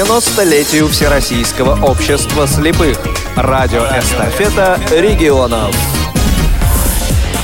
90-летию Всероссийского общества слепых. Радиоэстафета регионов.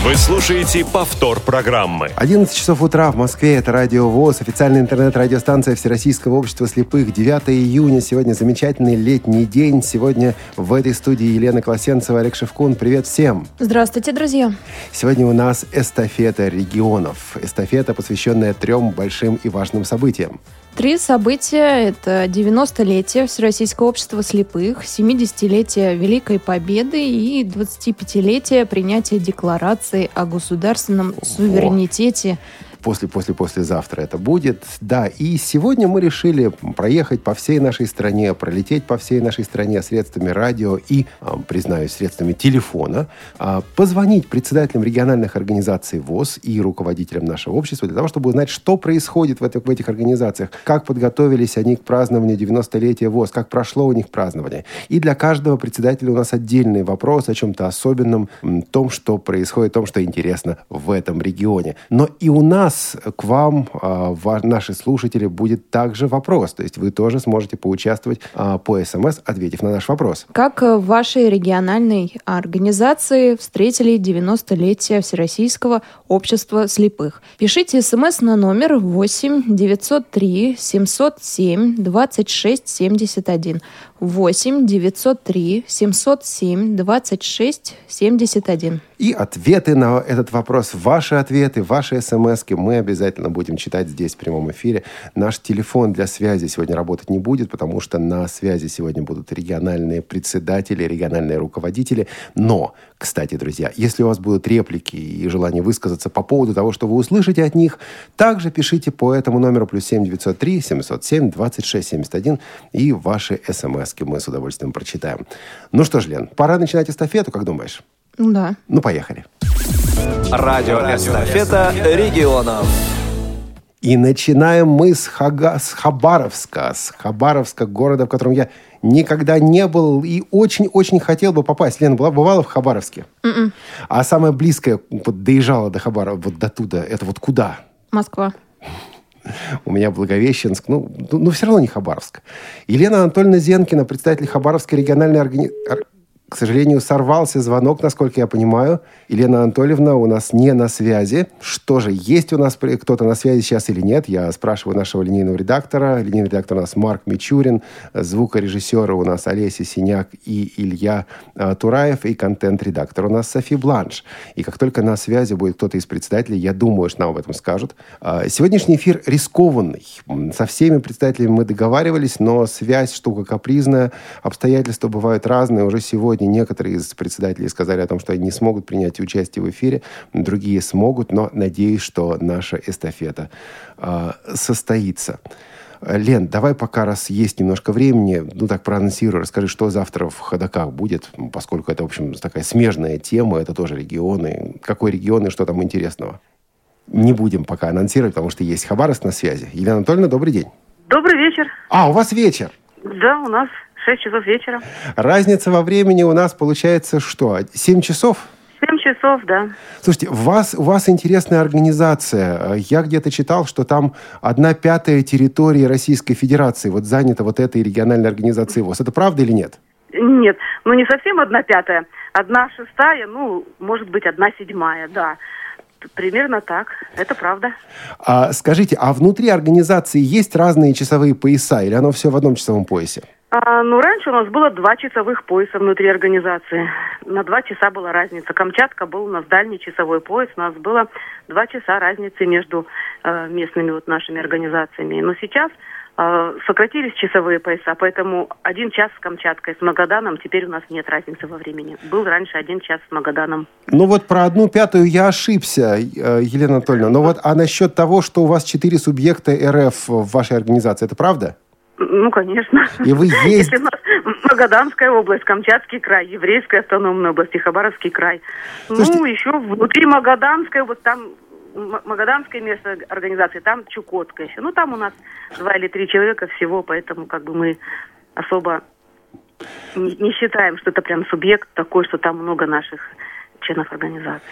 Вы слушаете повтор программы. 11 часов утра в Москве. Это Радио ВОЗ, официальная интернет-радиостанция Всероссийского общества слепых. 9 июня. Сегодня замечательный летний день. Сегодня в этой студии Елена Класенцева, Олег Шевкун. Привет всем. Здравствуйте, друзья. Сегодня у нас эстафета регионов. Эстафета, посвященная трем большим и важным событиям. Три события – это 90-летие Всероссийского общества слепых, 70-летие Великой Победы и 25-летие принятия Декларации о государственном суверенитете после, после, послезавтра это будет. Да, и сегодня мы решили проехать по всей нашей стране, пролететь по всей нашей стране средствами радио и, а, признаюсь, средствами телефона, а, позвонить председателям региональных организаций ВОЗ и руководителям нашего общества для того, чтобы узнать, что происходит в, этих, в этих организациях, как подготовились они к празднованию 90-летия ВОЗ, как прошло у них празднование. И для каждого председателя у нас отдельный вопрос о чем-то особенном, том, что происходит, том, что интересно в этом регионе. Но и у нас нас к вам, а, наши слушатели, будет также вопрос. То есть вы тоже сможете поучаствовать а, по СМС, ответив на наш вопрос. Как в вашей региональной организации встретили 90-летие Всероссийского общества слепых? Пишите СМС на номер 8 903 707 26 71. 8 903 707 26 71. И ответы на этот вопрос, ваши ответы, ваши смс мы обязательно будем читать здесь в прямом эфире. Наш телефон для связи сегодня работать не будет, потому что на связи сегодня будут региональные председатели, региональные руководители. Но, кстати, друзья, если у вас будут реплики и желание высказаться по поводу того, что вы услышите от них, также пишите по этому номеру плюс 7 903 707 26 71 и ваши смс мы с удовольствием прочитаем. Ну что ж, Лен, пора начинать эстафету, как думаешь? Да. Ну, поехали. Радиоэстафета регионов. И начинаем мы с, Хага, с Хабаровска. С Хабаровска, города, в котором я никогда не был и очень-очень хотел бы попасть. Лена, была, бывала в Хабаровске? Mm-mm. М-м. А самое близкое, вот доезжала до Хабарова, вот до туда, это вот куда? Москва у меня Благовещенск, ну, ну, ну все равно не Хабаровск. Елена Анатольевна Зенкина, представитель Хабаровской региональной организации к сожалению, сорвался звонок, насколько я понимаю. Елена Анатольевна у нас не на связи. Что же, есть у нас кто-то на связи сейчас или нет? Я спрашиваю нашего линейного редактора. Линейный редактор у нас Марк Мичурин. Звукорежиссеры у нас Олеся Синяк и Илья а, Тураев. И контент-редактор у нас Софи Бланш. И как только на связи будет кто-то из председателей, я думаю, что нам об этом скажут. А, сегодняшний эфир рискованный. Со всеми представителями мы договаривались, но связь штука капризная. Обстоятельства бывают разные. Уже сегодня Сегодня некоторые из председателей сказали о том, что они не смогут принять участие в эфире, другие смогут, но надеюсь, что наша эстафета э, состоится. Лен, давай пока раз есть немножко времени, ну так проанонсируй, расскажи, что завтра в ходоках будет, поскольку это, в общем, такая смежная тема, это тоже регионы. Какой регион и что там интересного? Не будем пока анонсировать, потому что есть Хабаровск на связи. Елена Анатольевна, добрый день. Добрый вечер. А, у вас вечер. Да, у нас 6 часов вечера. Разница во времени у нас получается что? 7 часов? 7 часов, да. Слушайте, у вас, у вас интересная организация. Я где-то читал, что там одна пятая территории Российской Федерации вот занята вот этой региональной организацией ВОЗ. Это правда или нет? Нет, ну не совсем одна пятая. Одна шестая, ну, может быть, одна седьмая, да. Примерно так, это правда. А, скажите, а внутри организации есть разные часовые пояса или оно все в одном часовом поясе? А, ну, раньше у нас было два часовых пояса внутри организации. На два часа была разница. Камчатка был у нас дальний часовой пояс. У нас было два часа разницы между э, местными вот нашими организациями. Но сейчас э, сократились часовые пояса, поэтому один час с Камчаткой, с Магаданом, теперь у нас нет разницы во времени. Был раньше один час с Магаданом. Ну вот про одну пятую я ошибся, э, Елена Анатольевна. Но вот а насчет того, что у вас четыре субъекта РФ в вашей организации, это правда? Ну, конечно. И вы есть... Магаданская область, Камчатский край, Еврейская автономная область и Хабаровский край. Ну, Слушайте... Ну, еще внутри Магаданской, вот там Магаданское место организации, там Чукотка еще. Ну, там у нас два или три человека всего, поэтому как бы мы особо не, не считаем, что это прям субъект такой, что там много наших членов организации.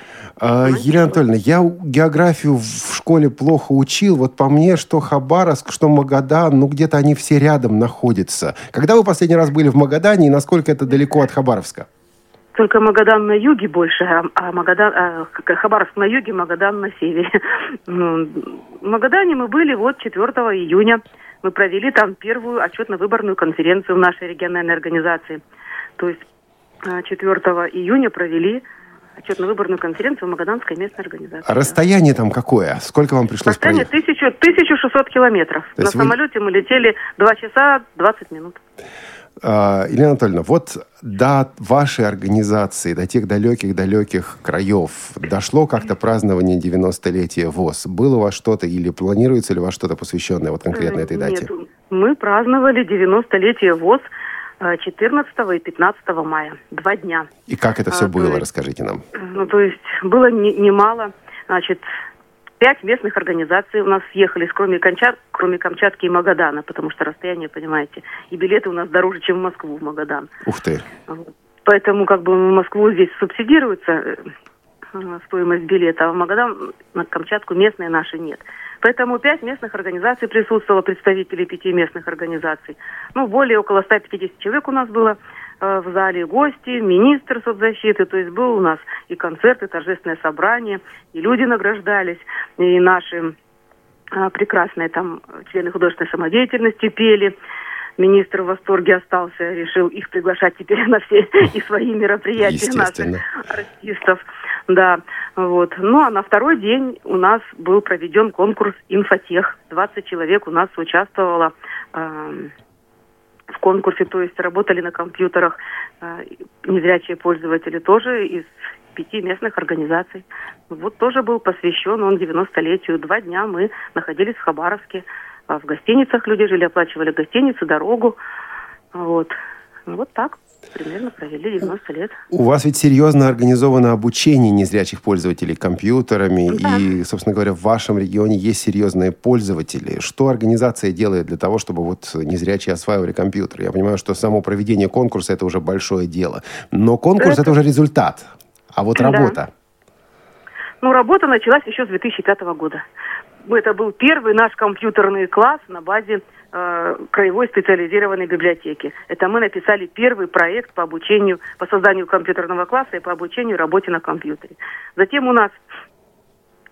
А, Елена Анатольевна, я географию в школе плохо учил. Вот по мне, что Хабаровск, что Магадан, ну где-то они все рядом находятся. Когда вы последний раз были в Магадане и насколько это далеко от Хабаровска? Только Магадан на юге больше, а, а Магадан, а, Хабаровск на юге, Магадан на севере. Ну, в Магадане мы были вот 4 июня. Мы провели там первую отчетно-выборную конференцию в нашей региональной организации. То есть 4 а, июня провели отчетно-выборную конференцию в Магаданской местной организации. А расстояние там какое? Сколько вам пришлось Расстояние проехать? 1000, 1600 километров. На вы- самолете мы летели 2 часа 20 минут. А, Елена Анатольевна, вот до вашей организации, до тех далеких-далеких краев дошло как-то празднование 90-летия ВОЗ? Было у вас что-то или планируется ли у вас что-то посвященное вот конкретно этой дате? Нет, мы праздновали 90-летие ВОЗ 14 и 15 мая. Два дня. И как это все А, было, есть- расскажите нам. Ну, то есть было не- немало. Значит, пять местных организаций у нас съехались, кроме, Камчат, кроме Камчатки и Магадана, потому что расстояние, понимаете, и билеты у нас дороже, чем в Москву, в Магадан. Ух ты. Поэтому как бы в Москву здесь субсидируется э, э, стоимость билета, а в Магадан, на Камчатку местные наши нет. Поэтому пять местных организаций присутствовало, представителей пяти местных организаций. Ну, более около 150 человек у нас было э, в зале, гости, министр соцзащиты, то есть был у нас и концерт, и торжественное собрание, и люди награждались, и наши а, прекрасные там члены художественной самодеятельности пели. Министр в восторге остался, решил их приглашать теперь на все и свои мероприятия наших артистов. Да, вот. Ну, а на второй день у нас был проведен конкурс «Инфотех». 20 человек у нас участвовало эм, в конкурсе, то есть работали на компьютерах э, незрячие пользователи тоже из пяти местных организаций. Вот тоже был посвящен он 90-летию. Два дня мы находились в Хабаровске. А В гостиницах люди жили, оплачивали гостиницы, дорогу. Вот. Вот так примерно провели 90 лет. У вас ведь серьезно организовано обучение незрячих пользователей компьютерами. Да. И, собственно говоря, в вашем регионе есть серьезные пользователи. Что организация делает для того, чтобы вот незрячие осваивали компьютер? Я понимаю, что само проведение конкурса – это уже большое дело. Но конкурс – Это- это уже результат. А вот Да. работа. Ну, работа началась еще с 2005 года. Это был первый наш компьютерный класс на базе э, краевой специализированной библиотеки. Это мы написали первый проект по обучению, по созданию компьютерного класса и по обучению работе на компьютере. Затем у нас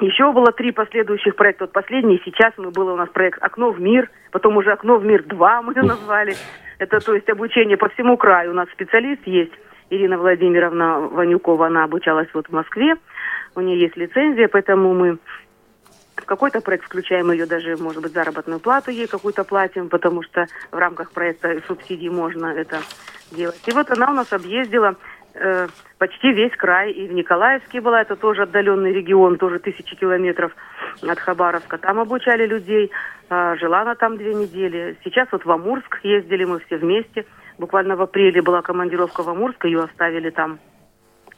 еще было три последующих проекта. Вот последний сейчас мы было у нас проект «Окно в мир», потом уже «Окно в мир 2» мы назвали. Это то есть обучение по всему краю. У нас специалист есть, Ирина Владимировна Ванюкова, она обучалась вот в Москве. У нее есть лицензия, поэтому мы какой-то проект включаем ее даже, может быть, заработную плату ей какую-то платим, потому что в рамках проекта субсидий можно это делать. И вот она у нас объездила э, почти весь край. И в Николаевске была, это тоже отдаленный регион, тоже тысячи километров от Хабаровска. Там обучали людей. А, жила она там две недели. Сейчас вот в Амурск ездили мы все вместе. Буквально в апреле была командировка в Амурск, ее оставили там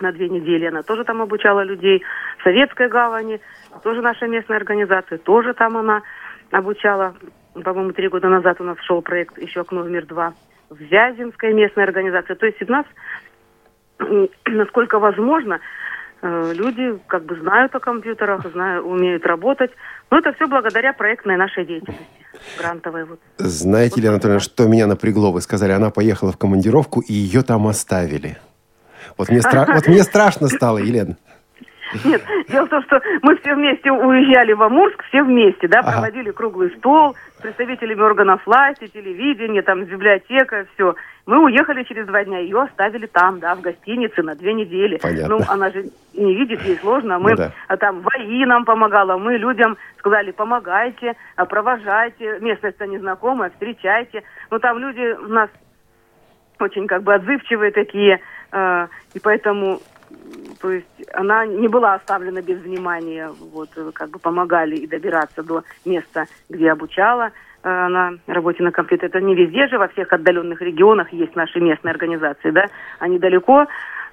на две недели. Она тоже там обучала людей. В Советской гавани тоже наша местная организация, тоже там она обучала. По-моему, три года назад у нас шел проект еще «Окно в мир-2». В Вяземской местной организации. То есть у нас, насколько возможно, э, люди как бы знают о компьютерах, знают, умеют работать. Но это все благодаря проектной нашей деятельности, грантовой. Вот. Знаете, Елена Анатольевна, что меня напрягло? Вы сказали, она поехала в командировку, и ее там оставили. Вот мне, стра- вот мне страшно стало, Елена. Нет, дело в том, что мы все вместе уезжали в Амурск, все вместе, да, Ага. проводили круглый стол с представителями органов власти, телевидения, там, библиотека, все. Мы уехали через два дня, ее оставили там, да, в гостинице на две недели. Понятно. Ну, она же не видит, ей сложно. Мы Ну да. а там ВАИ нам помогала, мы людям сказали, помогайте, а, провожайте, местность-то незнакомая, встречайте. Ну, там люди у нас очень как бы отзывчивые такие, э, и поэтому, то есть она не была оставлена без внимания, вот, как бы помогали и добираться до места, где обучала э, на работе на компьютере. Это не везде же, во всех отдаленных регионах есть наши местные организации, да, они далеко,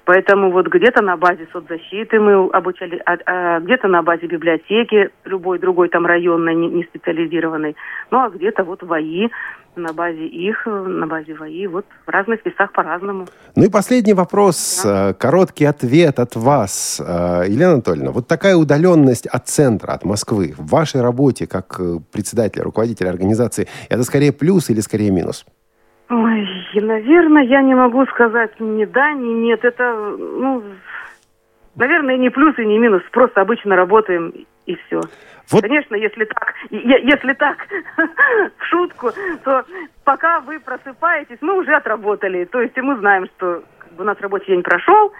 Поэтому вот где-то на базе соцзащиты мы обучали, а, а где-то на базе библиотеки, любой другой там районной, не, не специализированной, ну а где-то вот в АИ, на базе их, на базе ВАИ, вот в разных местах по-разному. Ну и последний вопрос, да. Э, короткий ответ от вас, э, Елена Анатольевна. Вот такая удаленность от центра, от Москвы в вашей работе как э, председателя, руководителя организации, это скорее плюс или скорее минус? Ой, наверное, я не могу сказать ни да, ни нет. Это, ну, наверное, не плюс и не минус. Просто обычно работаем и все. Вот. Конечно, если так, если так, в шутку, то пока вы просыпаетесь, мы уже отработали. То есть мы знаем, что у нас рабочий день прошел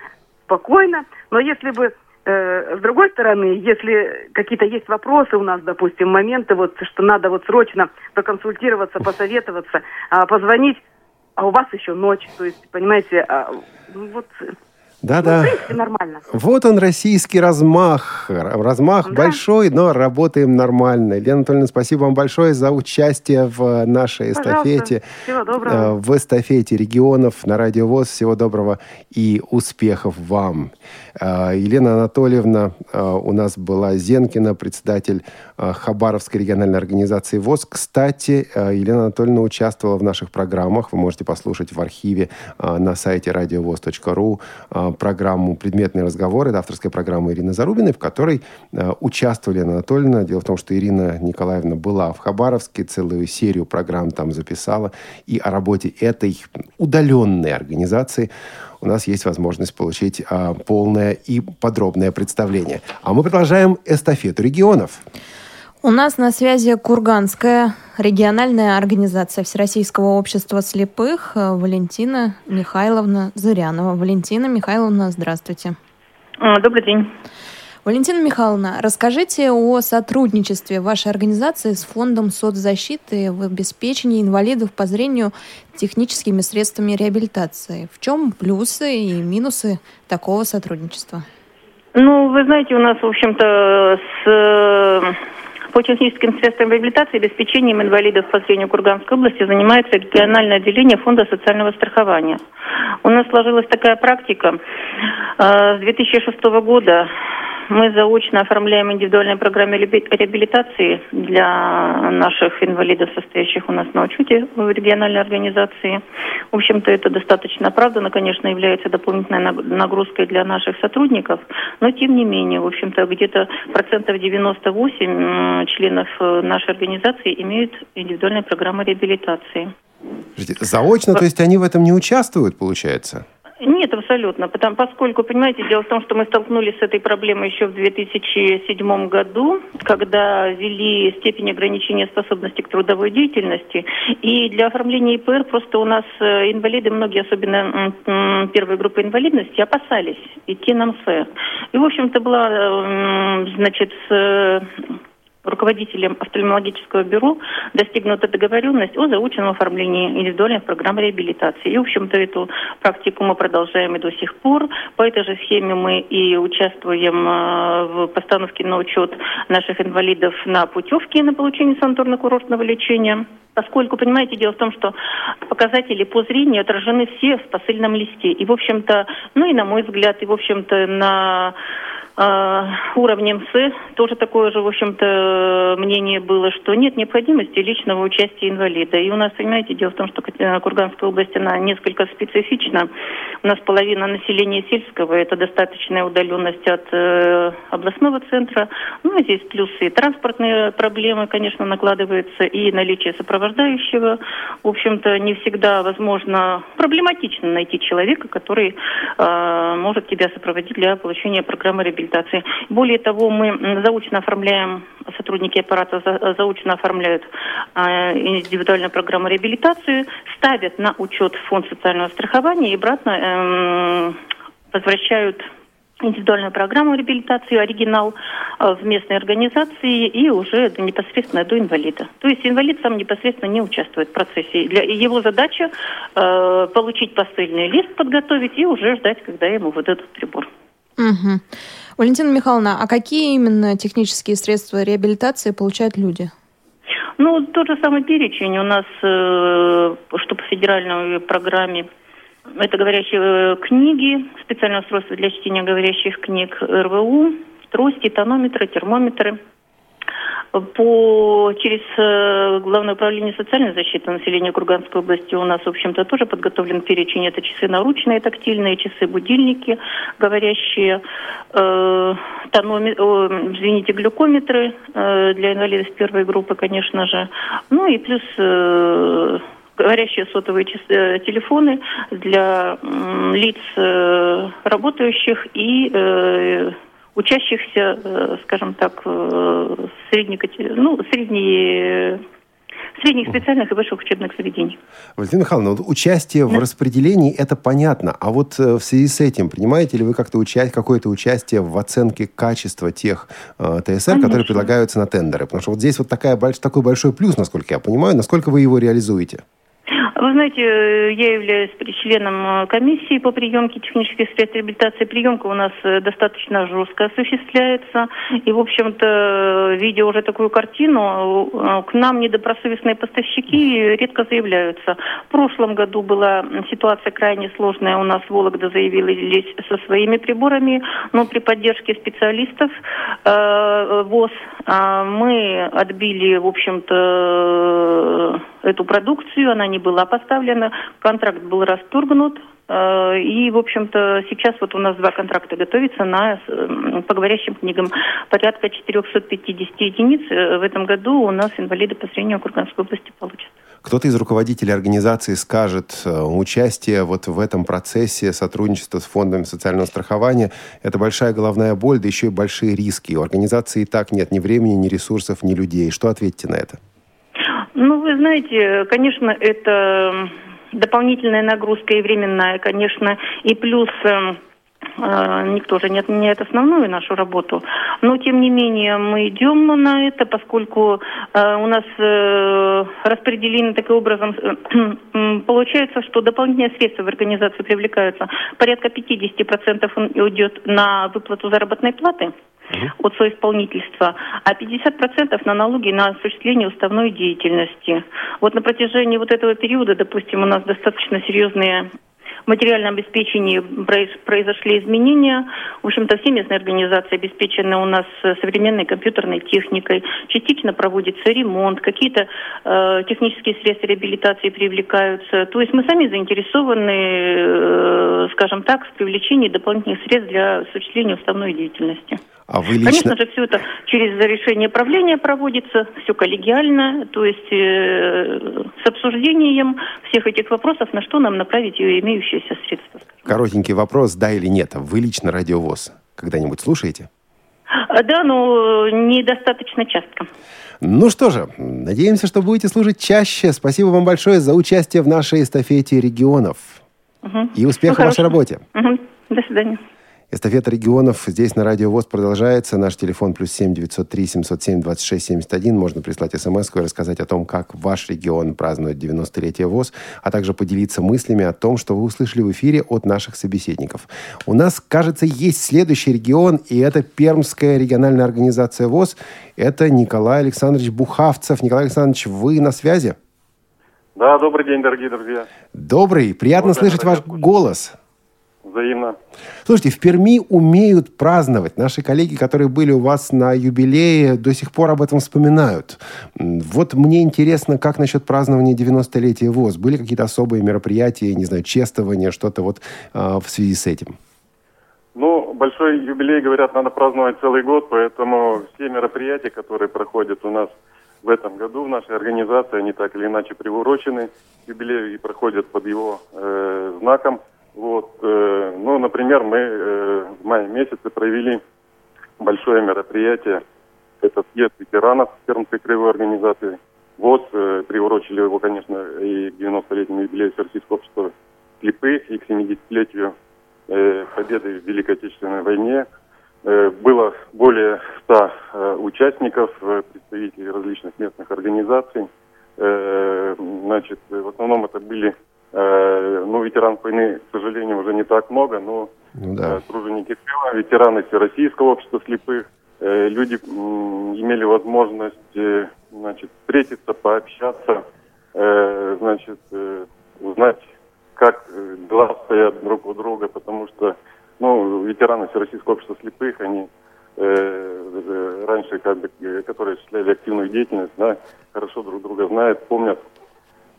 спокойно. Но если бы с другой стороны, если какие-то есть вопросы у нас, допустим, моменты, вот, что надо вот срочно проконсультироваться, посоветоваться, а, позвонить, а у вас еще ночь, то есть, понимаете, а, ну, вот да-да. Ну, нормально. Вот он, российский размах. Размах да. большой, но работаем нормально. Лена Анатольевна, спасибо вам большое за участие в нашей эстафете. Всего доброго. Э, в эстафете регионов на Радио ВОЗ. Всего доброго и успехов вам. Э, Елена Анатольевна э, у нас была Зенкина, председатель Хабаровской региональной организации ВОЗ. Кстати, Елена Анатольевна участвовала в наших программах. Вы можете послушать в архиве на сайте радиовоз.ру программу «Предметные разговоры». Это авторская программа Ирины Зарубиной, в которой участвовали Анна Анатольевна. Дело в том, что Ирина Николаевна была в Хабаровске, целую серию программ там записала. И о работе этой удаленной организации у нас есть возможность получить а, полное и подробное представление. А мы продолжаем эстафету регионов. У нас на связи Курганская региональная организация Всероссийского общества слепых э, Валентина Михайловна Зырянова. Валентина Михайловна, здравствуйте. А, добрый день. Валентина Михайловна, расскажите о сотрудничестве вашей организации с Фондом соцзащиты в обеспечении инвалидов по зрению техническими средствами реабилитации. В чем плюсы и минусы такого сотрудничества? Ну, вы знаете, у нас, в общем-то, с по техническим средствам реабилитации и обеспечением инвалидов по зрению Курганской области занимается региональное отделение Фонда социального страхования. У нас сложилась такая практика. Э, с 2006 года мы заочно оформляем индивидуальные программы реабилитации для наших инвалидов, состоящих у нас на учете в региональной организации. В общем-то, это достаточно оправданно, конечно, является дополнительной нагрузкой для наших сотрудников, но тем не менее, в общем-то, где-то процентов 98 членов э, нашей организации имеют индивидуальные программы реабилитации. Заочно, то есть они в этом не участвуют, получается? Нет, абсолютно. Потому, поскольку, понимаете, дело в том, что мы столкнулись с этой проблемой еще в 2007 году, когда ввели степень ограничения способности к трудовой деятельности. И для оформления ИПР просто у нас э, инвалиды, многие, особенно первой группы инвалидности, опасались идти на МС. И, в общем-то, была, э, значит, с руководителем офтальмологического бюро достигнута договоренность о заученном оформлении индивидуальных программ реабилитации. И, в общем-то, эту практику мы продолжаем и до сих пор. По этой же схеме мы и участвуем э, в постановке на учет наших инвалидов на путевки на получение санаторно-курортного лечения. Поскольку, понимаете, дело в том, что показатели по зрению отражены все в посыльном листе. И, в общем-то, ну и на мой взгляд, и, в общем-то, на уровнем С тоже такое же, в общем-то, мнение было, что нет необходимости личного участия инвалида. И у нас, понимаете, дело в том, что Курганская область, она несколько специфична. У нас половина населения сельского, это достаточная удаленность от э, областного центра. Ну, а здесь плюсы и транспортные проблемы, конечно, накладываются, и наличие сопровождающего. В общем-то, не всегда возможно, проблематично найти человека, который э, может тебя сопроводить для получения программы реабилитации реабилитации. Более того, мы заочно оформляем, сотрудники аппарата заочно оформляют а, индивидуальную программу реабилитации, ставят на учет фонд социального страхования и обратно эм, возвращают индивидуальную программу реабилитации, оригинал э, в местной организации и уже непосредственно до инвалида. То есть инвалид сам непосредственно не участвует в процессе. Для его задача э, получить посыльный лист, подготовить и уже ждать, когда ему выдадут прибор. Угу. Валентина Михайловна, а какие именно технические средства реабилитации получают люди? Ну, тот же самый перечень у нас, э, что по федеральной программе это говорящие книги, специальное устройство для чтения говорящих книг РВУ, трости, тонометры, термометры – по, через э, Главное управление социальной защиты населения Курганской области у нас, в общем-то, тоже подготовлен перечень. Это часы наручные, тактильные, часы будильники, говорящие, э, тономи, о, извините, глюкометры э, для инвалидов первой группы, конечно же. Ну и плюс э, говорящие сотовые э, телефоны для э, лиц э, работающих и э, учащихся, э, скажем так, э, средней, ну, средней средних специальных и высших учебных заведений. Валентина Михайловна, вот участие да. в распределении это понятно, а вот э, в связи с этим принимаете ли вы как-то участие, какое-то участие в оценке качества тех э, ТСР, Конечно. которые предлагаются на тендеры? Потому что вот здесь вот такая, такой большой плюс, насколько я понимаю, насколько вы его реализуете? Вы знаете, я являюсь членом э, комиссии по приемке технических средств реабилитации. Приемка у нас э, достаточно жестко осуществляется. И, в общем-то, видя уже такую картину, э, к нам недобросовестные поставщики редко заявляются. В прошлом году была ситуация крайне сложная. У нас Вологда заявились со своими приборами, но при поддержке специалистов э, ВОЗ э, мы отбили, в общем-то, эту продукцию. Она не была поставлена, контракт был расторгнут, э, и, в общем-то, сейчас вот у нас два контракта готовятся на, по говорящим книгам. Порядка 450 единиц э, в этом году у нас инвалиды по зрению Курганской области получат. Кто-то из руководителей организации скажет, э, участие вот в этом процессе сотрудничества с фондами социального страхования – это большая головная боль, да еще и большие риски. У организации и так нет ни времени, ни ресурсов, ни людей. Что ответите на это? Ну, вы знаете, конечно, это дополнительная нагрузка и временная, конечно, и плюс эм, э, никто же не отменяет основную нашу работу. Но, тем не менее, мы идем на это, поскольку э, у нас э, распределены таким образом, э, получается, что дополнительные средства в организацию привлекаются. Порядка 50% уйдет на выплату заработной платы от соисполнительства, а 50% на налоги на осуществление уставной деятельности. Вот на протяжении вот этого периода, допустим, у нас достаточно серьезные в материальном обеспечении произошли изменения. В общем-то, все местные организации обеспечены у нас современной компьютерной техникой. Частично проводится ремонт, какие-то э, технические средства реабилитации привлекаются. То есть мы сами заинтересованы, э, скажем так, в привлечении дополнительных средств для осуществления уставной деятельности. А вы лично... Конечно же, все это через решение правления проводится, все коллегиально, то есть э, с обсуждением всех этих вопросов, на что нам направить ее имеющиеся средства. Коротенький вопрос, да или нет. Вы лично радиовоз когда-нибудь слушаете? А, да, но недостаточно часто. Ну что же, надеемся, что будете слушать чаще. Спасибо вам большое за участие в нашей эстафете регионов. Угу. И успехов ну, в вашей работе. Угу. До свидания. Эстафета регионов здесь на Радио ВОЗ продолжается. Наш телефон плюс семь девятьсот три семьсот семь двадцать шесть семьдесят один. Можно прислать смс и рассказать о том, как ваш регион празднует 90-летие ВОЗ, а также поделиться мыслями о том, что вы услышали в эфире от наших собеседников. У нас, кажется, есть следующий регион, и это Пермская региональная организация ВОЗ. Это Николай Александрович Бухавцев. Николай Александрович, вы на связи? Да, добрый день, дорогие друзья. Добрый. Приятно Добрый, слышать ваш голос. Взаимно. Слушайте, в Перми умеют праздновать. Наши коллеги, которые были у вас на юбилее, до сих пор об этом вспоминают. Вот мне интересно, как насчет празднования 90-летия ВОЗ? Были какие-то особые мероприятия, не знаю, чествование, что-то вот э, в связи с этим? Ну, большой юбилей, говорят, надо праздновать целый год, поэтому все мероприятия, которые проходят у нас в этом году в нашей организации, они так или иначе приурочены к юбилею и проходят под его э, знаком – вот, э, ну, например, мы э, в мае месяце провели большое мероприятие. Это съезд ветеранов Пермской краевой организации. ВОЗ, э, приурочили его, конечно, и к 90-летнему юбилею Всероссийского общества слепых, и к 70-летию э, победы в Великой Отечественной войне. Э, было более 100 э, участников, э, представителей различных местных организаций. Э, значит, в основном это были Э, ну, ветеранов войны, к сожалению, уже не так много, но ну, да. э, труженики тыла, ветераны Всероссийского общества слепых, э, люди имели возможность, э, значит, встретиться, пообщаться, э, значит, э, узнать как э, дела стоят друг у друга, потому что, ну, ветераны Всероссийского общества слепых, они э, раньше, как бы, которые осуществляли активную деятельность, да, хорошо друг друга знают, помнят.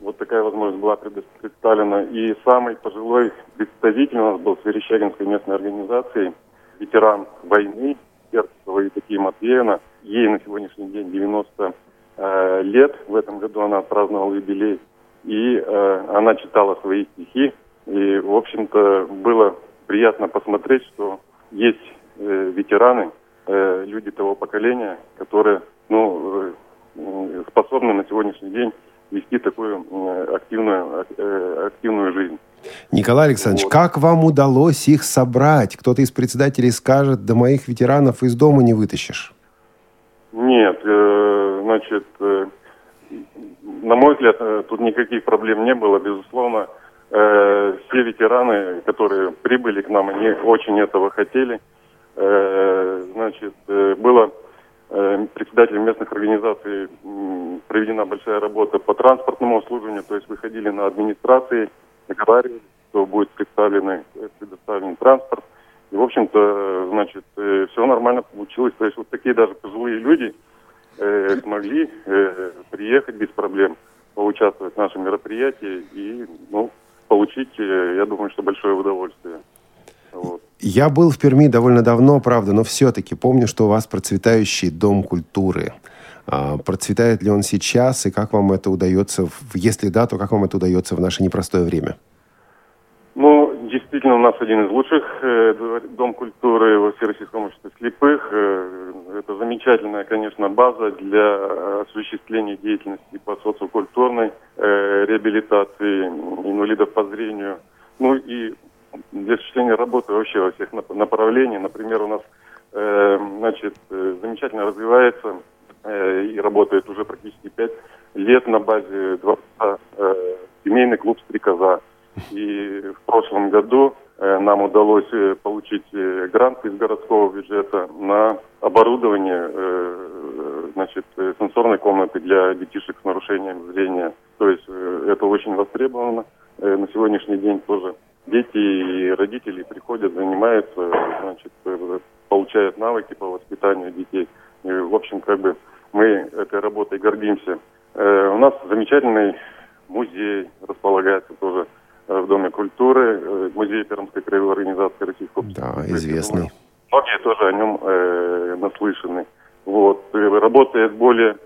Вот такая возможность была представлена. И самый пожилой представитель у нас был с Верещагинской местной организации, ветеран войны, Сердцева и такие Матвеевна. Ей на сегодняшний день 90 э, лет. В этом году она отпраздновала юбилей. И э, она читала свои стихи. И, в общем-то, было приятно посмотреть, что есть э, ветераны, э, люди того поколения, которые ну, э, способны на сегодняшний день вести такую активную, э, активную жизнь. Николай Александрович, вот. как вам удалось их собрать? Кто-то из председателей скажет, да моих ветеранов из дома не вытащишь. Нет, э, значит, э, на мой взгляд, тут никаких проблем не было, безусловно. Все ветераны, которые прибыли к нам, они очень этого хотели. Значит, было э, председателем местных организаций проведена большая работа по транспортному обслуживанию, то есть выходили на администрации, договаривались, что будет представлены, предоставлен транспорт. И, в общем-то, значит, э, все нормально получилось. То есть вот такие даже пожилые люди э, смогли э, приехать без проблем, поучаствовать в нашем мероприятии и, ну, получить, э, я думаю, что большое удовольствие. Вот. Я был в Перми довольно давно, правда, но все-таки помню, что у вас процветающий дом культуры. А, процветает ли он сейчас, и как вам это удается, если да, то как вам это удается в наше непростое время? Ну, действительно, у нас один из лучших э, Дом культуры во Всероссийском обществе слепых. Э, это замечательная, конечно, база для осуществления деятельности по социокультурной э, реабилитации инвалидов по зрению. Ну и для осуществления работы вообще во всех направлениях. Например, у нас э, значит, э, замечательно развивается э, и работает уже практически пять лет на базе дворца э, семейный клуб «Стрекоза». И в прошлом году э, нам удалось э, получить грант из городского бюджета на оборудование значит, сенсорной комнаты для детишек с нарушением зрения. То есть это очень востребовано. На сегодняшний день тоже дети и родители приходят, занимаются, значит, получают навыки по воспитанию детей. И, в общем, как бы мы этой работой гордимся. у нас замечательный музей располагается тоже Э, в Доме культуры, э, музей Пермской краевой организации Российского Да, известный. Многие тоже о нем э, наслышаны. Вот. Э, работает более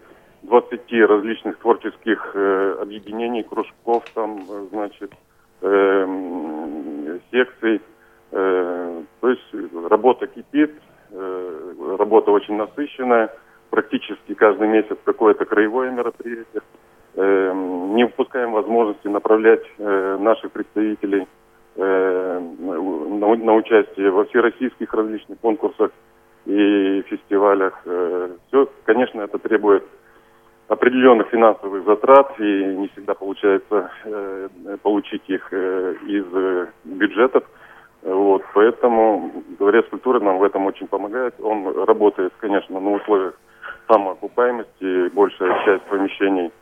20 различных творческих э, объединений, кружков, там, значит, э, секций. Э, то есть работа кипит, э, работа очень насыщенная. Практически каждый месяц какое-то краевое мероприятие. Эм, не упускаем возможности направлять э, наших представителей э, на участие во всероссийских различных конкурсах и фестивалях. Э, Все, конечно, это требует определенных финансовых затрат, и не всегда получается получить их из бюджетов. Вот, поэтому Дворец культуры нам в этом очень помогает. Он работает, конечно, на условиях самоокупаемости. Большая часть помещений –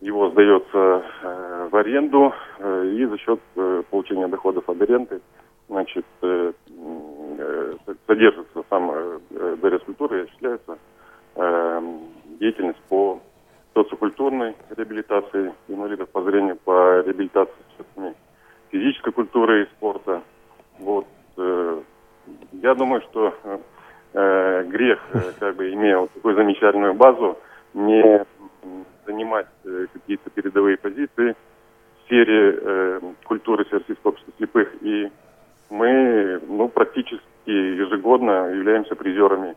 его сдается э, в аренду, э, и за счет э, получения доходов от аренды, значит, э, э, содержится сам э, дворец культуры и осуществляется э, деятельность по социокультурной реабилитации инвалидов по зрению, по реабилитации физической культуры и спорта. Вот, э, я думаю, что э, грех, э, как бы имея вот такую замечательную базу, не занимать какие-то передовые позиции в сфере культуры Всероссийского общества слепых. И мы ну, практически ежегодно являемся призерами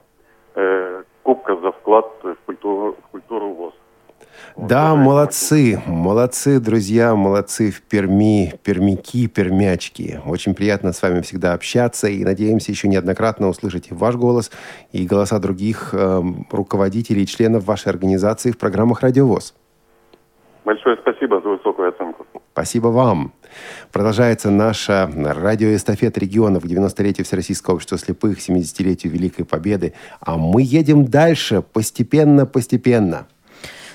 Кубка за вклад в культуру, в культуру ВОЗ. Да, молодцы, молодцы, друзья, молодцы в Перми, пермяки, пермячки. Очень приятно с вами всегда общаться и надеемся еще неоднократно услышать и ваш голос, и голоса других э, руководителей и членов вашей организации в программах «Радиовоз». Большое спасибо за высокую оценку. Спасибо вам. Продолжается наша радиоэстафета регионов к 90-летию Всероссийского общества слепых, 70-летию Великой Победы. А мы едем дальше, постепенно-постепенно.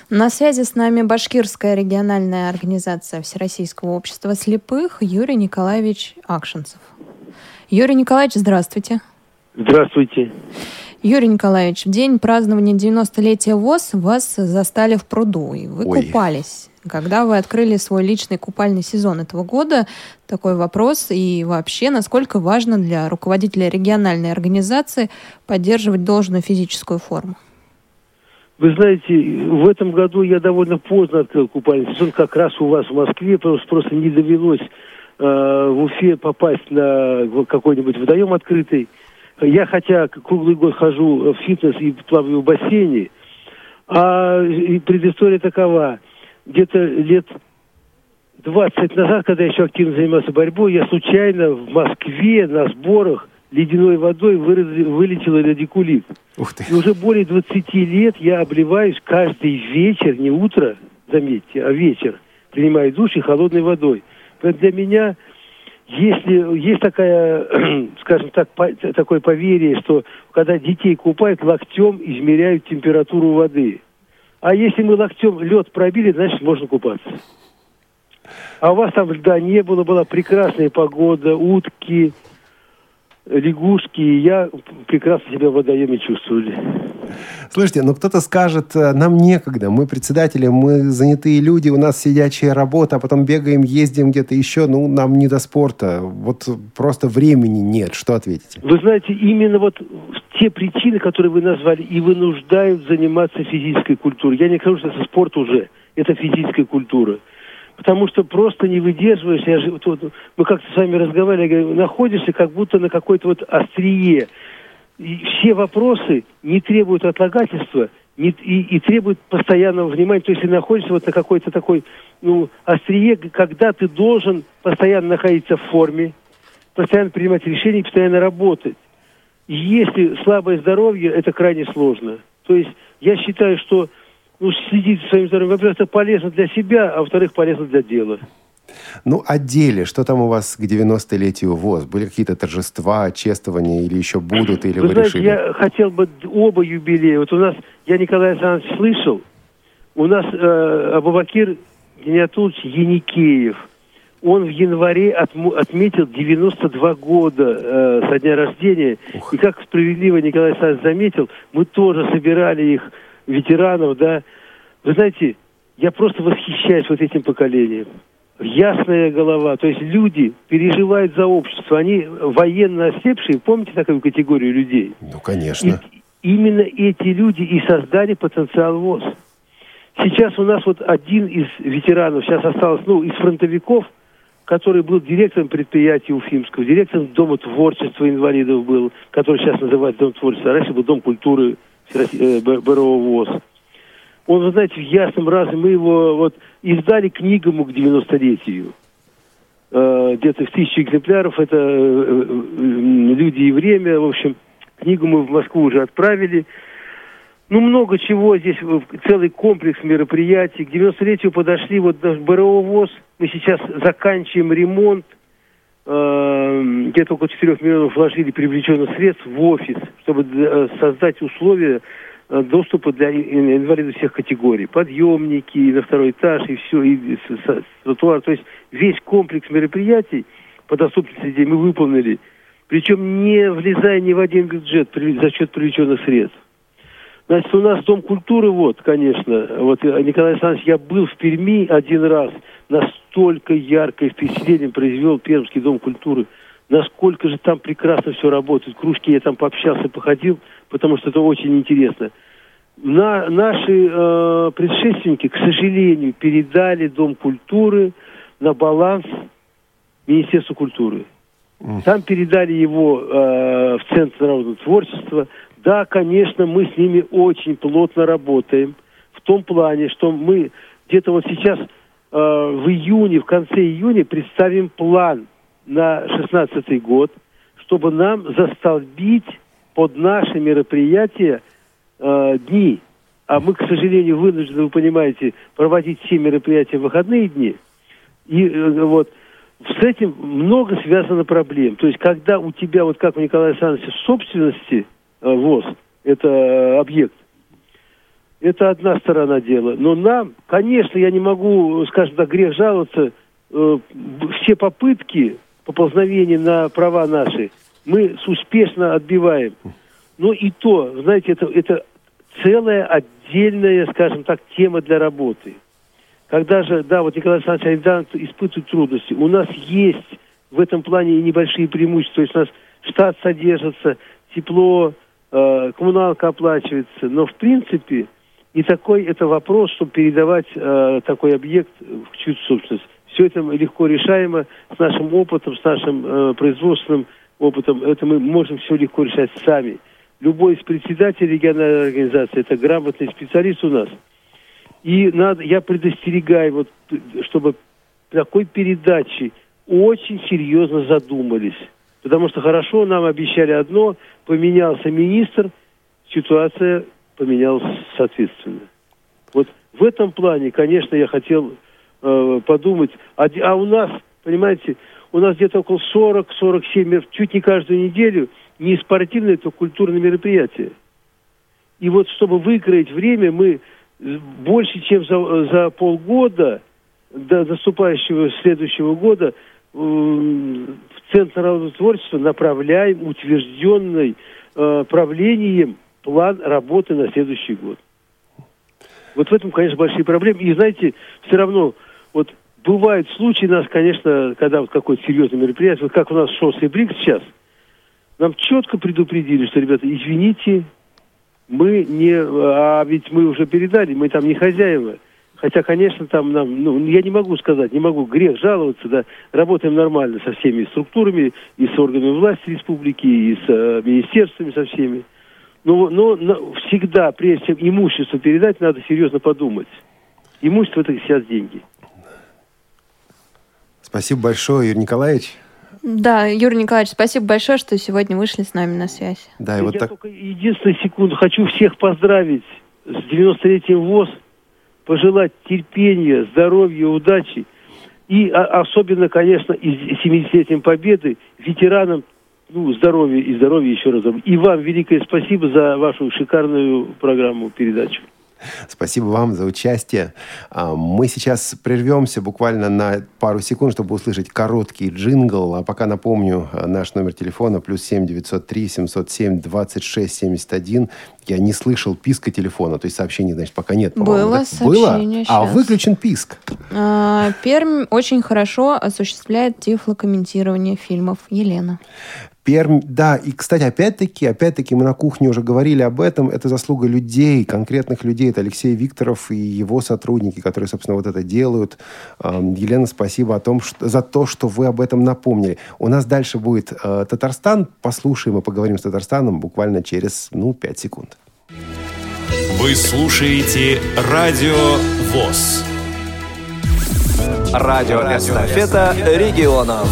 На связи с нами Башкирская региональная организация Всероссийского общества слепых Юрий Николаевич Акшинцев. Юрий Николаевич, здравствуйте. Здравствуйте. Юрий Николаевич, в день празднования 90-летия ВОЗ вас застали в пруду, и вы Ой. купались. Когда вы открыли свой личный купальный сезон этого года, такой вопрос, и вообще, насколько важно для руководителя региональной организации поддерживать должную физическую форму? Вы знаете, в этом году я довольно поздно открыл купальный сезон, как раз у вас в Москве, просто, просто не довелось э, в Уфе попасть на какой-нибудь водоем открытый. Я хотя круглый год хожу в фитнес и плаваю в бассейне, а предыстория такова. Где-то лет 20 назад, когда я еще активно занимался борьбой, я случайно в Москве на сборах ледяной водой выраз- вылетел радикулит. Ух ты. И уже более 20 лет я обливаюсь каждый вечер, не утро, заметьте, а вечер, принимаю душ и холодной водой. Поэтому для меня, если есть такая, скажем так, по- такое поверье, что когда детей купают, локтем измеряют температуру воды. А если мы локтем лед пробили, значит можно купаться. А у вас там льда не было, была прекрасная погода, утки, лягушки, и я прекрасно себя в водоеме чувствовали. Слушайте, ну кто-то скажет, э, нам некогда, мы председатели, мы занятые люди, у нас сидячая работа, а потом бегаем, ездим где-то еще, ну нам не до спорта, вот просто времени нет, что ответите? Вы знаете, именно вот те причины, которые вы назвали, и вынуждают заниматься физической культурой. Я не скажу, что это спорт уже, это физическая культура. Потому что просто не выдерживаешь. Я же, вот- вот мы как-то с вами разговаривали, говорю, находишься как будто на какой-то вот острие. И все вопросы не требуют отлагательства не- и, и требуют постоянного внимания. То есть ты находишься вот на какой-то такой ну, острие, когда ты должен постоянно находиться в форме, постоянно принимать решения постоянно работать. И Если слабое здоровье, это крайне сложно. То есть я считаю, что ну, следить за своим здоровьем, во-первых, это полезно для себя, а во-вторых, полезно для дела. Ну, о деле, что там у вас к 90-летию ВОЗ? Были какие-то торжества, чествования или еще будут, или Вы вы, знаете, решили? я хотел бы оба юбилея. Вот у нас, я Николай Александрович слышал, у нас э, Абубакир Гениатулович Яникеев, он в январе отму- отметил 92 года э, со дня рождения. И как справедливо Николай Александрович заметил, мы тоже собирали их, ветеранов, да. Вы знаете, я просто восхищаюсь вот этим поколением. Ясная голова, то есть люди переживают за общество, они военно ослепшие, помните такую категорию людей? Ну, конечно. И именно эти люди и создали потенциал ВОЗ. Сейчас у нас вот один из ветеранов, сейчас осталось, ну, из фронтовиков, который был директором предприятия Уфимского, директором Дома творчества инвалидов был, который сейчас называется Дом творчества, а раньше был Дом культуры БРО ВОЗ. Он, вы знаете, в ясном разуме, мы его вот издали книгу ему к 90-летию. Э, где-то в тысячу экземпляров, это э, э, «Люди и время», в общем, книгу мы в Москву уже отправили. Ну, много чего здесь, э, целый комплекс мероприятий. К 90-летию подошли, вот наш БРО ВОЗ, мы сейчас заканчиваем ремонт, э, где-то около 4 миллионов вложили привлеченных средств в офис, чтобы э, создать условия э, доступа для ин- инвалидов всех категорий. Подъемники на второй этаж, и все, и тротуар. То есть весь комплекс мероприятий по доступности людей мы выполнили. Причем не влезая ни в один бюджет за счет привлеченных средств. Значит, у нас Дом культуры, вот, конечно, вот э, Николай Александрович, я был в Перми один раз, настолько яркое впечатление произвел Пермский Дом культуры, насколько же там прекрасно все работает. Кружки я там пообщался, походил, потому что это очень интересно. На, наши э, предшественники, к сожалению, передали Дом культуры на баланс Министерству культуры. Там передали его э, в Центр народного творчества. Да, конечно, мы с ними очень плотно работаем. В том плане, что мы где-то вот сейчас э, в июне, в конце июня представим план на 16 год, чтобы нам застолбить под наши мероприятия э, дни. А мы, к сожалению, вынуждены, вы понимаете, проводить все мероприятия в выходные дни. И э, вот с этим много связано проблем. То есть, когда у тебя, вот как у Николая Александровича, в собственности ВОЗ, это э, объект, Это одна сторона дела. Но нам, конечно, я не могу, скажем так, грех жаловаться. Э, все попытки поползновения на права наши мы успешно отбиваем. Но и то, знаете, это, это целая отдельная, скажем так, тема для работы. Когда же, да, вот Николай Александрович испытывает трудности, у нас есть в этом плане небольшие преимущества. То есть у нас штат содержится, тепло, э, коммуналка оплачивается. Но, в принципе, не такой это вопрос, чтобы передавать э, такой объект в чью-то собственность. Все это легко решаемо с нашим опытом, с нашим э, производственным опытом. Это мы можем все легко решать сами. Любой из председателей региональной организации, это грамотный специалист у нас. И надо, я предостерегаю, вот, чтобы такой передачи очень серьезно задумались. Потому что хорошо нам обещали одно, поменялся министр, ситуация поменялась соответственно. Вот в этом плане, конечно, я хотел э, подумать, а, а у нас, понимаете, у нас где-то около 40-47, чуть не каждую неделю, не спортивные, то культурные мероприятия. И вот чтобы выкроить время, мы больше, чем за, за полгода до наступающего следующего года Центр народного творчества направляем утвержденный э, правлением план работы на следующий год. Вот в этом, конечно, большие проблемы. И знаете, все равно, вот бывают случаи нас, конечно, когда вот какое-то серьезное мероприятие, вот как у нас шоссе Брик сейчас, нам четко предупредили, что, ребята, извините, мы не, а ведь мы уже передали, мы там не хозяева. Хотя, конечно, там нам, ну, я не могу сказать, не могу грех жаловаться, да, работаем нормально со всеми структурами, и с органами власти республики, и с э, министерствами, со всеми. Но, но, но всегда, прежде чем имущество передать, надо серьезно подумать. Имущество – это сейчас деньги. Спасибо большое, Юрий Николаевич. Да, Юрий Николаевич, спасибо большое, что сегодня вышли с нами на связь. Да, и вот Я так... только единственную секунду хочу всех поздравить с 93-м ВОЗ, пожелать терпения, здоровья, удачи. И а, особенно, конечно, и 70-летием Победы ветеранам ну, здоровья и здоровья еще раз. И вам великое спасибо за вашу шикарную программу, передачу. Спасибо вам за участие. А, мы сейчас прервемся буквально на пару секунд, чтобы услышать короткий джингл. А пока напомню а, наш номер телефона плюс семь девятьсот три семьсот семь двадцать шесть семьдесят один. Я не слышал писка телефона, то есть сообщений, значит, пока нет. Было да? сообщение, Было? А выключен писк. А, Пермь очень хорошо осуществляет тифлокомментирование фильмов. Елена. Пермь, да, и, кстати, опять-таки, опять-таки мы на кухне уже говорили об этом, это заслуга людей, конкретных людей, это Алексей Викторов и его сотрудники, которые, собственно, вот это делают. Эм, Елена, спасибо о том, что, за то, что вы об этом напомнили. У нас дальше будет э, Татарстан, послушаем и поговорим с Татарстаном буквально через, ну, 5 секунд. Вы слушаете Радио ВОЗ. Радиоэстафета регионов.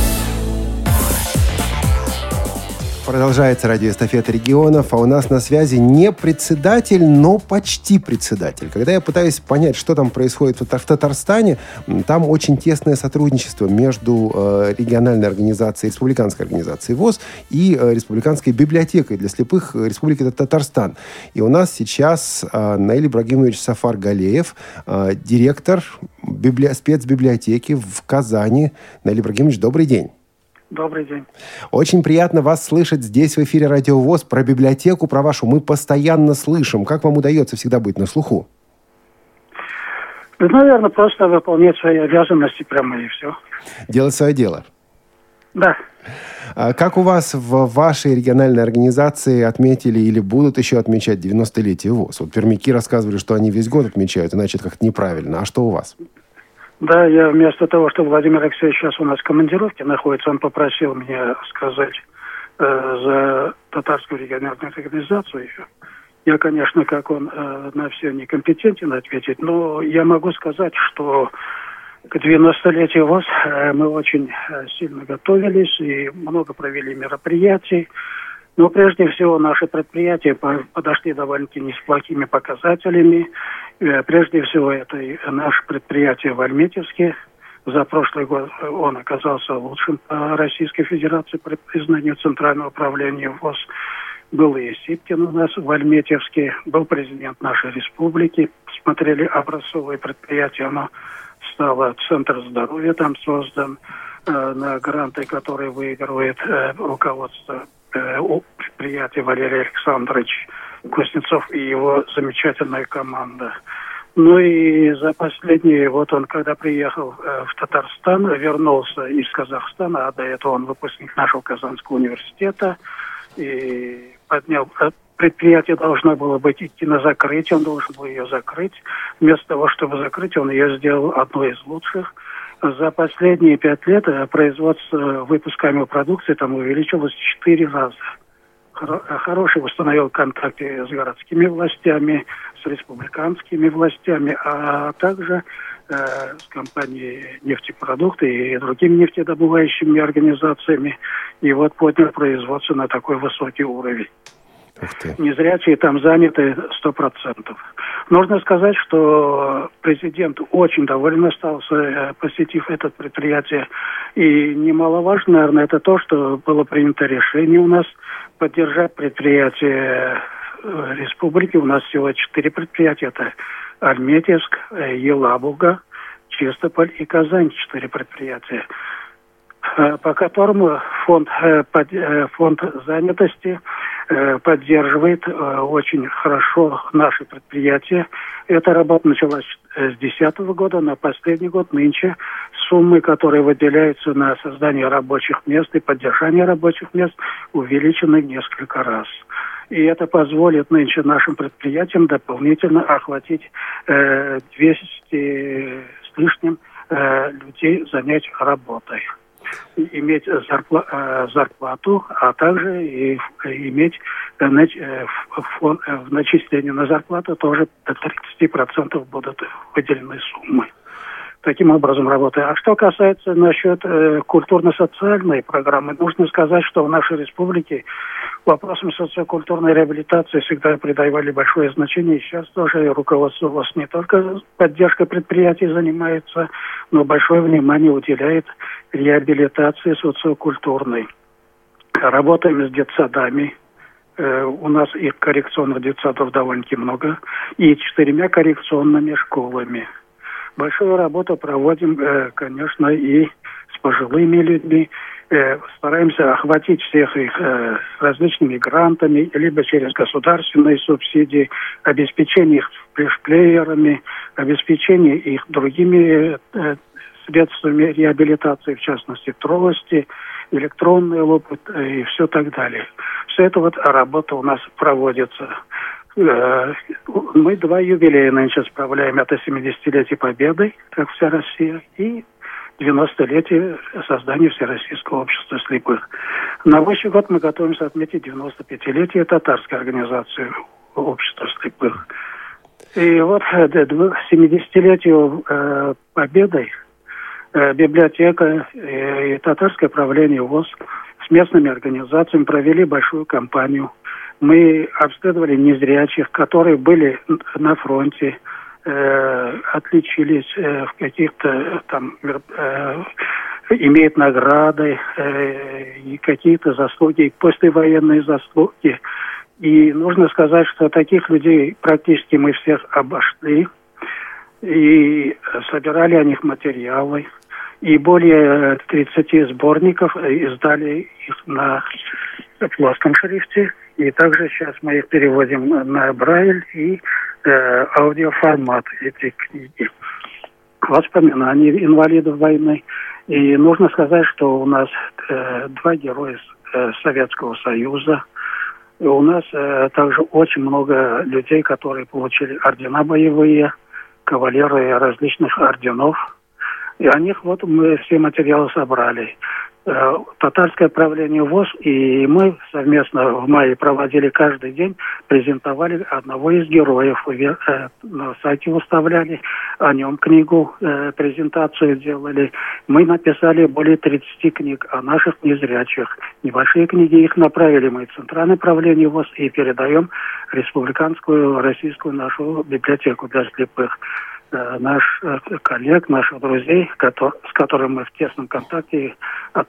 Продолжается радиоэстафета регионов, а у нас на связи не председатель, но почти председатель. Когда я пытаюсь понять, что там происходит в Татар- в Татарстане, там очень тесное сотрудничество между э, региональной организацией, республиканской организацией ВОЗ и э, республиканской библиотекой для слепых Республики Тат- Татарстан. И у нас сейчас э, Наиль Ибрагимович Сафар Галеев, директор библи- спецбиблиотеки в Казани. Наиль Ибрагимович, добрый день. Добрый день. Очень приятно вас слышать здесь, в эфире Радио ВОЗ. Про библиотеку, про вашу мы постоянно слышим. Как вам удается всегда быть на слуху? Ну, наверное, просто выполнять свои обязанности прямо и все. Делать свое дело. Да. А Как у вас в вашей региональной организации отметили или будут еще отмечать 90-летие ВОЗ? Вот пермяки рассказывали, что они весь год отмечают, иначе это как-то неправильно. А что у вас? Да, я вместо того, что Владимир Алексеевич сейчас у нас в командировке находится, он попросил меня сказать э, за татарскую региональную организацию. Я, конечно, как он, э, на все некомпетентен ответить, но я могу сказать, что к 90-летию ВОЗ э, мы очень э, сильно готовились и много провели мероприятий. Но прежде всего наши предприятия по- подошли довольно-таки не с плохими показателями. Э, Прежде всего это наше предприятие в Альметьевске. За прошлый год э, он оказался лучшим по Российской Федерации по признанию Центрального управления ВОЗ. Был и Сипкин у нас в Альметьевске, был президент нашей республики. Смотрели образцовые предприятия, оно стало Центр здоровья там создан э, на гранты, которые выигрывает э, руководство э, предприятия Валерий Александрович Кузнецов и его замечательная команда. Ну и за последние, вот он когда приехал э, в Татарстан, вернулся из Казахстана, а до этого он выпускник нашего Казанского университета, и поднял э, предприятие должно было быть идти на закрытие, он должен был ее закрыть. Вместо того, чтобы закрыть, он ее сделал одной из лучших. За последние пять лет э, производство выпускаемой продукции там увеличилось в четыре раза хороший установил контакты с городскими властями, с республиканскими властями, а также э, с компанией нефтепродукты и другими нефтедобывающими организациями. И вот поднял производство на такой высокий уровень. Незрячие там заняты сто процентов. Нужно сказать, что президент очень доволен остался, э, посетив это предприятие. И немаловажно, наверное, это то, что было принято решение у нас поддержать предприятия э, республики. У нас всего четыре предприятия. Это Альметьевск, э, Елабуга, Чистополь и Казань. Четыре предприятия по которому фонд, фонд занятости Э, поддерживает э, очень хорошо наши предприятия. Эта работа началась с 2010 года, на последний год нынче суммы, которые выделяются на создание рабочих мест и поддержание рабочих мест, увеличены несколько раз. И это позволит нынче нашим предприятиям дополнительно охватить э, 200 с лишним э, людей занять работой иметь зарпла э, зарплату, а также и иметь э, э, в начислении на зарплату тоже до 30% будут выделены суммы таким образом работает. А что касается насчет э, культурно-социальной программы, нужно сказать, что в нашей республике вопросам социокультурной реабилитации всегда придавали большое значение. И сейчас тоже руководство у вас не только поддержкой предприятий занимается, но большое внимание уделяет реабилитации социокультурной. Работаем с детсадами, э, у нас их коррекционных детсадов довольно-таки много, и четырьмя коррекционными школами – большую работу проводим, э, конечно, и с пожилыми людьми. Э, стараемся охватить всех их э, различными грантами, либо через государственные субсидии, обеспечение их флешплеерами, обеспечение их другими средствами реабилитации, в частности, трости, электронные лопы и все так далее. Все это вот работа у нас проводится. Э, мы два юбилея нынче справляем. Это 70-летие Победы, как вся Россия, и 90-летие создания Всероссийского общества слепых. На будущий год мы готовимся отметить 95-летие татарской организации общества слепых. И вот 70-летию э, э, Победы библиотека и татарское правление ВОЗ с местными организациями провели большую кампанию – мы обследовали незрячих, которые были на фронте, э, отличились э, в каких-то там э, имеют награды э, и какие-то заслуги, послевоенные заслуги. И нужно сказать, что таких людей практически мы всех обошли и собирали о них материалы. И более 30 сборников издали их на плоском шрифте. И также сейчас мы их переводим на Брайль и э, аудиоформат эти книги. Воспоминания инвалидов войны. И нужно сказать, что у нас э, два героя э, Советского Союза. И у нас э, также очень много людей, которые получили ордена боевые, кавалеры различных орденов. И о них вот мы все материалы собрали. Э, татарское правление ВОЗ, и мы совместно в мае проводили каждый день, презентовали одного из героев, э, на сайте выставляли, о нем книгу, э, презентацию делали. Мы написали более 30 книг о наших незрячих. Небольшие книги их направили мы в Центральное правление ВОЗ и передаем республиканскую российскую нашу библиотеку для слепых. Э, наш э, коллег, наших друзей, с которыми мы в тесном контакте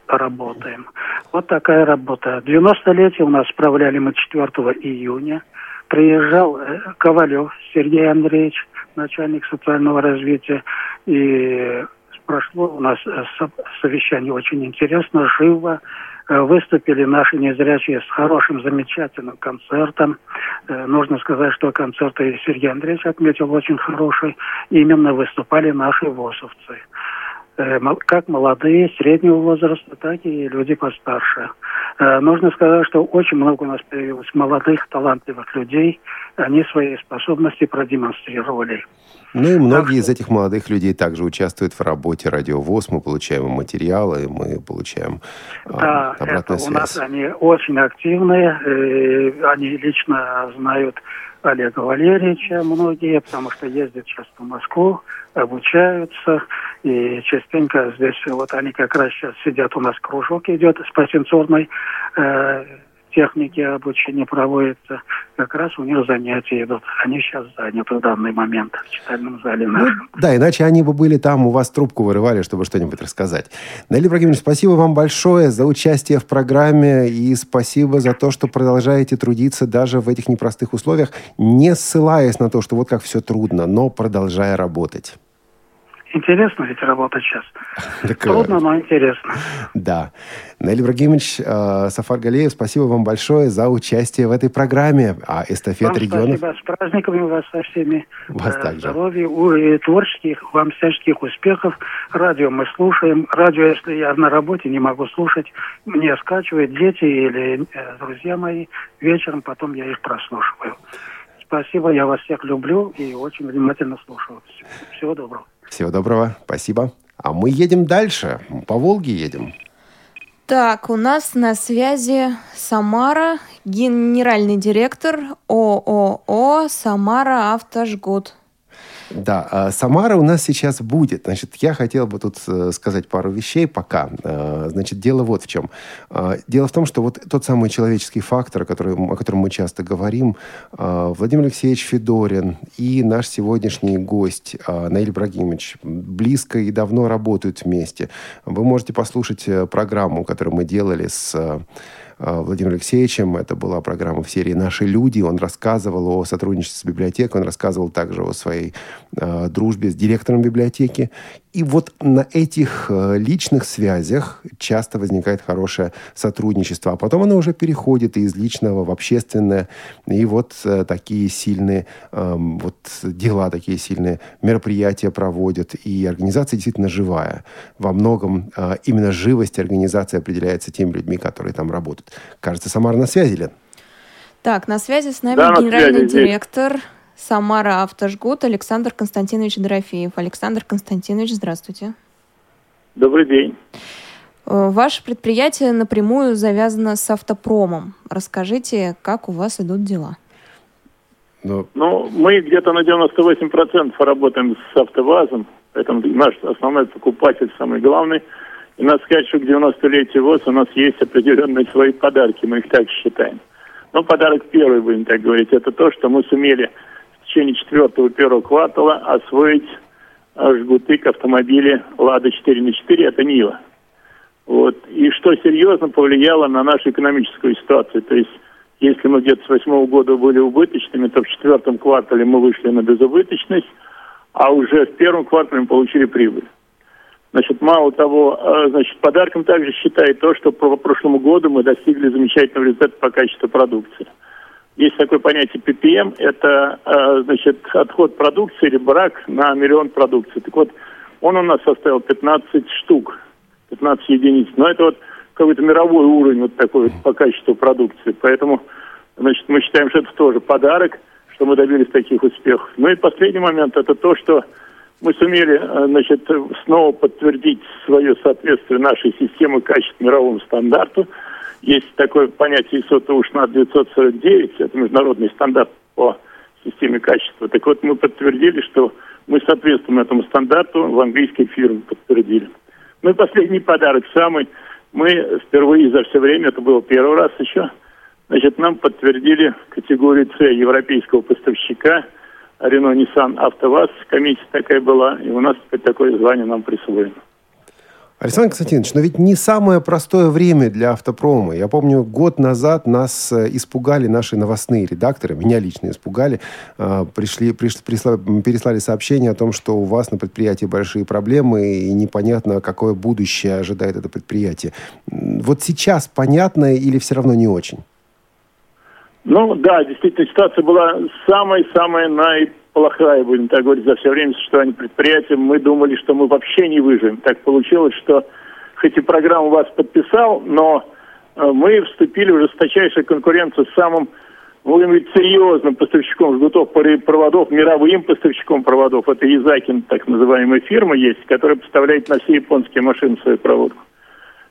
работаем. Вот такая работа. 90-летие у нас справляли мы 4 июня. Приезжал э, Ковалев Сергей Андреевич, начальник социального развития, и прошло у нас совещание очень интересно, живо. Э, выступили наши незрячие с хорошим, замечательным концертом. Э, нужно сказать, что концерт и Сергей Андреевич отметил очень хороший. Именно выступали наши ВОСовцы. Как молодые, среднего возраста, так и люди постарше. Нужно сказать, что очень много у нас появилось молодых, талантливых людей. Они свои способности продемонстрировали. Ну и многие так, из этих молодых людей также участвуют в работе Радиовоз. Мы получаем материалы, мы получаем да, а, обратную это связь. у нас они очень активные. Э, они лично знают Олега Валерьевича многие, потому что ездят часто в Москву, обучаются. И частенько здесь вот они как раз сейчас сидят, у нас кружок идет спасенцорный э, техники обучения проводится, как раз у них занятия идут. Они сейчас заняты в данный момент в читальном зале ну, нашем. Ну, да, иначе они бы были там, у вас трубку вырывали, чтобы что-нибудь рассказать. Наиль Ибрагимович, спасибо вам большое за участие в программе и спасибо за то, что продолжаете трудиться даже в этих непростых условиях, не ссылаясь на то, что вот как все трудно, но продолжая работать. Интересно ведь работать сейчас. Так, Трудно, но интересно. Да. Наиль Ибрагимович, э, Сафар Галеев, спасибо вам большое за участие в этой программе. А эстафет вам регионов... спасибо. С праздниками вас со всеми. Вас э, также. Здоровья, и творческих, вам всяческих успехов. Радио мы слушаем. Радио, если я на работе не могу слушать, мне скачивают дети или э, друзья мои вечером, потом я их прослушиваю. Спасибо, я вас всех люблю и очень внимательно слушаю. Всего доброго. Всего доброго, спасибо. А мы едем дальше, по Волге едем. Так, у нас на связи Самара, генеральный директор ООО «Самара Автожгут». Да, а Самара у нас сейчас будет. Значит, я хотел бы тут э, сказать пару вещей пока. Э, значит, дело вот в чем. Э, дело в том, что вот тот самый человеческий фактор, который, о котором мы часто говорим, Владимир Алексеевич Федорин и наш сегодняшний гость Наиль Ибрагимович близко и давно работают вместе. Вы можете послушать программу, которую мы делали с Владимиром Алексеевичем. Это была программа в серии «Наши люди». Он рассказывал о сотрудничестве с библиотекой, он рассказывал также о своей э, дружбе с директором библиотеки. И вот на этих э, личных связях часто возникает хорошее сотрудничество, а потом оно уже переходит из личного в общественное. И вот э, такие сильные эм, вот дела, такие сильные мероприятия проводят. И организация действительно живая. Во многом э, именно живость организации определяется теми людьми, которые там работают. Кажется, Самара на связи, Лен? Так, на связи с нами да, генеральный связи, директор здесь. Самара Автожгут Александр Константинович Дорофеев. Александр Константинович, здравствуйте. Добрый день. Э, ваше предприятие напрямую завязано с автопромом. Расскажите, как у вас идут дела? Ну, ну мы где-то на 98% работаем с АвтоВАЗом. Это наш основной покупатель, самый главный. И надо сказать, что к 90-летию ВОЗ у нас есть определенные свои подарки, мы их так считаем. Но подарок первый, будем так говорить, это то, что мы сумели течение четвертого первого квартала освоить жгуты к автомобиле «Лада 4 на 4», это «Нива». Вот. И что серьезно повлияло на нашу экономическую ситуацию. То есть, если мы где-то с восьмого года были убыточными, то в четвертом квартале мы вышли на безубыточность, а уже в первом квартале мы получили прибыль. Значит, мало того, а, значит, подарком также считает то, что по прошлому году мы достигли замечательного результата по качеству продукции. Есть такое понятие PPM, это, э, значит, отход продукции или брак на миллион продукции. Так вот, он у нас составил 15 штук, 15 единиц. Но это вот какой-то мировой уровень вот такой вот по качеству продукции. Поэтому, значит, мы считаем, что это тоже подарок, что мы добились таких успехов. Ну и последний момент, это то, что мы сумели, э, значит, снова подтвердить свое соответствие нашей системы качества мировому стандарту – есть такое понятие ISO ТУШНА 949, это международный стандарт по системе качества. Так вот, мы подтвердили, что мы соответствуем этому стандарту, в английской фирме подтвердили. Ну и последний подарок самый. Мы впервые за все время, это было первый раз еще, значит, нам подтвердили категорию С европейского поставщика Рено, Ниссан, АвтоВАЗ. Комиссия такая была, и у нас теперь такое звание нам присвоено. Александр Константинович, но ведь не самое простое время для автопрома. Я помню, год назад нас э, испугали наши новостные редакторы, меня лично испугали, э, пришли, пришли, прислали, переслали сообщение о том, что у вас на предприятии большие проблемы и непонятно, какое будущее ожидает это предприятие. Вот сейчас понятно или все равно не очень? Ну да, действительно, ситуация была самая-самая наиплохая, будем так говорить, за все время существования предприятия. Мы думали, что мы вообще не выживем. Так получилось, что хоть и программу вас подписал, но э, мы вступили в жесточайшую конкуренцию с самым, будем говорить, серьезным поставщиком жгутов проводов, мировым поставщиком проводов. Это Язакин, так называемая фирма есть, которая поставляет на все японские машины свою проводку.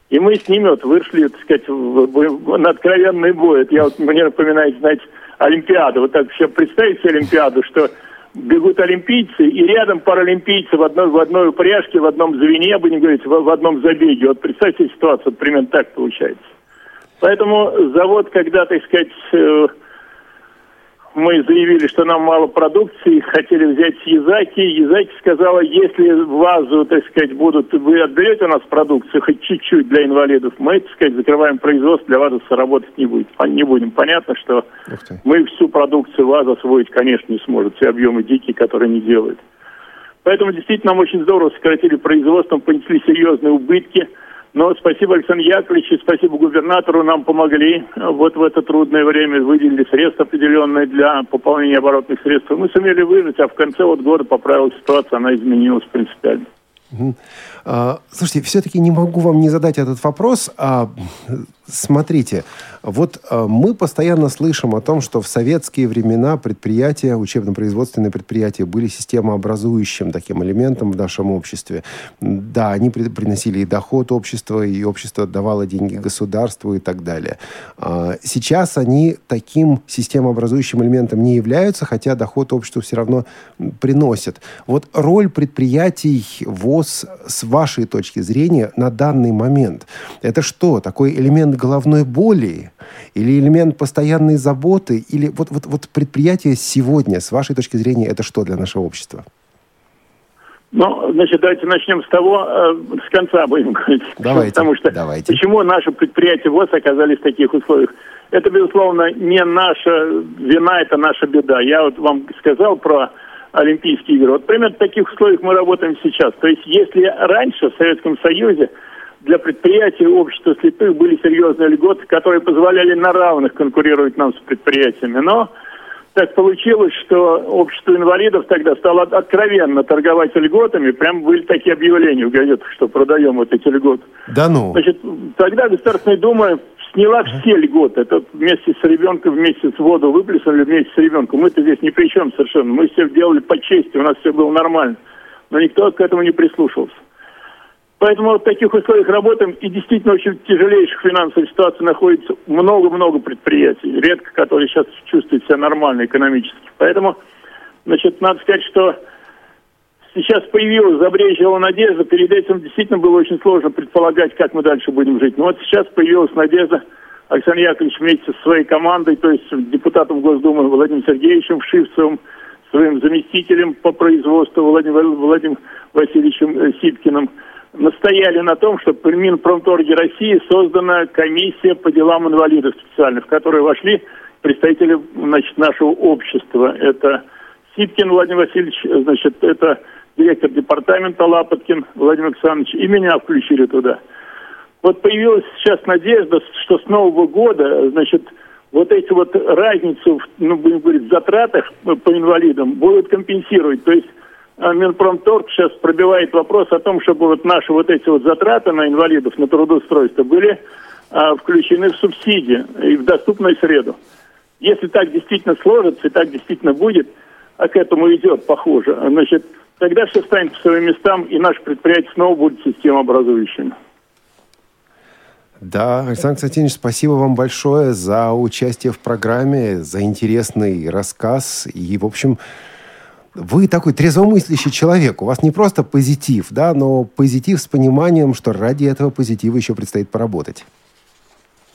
И мы с ними вот вышли, так сказать, на откровенный бой. Это я вот, мне напоминает, знаете, Олимпиаду. Вот так все представьте Олимпиаду, что бегут олимпийцы, и рядом паралимпийцы в одной, в одной упряжке, в одном звене, будем говорить, в, в одном забеге. Вот представьте ситуацию, примерно так получается. Поэтому завод, когда, так сказать, э, мы заявили, что нам мало продукции, хотели взять с Язаки. Язаки сказала, если вазу, так сказать, будут, вы отберете у нас продукцию хоть чуть-чуть для инвалидов, мы, так сказать, закрываем производство, для ВАЗа работать не, будет, не будем. Понятно, что мы всю продукцию ВАЗа освоить, конечно, не сможем, все объемы дикие, которые не делают. Поэтому действительно нам очень здорово сократили производство, понесли серьезные убытки – но спасибо Александру Яковлевичу, спасибо губернатору, нам помогли вот в это трудное время, выделили средства определенные для пополнения оборотных средств. Мы сумели выжить, а в конце вот года поправилась ситуация, она изменилась принципиально. А, слушайте, все-таки не могу вам не задать этот вопрос. А, смотрите, вот а, мы постоянно слышим о том, что в советские времена предприятия, учебно-производственные предприятия были системообразующим таким элементом в нашем обществе. Да, они приносили и доход общества, и общество давало деньги государству и так далее. Сейчас они таким системообразующим элементом не являются, хотя доход обществу все равно приносят. Вот роль предприятий ВОЗ с вашей точки зрения на данный момент? Это что, такой элемент головной боли? Или элемент постоянной заботы? Или вот, вот, вот предприятие сегодня, с вашей точки зрения, это что для нашего общества? Ну, значит, давайте начнем с того, э, с конца будем говорить. Давайте, Потому что давайте. почему наши предприятия ВОЗ оказались в таких условиях? Это, безусловно, не наша вина, это наша беда. Я вот вам сказал про Олимпийские игры. Вот примерно в таких условиях мы работаем сейчас. То есть если раньше в Советском Союзе для предприятий общества слепых были серьезные льготы, которые позволяли на равных конкурировать нам с предприятиями. Но так получилось, что общество инвалидов тогда стало откровенно торговать льготами. Прям были такие объявления в газетах, что продаем вот эти льготы. Да ну? Значит, тогда Государственная Дума сняла все льготы. Это вместе с ребенком, вместе с воду выплеснули вместе с ребенком. Мы-то здесь ни при чем совершенно. Мы все делали по чести, у нас все было нормально. Но никто к этому не прислушивался. Поэтому в таких условиях работаем, и действительно очень тяжелейших финансовых ситуаций находится много-много предприятий, редко которые сейчас чувствуют себя нормально экономически. Поэтому, значит, надо сказать, что сейчас появилась, забрежила надежда, перед этим действительно было очень сложно предполагать, как мы дальше будем жить. Но вот сейчас появилась надежда, Александр Яковлевич вместе со своей командой, то есть депутатом Госдумы Владимиром Сергеевичем Вшивцевым, своим заместителем по производству Владимиром, Владимиром Васильевичем э, Сипкиным, настояли на том, что при Минпромторге России создана комиссия по делам инвалидов специальных, в которую вошли представители значит, нашего общества. Это Сипкин Владимир Васильевич, значит, это директор департамента Лапоткин Владимир Александрович, и меня включили туда. Вот появилась сейчас надежда, что с Нового года, значит, вот эти вот разницу, ну, будем говорить, в затратах по инвалидам будут компенсировать. То есть Минпромторг сейчас пробивает вопрос о том, чтобы вот наши вот эти вот затраты на инвалидов, на трудоустройство были а, включены в субсидии и в доступную среду. Если так действительно сложится и так действительно будет, а к этому идет, похоже, значит, тогда все станет по своим местам, и наше предприятие снова будет системообразующим. Да, Александр Константинович, спасибо вам большое за участие в программе, за интересный рассказ. И, в общем, вы такой трезвомыслящий человек. У вас не просто позитив, да, но позитив с пониманием, что ради этого позитива еще предстоит поработать.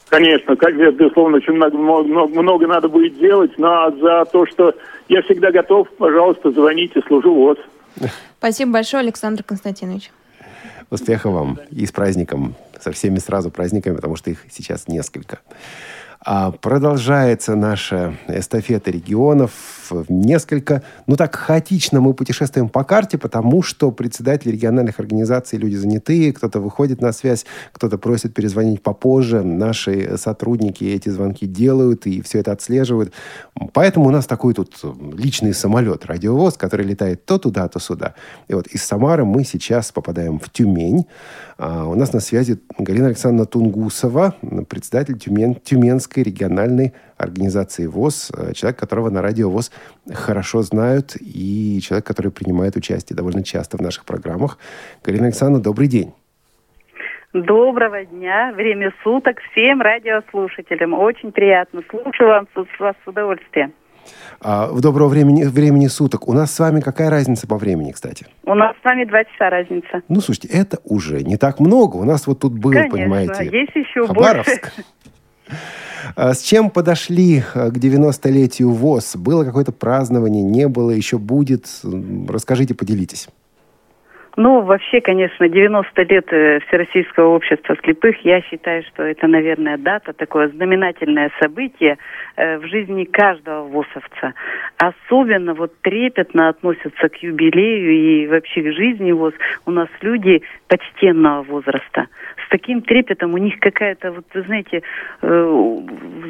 Конечно, как безусловно, очень много, много, много надо будет делать, но за то, что я всегда готов, пожалуйста, звоните, служу ВОЗ. Спасибо большое, Александр Константинович. Успехов вам и с праздником, со всеми сразу праздниками, потому что их сейчас несколько. А продолжается наша эстафета регионов. Несколько, ну так, хаотично мы путешествуем по карте, потому что председатели региональных организаций люди занятые, кто-то выходит на связь, кто-то просит перезвонить попозже. Наши сотрудники эти звонки делают и все это отслеживают. Поэтому у нас такой тут личный самолет, радиовоз, который летает то туда, то сюда. И вот из Самары мы сейчас попадаем в Тюмень. А у нас на связи Галина Александровна Тунгусова, председатель Тюмен, Тюменской региональной организации ВОЗ, э, человек, которого на радио ВОЗ хорошо знают, и человек, который принимает участие довольно часто в наших программах. Галина Александровна, добрый день. Доброго дня, время суток всем радиослушателям. Очень приятно. Слушаю вам с, вас с удовольствием. А, в доброго времени, времени суток. У нас с вами какая разница по времени, кстати? У нас с вами два часа разница. Ну, слушайте, это уже не так много. У нас вот тут был, Конечно, понимаете, есть еще Хабаровск. больше. А с чем подошли э, к 90-летию ВОЗ? Было какое-то празднование, не было, еще будет? Расскажите, поделитесь. Ну, вообще, конечно, 90 лет э, Всероссийского общества слепых, я считаю, что это, наверное, дата, такое знаменательное событие э, в жизни каждого ВОСовца. Особенно вот трепетно относятся к юбилею и вообще к жизни ВОЗ у нас люди почтенного возраста. Таким трепетом у них какая-то, вот вы знаете, э,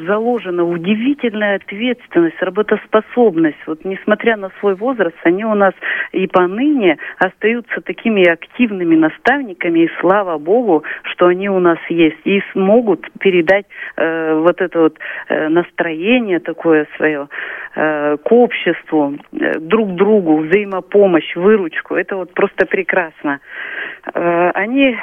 заложена удивительная ответственность, работоспособность. Вот несмотря на свой возраст, они у нас и поныне остаются такими активными наставниками, и слава Богу, что они у нас есть, и смогут передать э, вот это вот э, настроение такое свое э, к обществу, э, друг другу, взаимопомощь, выручку. Это вот просто прекрасно. Э, они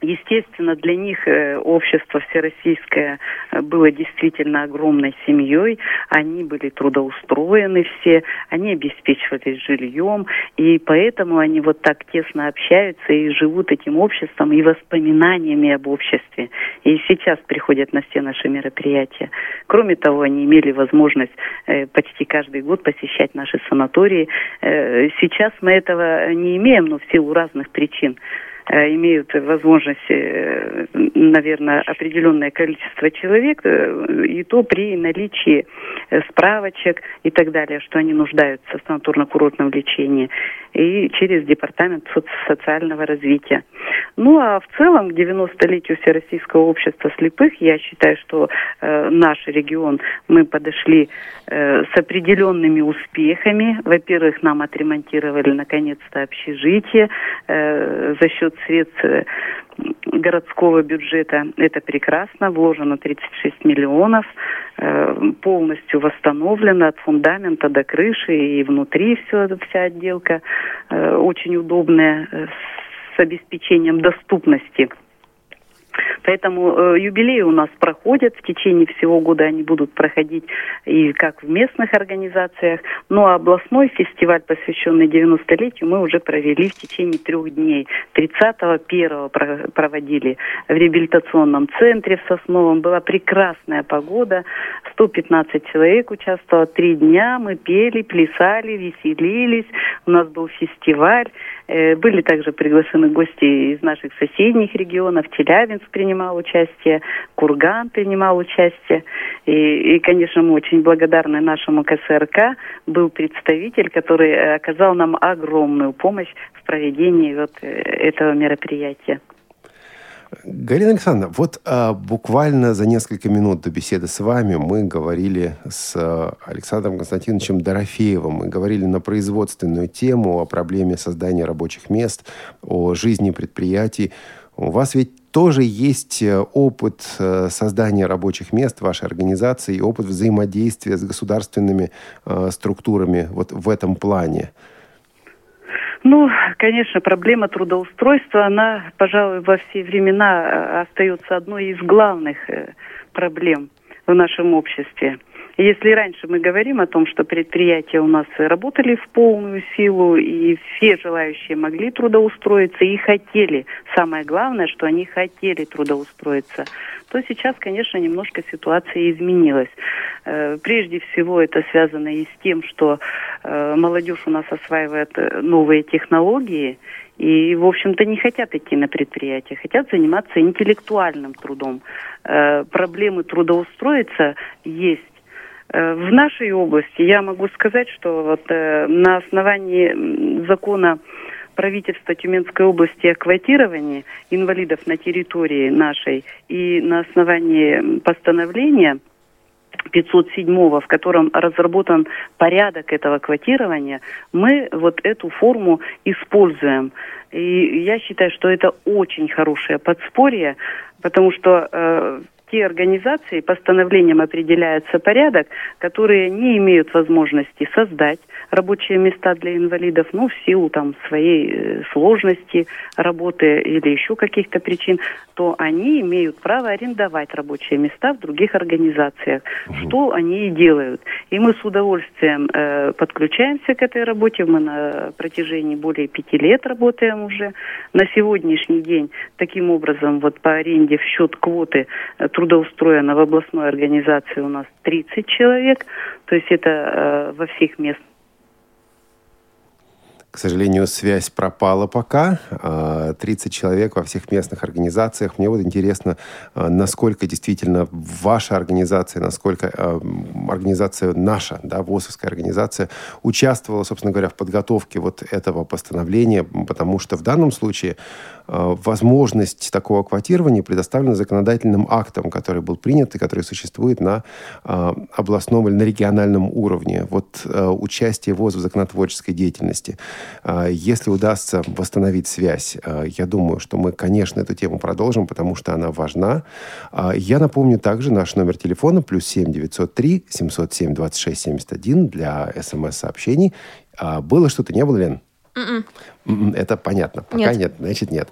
Естественно, для них э, общество всероссийское э, было действительно огромной семьей. Они были трудоустроены все, они обеспечивались жильем, и поэтому они вот так тесно общаются и живут этим обществом и воспоминаниями об обществе. И сейчас приходят на все наши мероприятия. Кроме того, они имели возможность э, почти каждый год посещать наши санатории. Сейчас мы этого не имеем, но в силу разных причин. Э, имеют возможность, э, наверное, определенное количество человек, э, и то при наличии справочек и так далее, что они нуждаются в санаторно-курортном лечении, и через Департамент социального развития. Ну а в целом к 90-летию Всероссийского общества слепых я считаю, что наш регион мы подошли с определенными успехами. Во-первых, нам отремонтировали наконец-то общежитие э, за счет средств э, городского бюджета. Это прекрасно, вложено 36 миллионов, э, полностью восстановлено от фундамента до крыши и внутри все, вся отделка э, очень удобная э, с обеспечением доступности Поэтому э, юбилеи у нас проходят в течение всего года, они будут проходить и как в местных организациях. Ну а областной фестиваль, посвященный 90-летию, мы уже провели в течение трех дней. 30-го, 1 проводили в реабилитационном центре в Сосновом. Была прекрасная погода, 115 человек участвовало. Три дня мы пели, плясали, веселились. У нас был фестиваль. Э, были также приглашены гости из наших соседних регионов. Челябинск принимал участие, Курган принимал участие. И, и, конечно, мы очень благодарны нашему КСРК. Был представитель, который оказал нам огромную помощь в проведении вот э, этого мероприятия. Галина Александровна, вот а, буквально за несколько минут до беседы с вами мы говорили с а, Александром Константиновичем Дорофеевым. Мы говорили на производственную тему о проблеме создания рабочих мест, о жизни предприятий. У вас ведь тоже есть э, опыт э, создания рабочих мест вашей организации, опыт взаимодействия с государственными э, структурами вот в этом плане. Ну, конечно, проблема трудоустройства, она, пожалуй, во все времена э, остается одной из главных э, проблем в нашем обществе. Если раньше мы говорим о том, что предприятия у нас работали в полную силу, и все желающие могли трудоустроиться и хотели, самое главное, что они хотели трудоустроиться, то сейчас, конечно, немножко ситуация изменилась. Э, прежде всего это связано и с тем, что э, молодежь у нас осваивает э, новые технологии, и, в общем-то, не хотят идти на предприятие, хотят заниматься интеллектуальным трудом. Проблемы трудоустроиться есть. В нашей области я могу сказать, что вот на основании закона правительства Тюменской области о квотировании инвалидов на территории нашей и на основании постановления 507, в котором разработан порядок этого квотирования, мы вот эту форму используем. И я считаю, что это очень хорошее подспорье, потому что э, те организации, постановлением определяется порядок, которые не имеют возможности создать рабочие места для инвалидов, ну, в силу там своей э, сложности работы или еще каких-то причин, то они имеют право арендовать рабочие места в других организациях, угу. что они и делают. И мы с удовольствием э, подключаемся к этой работе. Мы на протяжении более пяти лет работаем уже. На сегодняшний день таким образом вот по аренде в счет квоты э, трудоустроено в областной организации у нас 30 человек. То есть это э, во всех местах к сожалению, связь пропала пока. 30 а, человек во всех местных организациях. Мне вот интересно, а, насколько действительно ваша организация, насколько а, организация наша, да, ВОСовская организация, участвовала, собственно говоря, в подготовке вот этого постановления, потому что в данном случае возможность такого квотирования предоставлена законодательным актом, который был принят и который существует на областном или на региональном уровне. Вот участие ВОЗ в законотворческой деятельности – если удастся восстановить связь, я думаю, что мы, конечно, эту тему продолжим, потому что она важна. Я напомню также наш номер телефона плюс 7 903 707 26 71 для смс-сообщений. Было что-то, не было, Лен? Mm-mm. М-м. Это понятно. Пока нет, нет значит нет.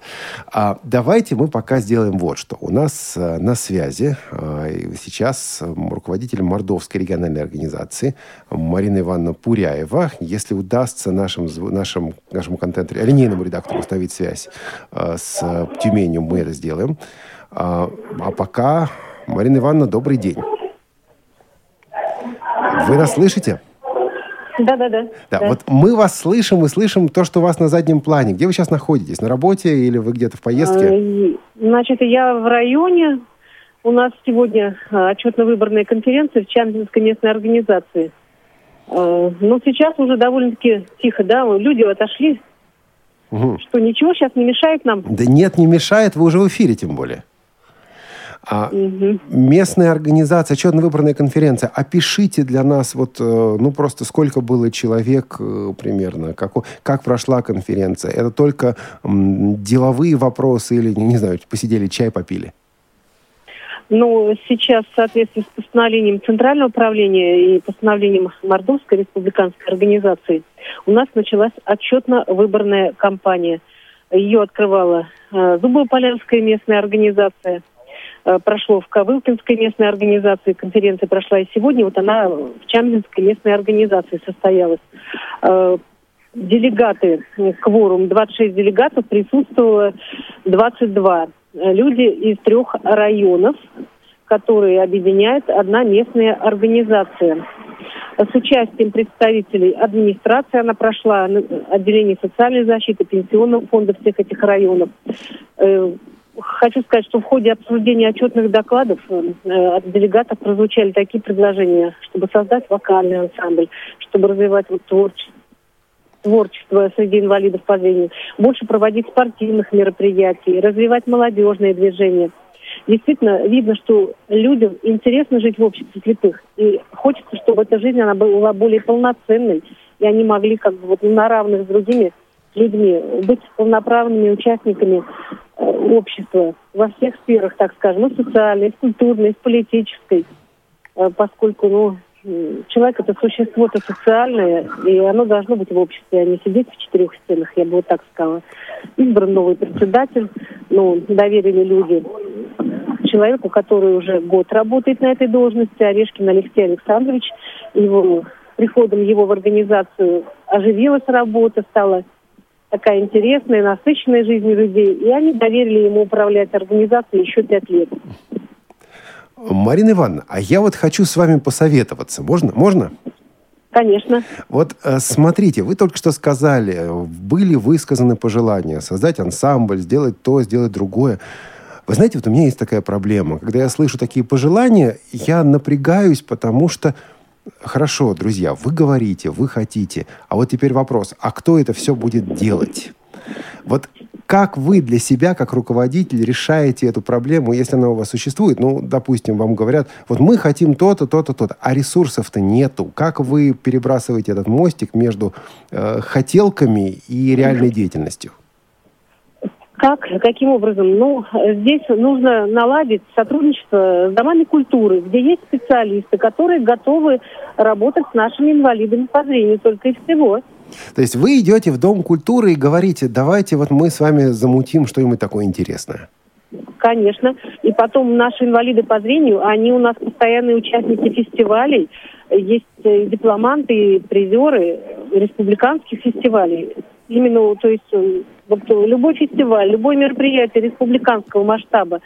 А, давайте мы пока сделаем вот что. У нас а, на связи а, сейчас руководитель Мордовской региональной организации Марина Ивановна Пуряева. Если удастся нашим, нашим, нашему контенту, линейному редактору установить связь а, с Тюменью, мы это сделаем. А, а пока, Марина Ивановна, добрый день. Вы нас слышите? Да, да, да. Да, вот мы вас слышим и слышим то, что у вас на заднем плане. Где вы сейчас находитесь? На работе или вы где-то в поездке? Э, значит, я в районе. У нас сегодня э, отчетно-выборная конференция в Чамбинской местной организации. Э, но сейчас уже довольно-таки тихо, да, люди отошли. Угу. Что, ничего сейчас не мешает нам? Да нет, не мешает, вы уже в эфире тем более. А угу. местная организация, отчетно-выборная конференция, опишите для нас вот, э, ну, просто сколько было человек э, примерно, как, как прошла конференция. Это только деловые вопросы или, не знаю, посидели, чай попили? Ну, сейчас в соответствии с постановлением Центрального управления и постановлением Мордовской республиканской организации у нас началась отчетно-выборная кампания. Ее открывала э, Зубополянская местная организация – прошло в Ковылкинской местной организации, конференция прошла и сегодня, вот она в Чамлинской местной организации состоялась. Э, делегаты, кворум, 26 делегатов, присутствовало 22 люди из трех районов, которые объединяет одна местная организация. С участием представителей администрации она прошла, отделение социальной защиты, пенсионного фонда всех этих районов, э, хочу сказать, что в ходе обсуждения отчетных докладов э, от делегатов прозвучали такие предложения, чтобы создать вокальный ансамбль, чтобы развивать вот творчество творчество среди инвалидов по зрению, больше проводить спортивных мероприятий, развивать молодежные движения. Действительно, видно, что людям интересно жить в обществе слепых. И хочется, чтобы эта жизнь она была более полноценной, и они могли как бы вот на равных с другими людьми быть полноправными участниками общества во всех сферах, так скажем, и социальной, и культурной, и политической, э, поскольку, ну, человек это существо-то социальное, и оно должно быть в обществе, а не сидеть в четырех стенах, я бы вот так сказала. Избран новый председатель, ну, доверили люди человеку, который уже год работает на этой должности, Орешкин Алексей Александрович. Его, приходом его в организацию оживилась работа, стала такая интересная, насыщенная жизнь людей. И они доверили ему управлять организацией еще пять лет. Марина Ивановна, а я вот хочу с вами посоветоваться. Можно? Можно? Конечно. Вот э, смотрите, вы только что сказали, были высказаны пожелания создать ансамбль, сделать то, сделать другое. Вы знаете, вот у меня есть такая проблема. Когда я слышу такие пожелания, я напрягаюсь, потому что Хорошо, друзья, вы говорите, вы хотите. А вот теперь вопрос, а кто это все будет делать? Вот как вы для себя, как руководитель, решаете эту проблему, если она у вас существует? Ну, допустим, вам говорят, вот мы хотим то-то, то-то, то-то, а ресурсов-то нету. Как вы перебрасываете этот мостик между э, хотелками и реальной деятельностью? Как? Каким образом? Ну, здесь нужно наладить сотрудничество с домами культуры, где есть специалисты, которые готовы работать с нашими инвалидами по зрению только и всего. То есть вы идете в Дом культуры и говорите, давайте вот мы с вами замутим что-нибудь такое интересное. Конечно. И потом наши инвалиды по зрению, они у нас постоянные участники фестивалей. Есть дипломанты и призеры республиканских фестивалей. Именно, то есть вот любой фестиваль, любое мероприятие республиканского масштаба,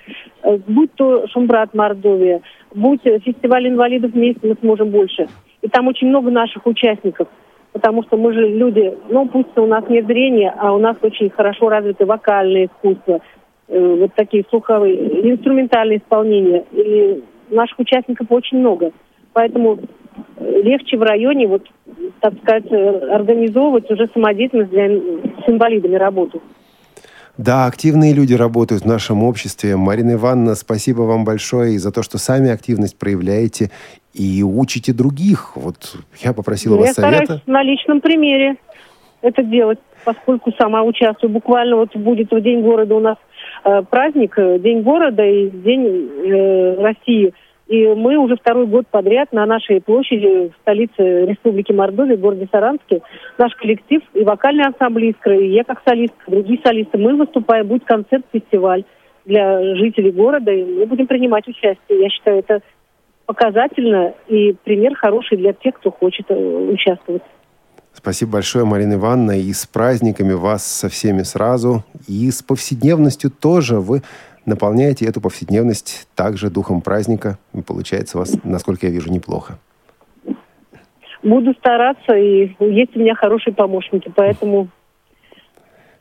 э, будь то Шумбрат Мордовия, будь фестиваль инвалидов вместе мы сможем больше. И там очень много наших участников, потому что мы же люди, ну пусть у нас нет зрения, а у нас очень хорошо развиты вокальное искусство, э, вот такие слуховые, инструментальные исполнения. И наших участников очень много. Поэтому легче в районе, вот, так сказать, организовывать уже самодеятельность для, с инвалидами работу. Да, активные люди работают в нашем обществе. Марина Ивановна, спасибо вам большое и за то, что сами активность проявляете и учите других. Вот я попросила я вас совета. Я стараюсь на личном примере это делать, поскольку сама участвую. Буквально вот будет в День города у нас э, праздник, э, День города и День э, России – и мы уже второй год подряд на нашей площади в столице Республики Мордовия, городе Саранске, наш коллектив и вокальный ансамбль «Искра», и я как солистка, другие солисты, мы выступаем, будет концерт-фестиваль для жителей города, и мы будем принимать участие. Я считаю, это показательно и пример хороший для тех, кто хочет э, участвовать. Спасибо большое, Марина Ивановна. И с праздниками вас со всеми сразу. И с повседневностью тоже. Вы наполняете эту повседневность также духом праздника. И получается у вас, насколько я вижу, неплохо. Буду стараться, и есть у меня хорошие помощники, поэтому...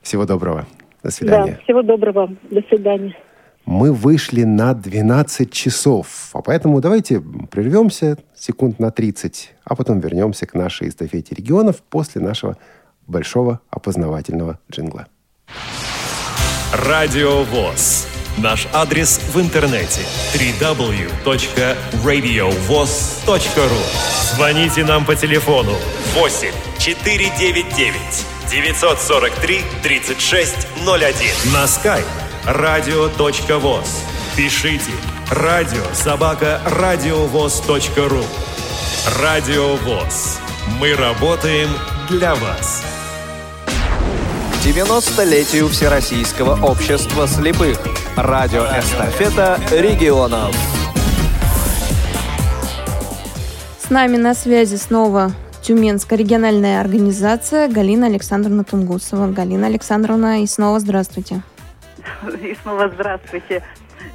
Всего доброго. До свидания. Да, всего доброго. До свидания. Мы вышли на 12 часов, а поэтому давайте прервемся секунд на 30, а потом вернемся к нашей эстафете регионов после нашего большого опознавательного джингла. Радио ВОЗ. Наш адрес в интернете www.radiovoz.ru Звоните нам по телефону 8 499 943 3601 на skype radio.voz Пишите радио собака радиовоз.ру Радио ВОЗ. Мы работаем для вас. 90-летию Всероссийского общества слепых. Радиоэстафета регионов. С нами на связи снова Тюменская региональная организация Галина Александровна Тунгусова. Галина Александровна, и снова здравствуйте. И снова здравствуйте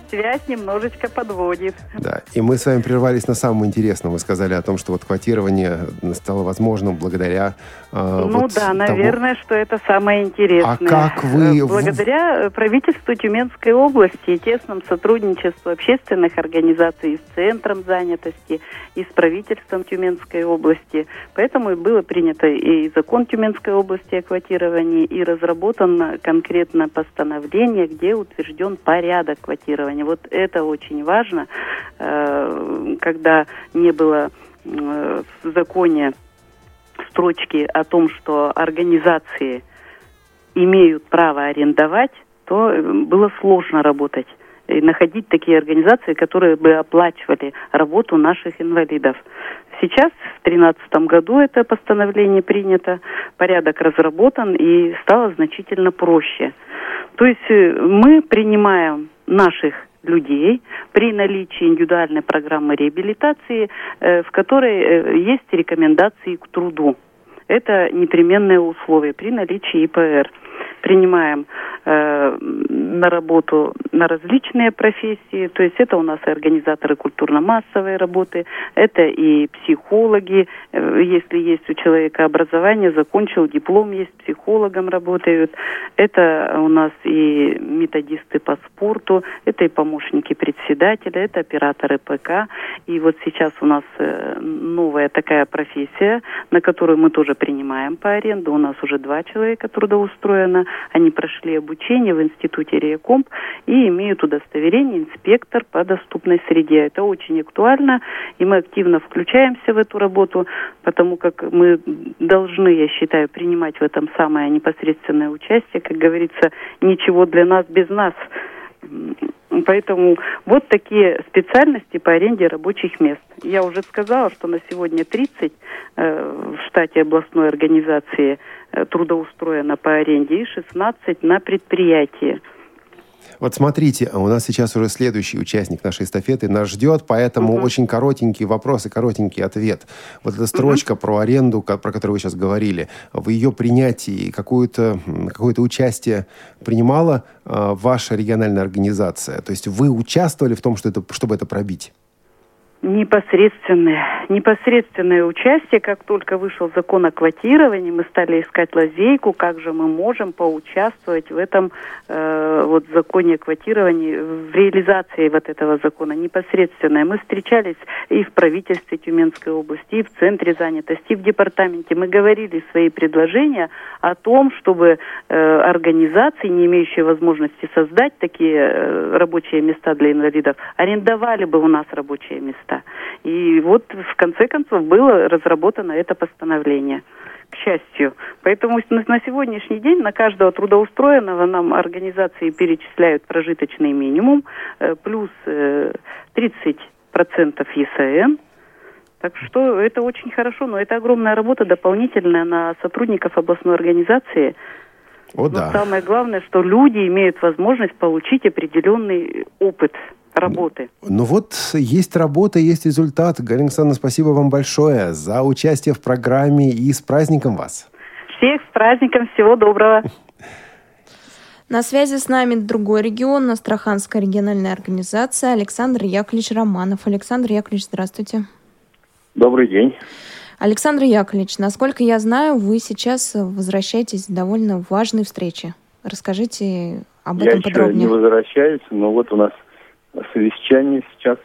связь немножечко подводит. Да, и мы с вами прервались на самом интересном. Вы сказали о том, что вот квотирование стало возможным благодаря... Э, ну вот да, тому... наверное, что это самое интересное. А как вы... Э, благодаря правительству Тюменской области и тесному сотрудничеству общественных организаций с Центром занятости, и с правительством Тюменской области. Поэтому и было принято и закон Тюменской области о квотировании, и разработано конкретно постановление, где утвержден порядок квотирования вот это очень важно, э, когда не было э, в законе строчки о том, что организации имеют право арендовать, то э, было сложно работать и находить такие организации, которые бы оплачивали работу наших инвалидов. Сейчас, в 2013 году, это постановление принято, порядок разработан и стало значительно проще. То есть мы принимаем наших людей при наличии индивидуальной программы реабилитации, э, в которой э, есть рекомендации к труду. Это непременное условие при наличии ИПР принимаем э, на работу на различные профессии. То есть это у нас и организаторы культурно-массовой работы, это и психологи, э, если есть у человека образование, закончил диплом, есть психологом работают. Это у нас и методисты по спорту, это и помощники председателя, это операторы ПК. И вот сейчас у нас э, новая такая профессия, на которую мы тоже принимаем по аренду. У нас уже два человека трудоустроено. Они прошли обучение в институте Реакомп и имеют удостоверение инспектор по доступной среде. Это очень актуально, и мы активно включаемся в эту работу, потому как мы должны, я считаю, принимать в этом самое непосредственное участие. Как говорится, ничего для нас без нас. Поэтому вот такие специальности по аренде рабочих мест. Я уже сказала, что на сегодня 30 э, в штате областной организации трудоустроено по аренде и 16 на предприятии. Вот смотрите, у нас сейчас уже следующий участник нашей эстафеты нас ждет, поэтому угу. очень коротенький вопрос и коротенький ответ. Вот эта строчка угу. про аренду, про которую вы сейчас говорили, в ее принятии какое-то какое участие принимала э, ваша региональная организация? То есть вы участвовали в том, что это, чтобы это пробить? Непосредственное, непосредственное участие, как только вышел закон о квотировании, мы стали искать лазейку, как же мы можем поучаствовать в этом э, вот законе о квотировании, в реализации вот этого закона непосредственное. Мы встречались и в правительстве Тюменской области, и в центре занятости, и в департаменте. Мы говорили свои предложения о том, чтобы э, организации, не имеющие возможности создать такие э, рабочие места для инвалидов, арендовали бы у нас рабочие места места. И вот в конце концов было разработано это постановление к счастью. Поэтому на сегодняшний день на каждого трудоустроенного нам организации перечисляют прожиточный минимум, э, плюс 30% э, ЕСН. Так что это очень хорошо, но это огромная работа дополнительная на сотрудников областной организации. О, но да. самое главное, что люди имеют возможность получить определенный опыт работы. Ну вот есть работа, есть результат. Галина Александровна, спасибо вам большое за участие в программе и с праздником вас. Всех с праздником, всего доброго. На связи с нами другой регион, Астраханская региональная организация, Александр Яковлевич Романов. Александр Яковлевич, здравствуйте. Добрый день. Александр Яковлевич, насколько я знаю, вы сейчас возвращаетесь с довольно важной встречи. Расскажите об этом я подробнее. Я не возвращаюсь, но вот у нас совещание сейчас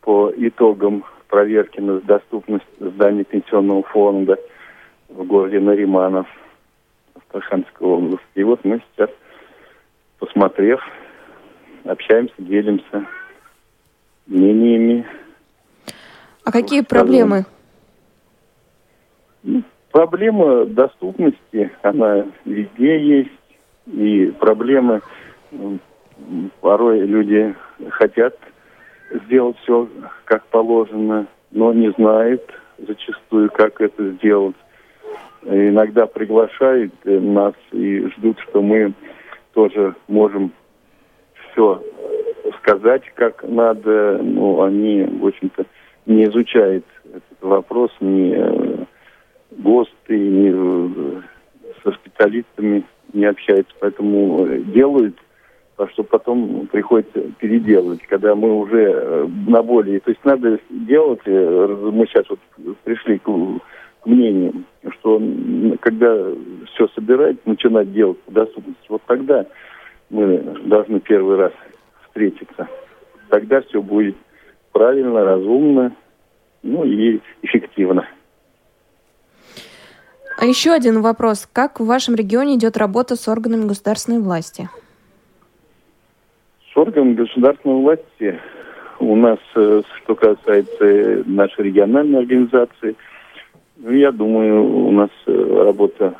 по итогам проверки на доступность зданий пенсионного фонда в городе Нариманов, Астраханской области. И вот мы сейчас, посмотрев, общаемся, делимся мнениями. А какие проблемы? Ну, проблема доступности, она везде есть. И проблемы порой люди хотят сделать все как положено, но не знают зачастую, как это сделать. Иногда приглашают нас и ждут, что мы тоже можем все сказать, как надо. Но они, в общем-то, не изучают этот вопрос ни э, ГОСТы, ни э, со специалистами не общаются. Поэтому делают а что потом приходится переделывать, когда мы уже э, на боли. То есть надо делать, э, мы сейчас вот пришли к мнению, что когда все собирать, начинать делать по доступности, вот тогда мы должны первый раз встретиться. Тогда все будет правильно, разумно, ну и эффективно. А еще один вопрос. Как в вашем регионе идет работа с органами государственной власти? С органами государственной власти у нас, э, что касается нашей региональной организации, ну, я думаю, у нас э, работа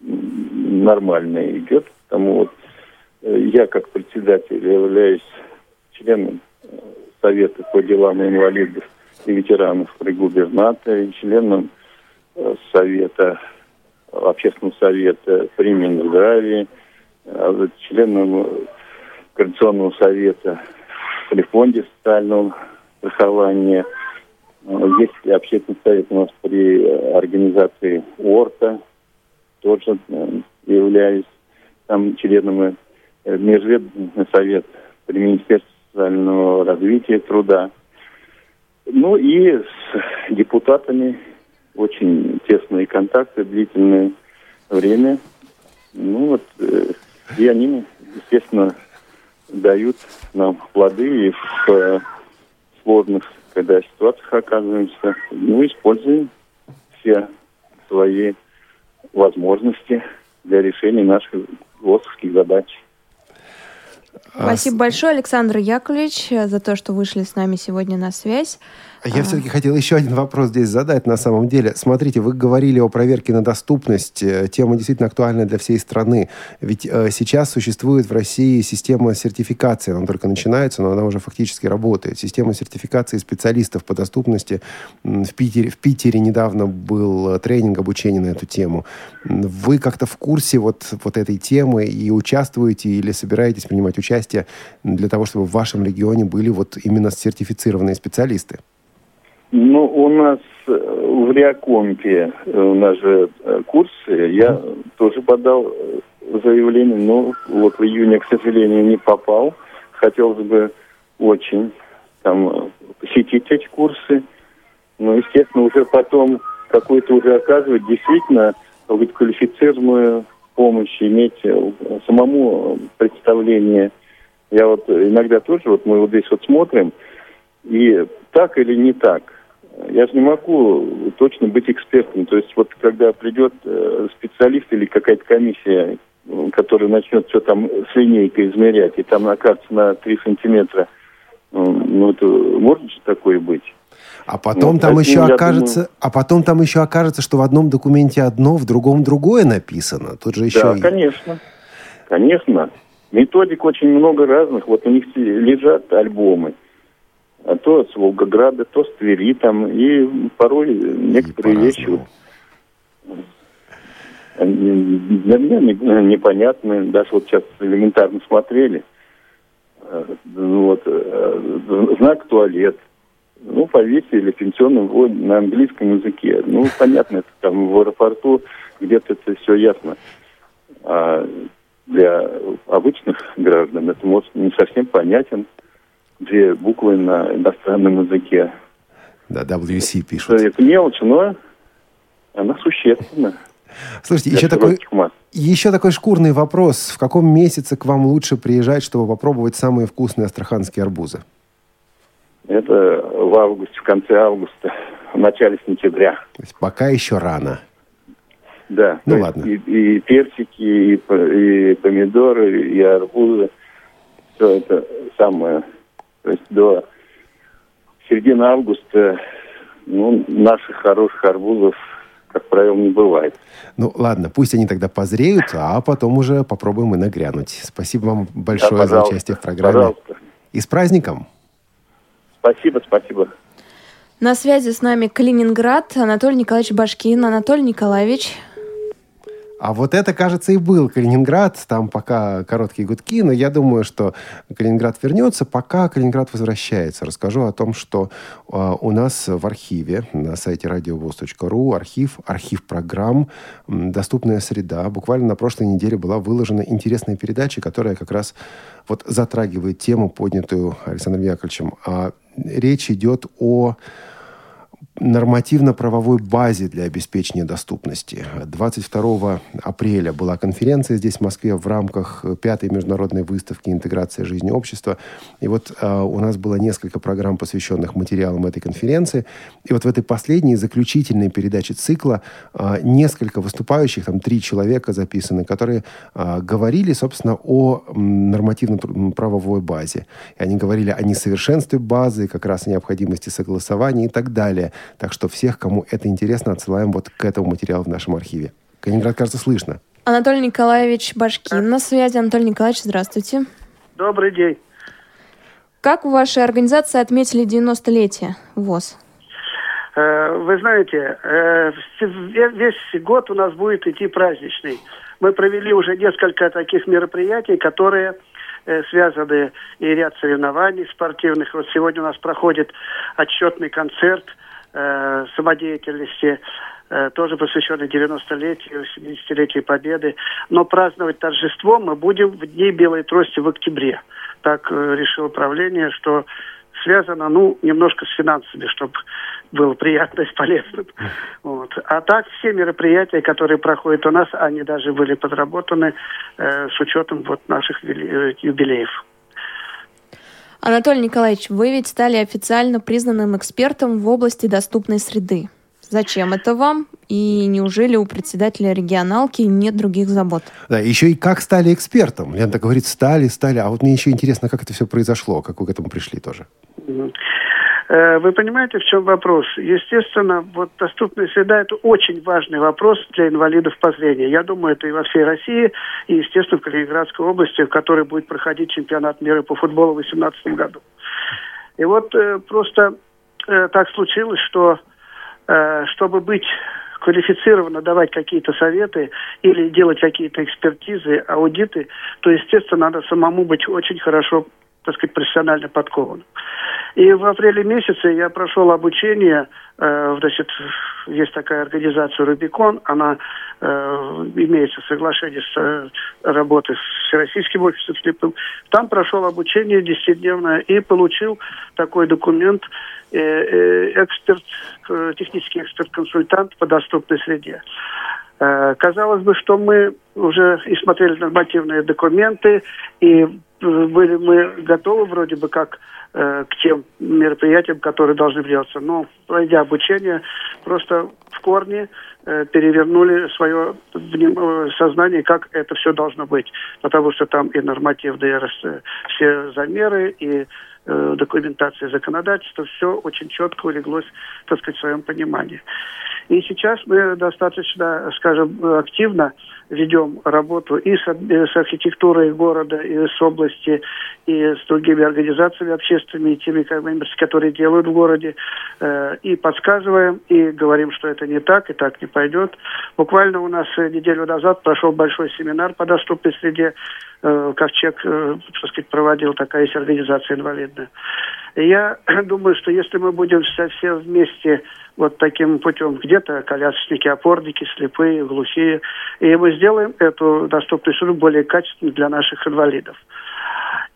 нормальная идет. Потому вот э, я, как председатель, являюсь членом Совета по делам инвалидов и ветеранов при губернаторе, членом Совета, Общественного совета при Минздраве, членом Координационного совета при фонде социального страхования. Есть общественный совет у нас при организации ОРТа, тоже являюсь там членом Межведомственный совет при Министерстве социального развития труда. Ну и с депутатами очень тесные контакты, длительное время. Ну вот, э, и они, естественно, дают нам плоды и в э, сложных, когда ситуациях оказываемся, ну, используем все свои возможности для решения наших ВОСовских задач. Спасибо большое, Александр Яковлевич, за то, что вышли с нами сегодня на связь. Я все-таки хотел еще один вопрос здесь задать на самом деле. Смотрите, вы говорили о проверке на доступность. Э, тема действительно актуальна для всей страны. Ведь э, сейчас существует в России система сертификации. Она только начинается, но она уже фактически работает. Система сертификации специалистов по доступности. В Питере, в Питере недавно был э, тренинг обучения на эту тему. Вы как-то в курсе вот, вот этой темы и участвуете или собираетесь принимать участие для того, чтобы в вашем регионе были вот именно сертифицированные специалисты? Ну, у нас э, в Реакомпе, э, у нас же э, курсы, я тоже подал заявление, но вот в июне, к сожалению, не попал. Хотелось бы очень там посетить эти курсы. Но, естественно, уже потом какую-то уже оказывать действительно квалифицированную помощь, иметь самому представление. Я вот иногда тоже, вот мы вот здесь вот смотрим, и так или не так, я же не могу точно быть экспертом. То есть вот когда придет э, специалист или какая-то комиссия, которая начнет все там с линейкой измерять, и там окажется на 3 сантиметра, ну это может же такое быть? А потом ну, там еще окажется, думаю... а потом там еще окажется, что в одном документе одно, в другом другое написано. Тут же еще. Да, и... конечно, конечно. Методик очень много разных. Вот у них лежат альбомы то с Волгограда, то с Твери там, и порой некоторые вещи вот, для меня непонятны, даже вот сейчас элементарно смотрели, э, вот, э, знак туалет, ну, повесили пенсионный ввод на английском языке. Ну, понятно, это там в аэропорту где-то это все ясно. А для обычных граждан это может не совсем понятен две буквы на иностранном языке. Да, WC пишут. Это мелочь, но она существенна. Слушайте, еще такой, еще такой шкурный вопрос. В каком месяце к вам лучше приезжать, чтобы попробовать самые вкусные астраханские арбузы? Это в августе, в конце августа, в начале сентября. То есть пока еще рано. Да. Ну ладно. И, и персики, и, и помидоры, и арбузы. Все это самое то есть до середины августа ну, наших хороших арбузов, как правило, не бывает. Ну, ладно, пусть они тогда позреют, а потом уже попробуем и нагрянуть. Спасибо вам большое да, за участие в программе. Пожалуйста. И с праздником! Спасибо, спасибо. На связи с нами Калининград, Анатолий Николаевич Башкин. Анатолий Николаевич, а вот это, кажется, и был Калининград. Там пока короткие гудки, но я думаю, что Калининград вернется, пока Калининград возвращается. Расскажу о том, что э, у нас в архиве на сайте радиовоз.ру архив, архив программ «Доступная среда». Буквально на прошлой неделе была выложена интересная передача, которая как раз вот затрагивает тему, поднятую Александром Яковлевичем. А речь идет о нормативно-правовой базе для обеспечения доступности. 22 апреля была конференция здесь, в Москве, в рамках пятой международной выставки «Интеграция жизни общества». И вот э, у нас было несколько программ, посвященных материалам этой конференции. И вот в этой последней, заключительной передаче цикла э, несколько выступающих, там три человека записаны, которые э, говорили, собственно, о нормативно-правовой базе. И они говорили о несовершенстве базы, как раз о необходимости согласования и так далее – так что всех, кому это интересно, отсылаем вот к этому материалу в нашем архиве. Калининград, кажется, слышно. Анатолий Николаевич Башкин на связи. Анатолий Николаевич, здравствуйте. Добрый день. Как в вашей организации отметили 90-летие ВОЗ? Э, вы знаете, э, весь год у нас будет идти праздничный. Мы провели уже несколько таких мероприятий, которые э, связаны и ряд соревнований спортивных. Вот сегодня у нас проходит отчетный концерт э, самодеятельности э, тоже посвященный 90-летию, 70-летию Победы. Но праздновать торжество мы будем в Дни Белой Трости в октябре. Так э, решило правление, что связано, ну, немножко с финансами, чтобы было приятно и полезным. Вот. А так все мероприятия, которые проходят у нас, они даже были подработаны э, с учетом вот наших юбилеев. Анатолий Николаевич, вы ведь стали официально признанным экспертом в области доступной среды. Зачем это вам? И неужели у председателя регионалки нет других забот? Да, еще и как стали экспертом. Лента говорит, стали, стали. А вот мне еще интересно, как это все произошло, как вы к этому пришли тоже. Э, вы понимаете, в чем вопрос? Естественно, вот доступная среда – это очень важный вопрос для инвалидов по зрению. Я думаю, это и во всей России, и, естественно, в Калининградской области, в которой будет проходить чемпионат мира по футболу в 2018 году. И вот э, просто э, так случилось, что э, чтобы быть квалифицированно давать какие-то советы или делать какие-то экспертизы, аудиты, то, естественно, надо самому быть очень хорошо так сказать, профессионально подкован. И в апреле месяце я прошел обучение, э, значит, есть такая организация «Рубикон», она э, имеется соглашение с э, работой с Всероссийским обществом слепым. Там прошел обучение десятидневное и получил такой документ э, э, эксперт, э, технический эксперт-консультант по доступной среде. Э, казалось бы, что мы уже и смотрели нормативные документы, и были мы готовы вроде бы как э, к тем мероприятиям, которые должны делаться. Но, пройдя обучение, просто в корне э, перевернули свое э, сознание, как это все должно быть. Потому что там и нормативные э, все замеры, и э, документация законодательства, все очень четко улеглось, так сказать, в своем понимании. И сейчас мы достаточно, скажем, активно ведем работу и с, э, с архитектурой города, и с области, и с другими организациями общественными, теми, которые делают в городе, э, и подсказываем, и говорим, что это не так, и так не пойдет. Буквально у нас неделю назад прошел большой семинар по доступной среде, э, Ковчег, э, так сказать, проводил, такая есть организация инвалидная. Я думаю, что если мы будем все вместе вот таким путем, где-то колясочники, опорники, слепые, глухие, и мы сделаем эту доступную среду более качественной для наших инвалидов.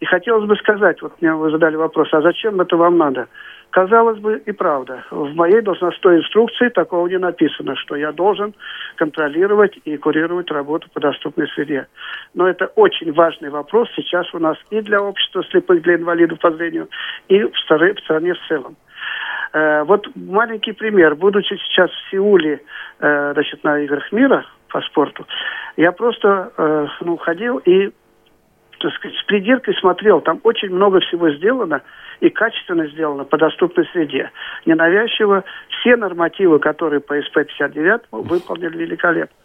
И хотелось бы сказать, вот мне вы задали вопрос, а зачем это вам надо? Казалось бы, и правда. В моей должностной инструкции такого не написано, что я должен контролировать и курировать работу по доступной среде. Но это очень важный вопрос сейчас у нас и для общества слепых, для инвалидов по зрению, и в стране в, целом. Э, вот маленький пример. Будучи сейчас в Сеуле, э, значит, на играх мира по спорту, я просто э, ну, ходил и так сказать, с придиркой смотрел. Там очень много всего сделано и качественно сделано по доступной среде. Ненавязчиво все нормативы, которые по СП-59 выполнены великолепно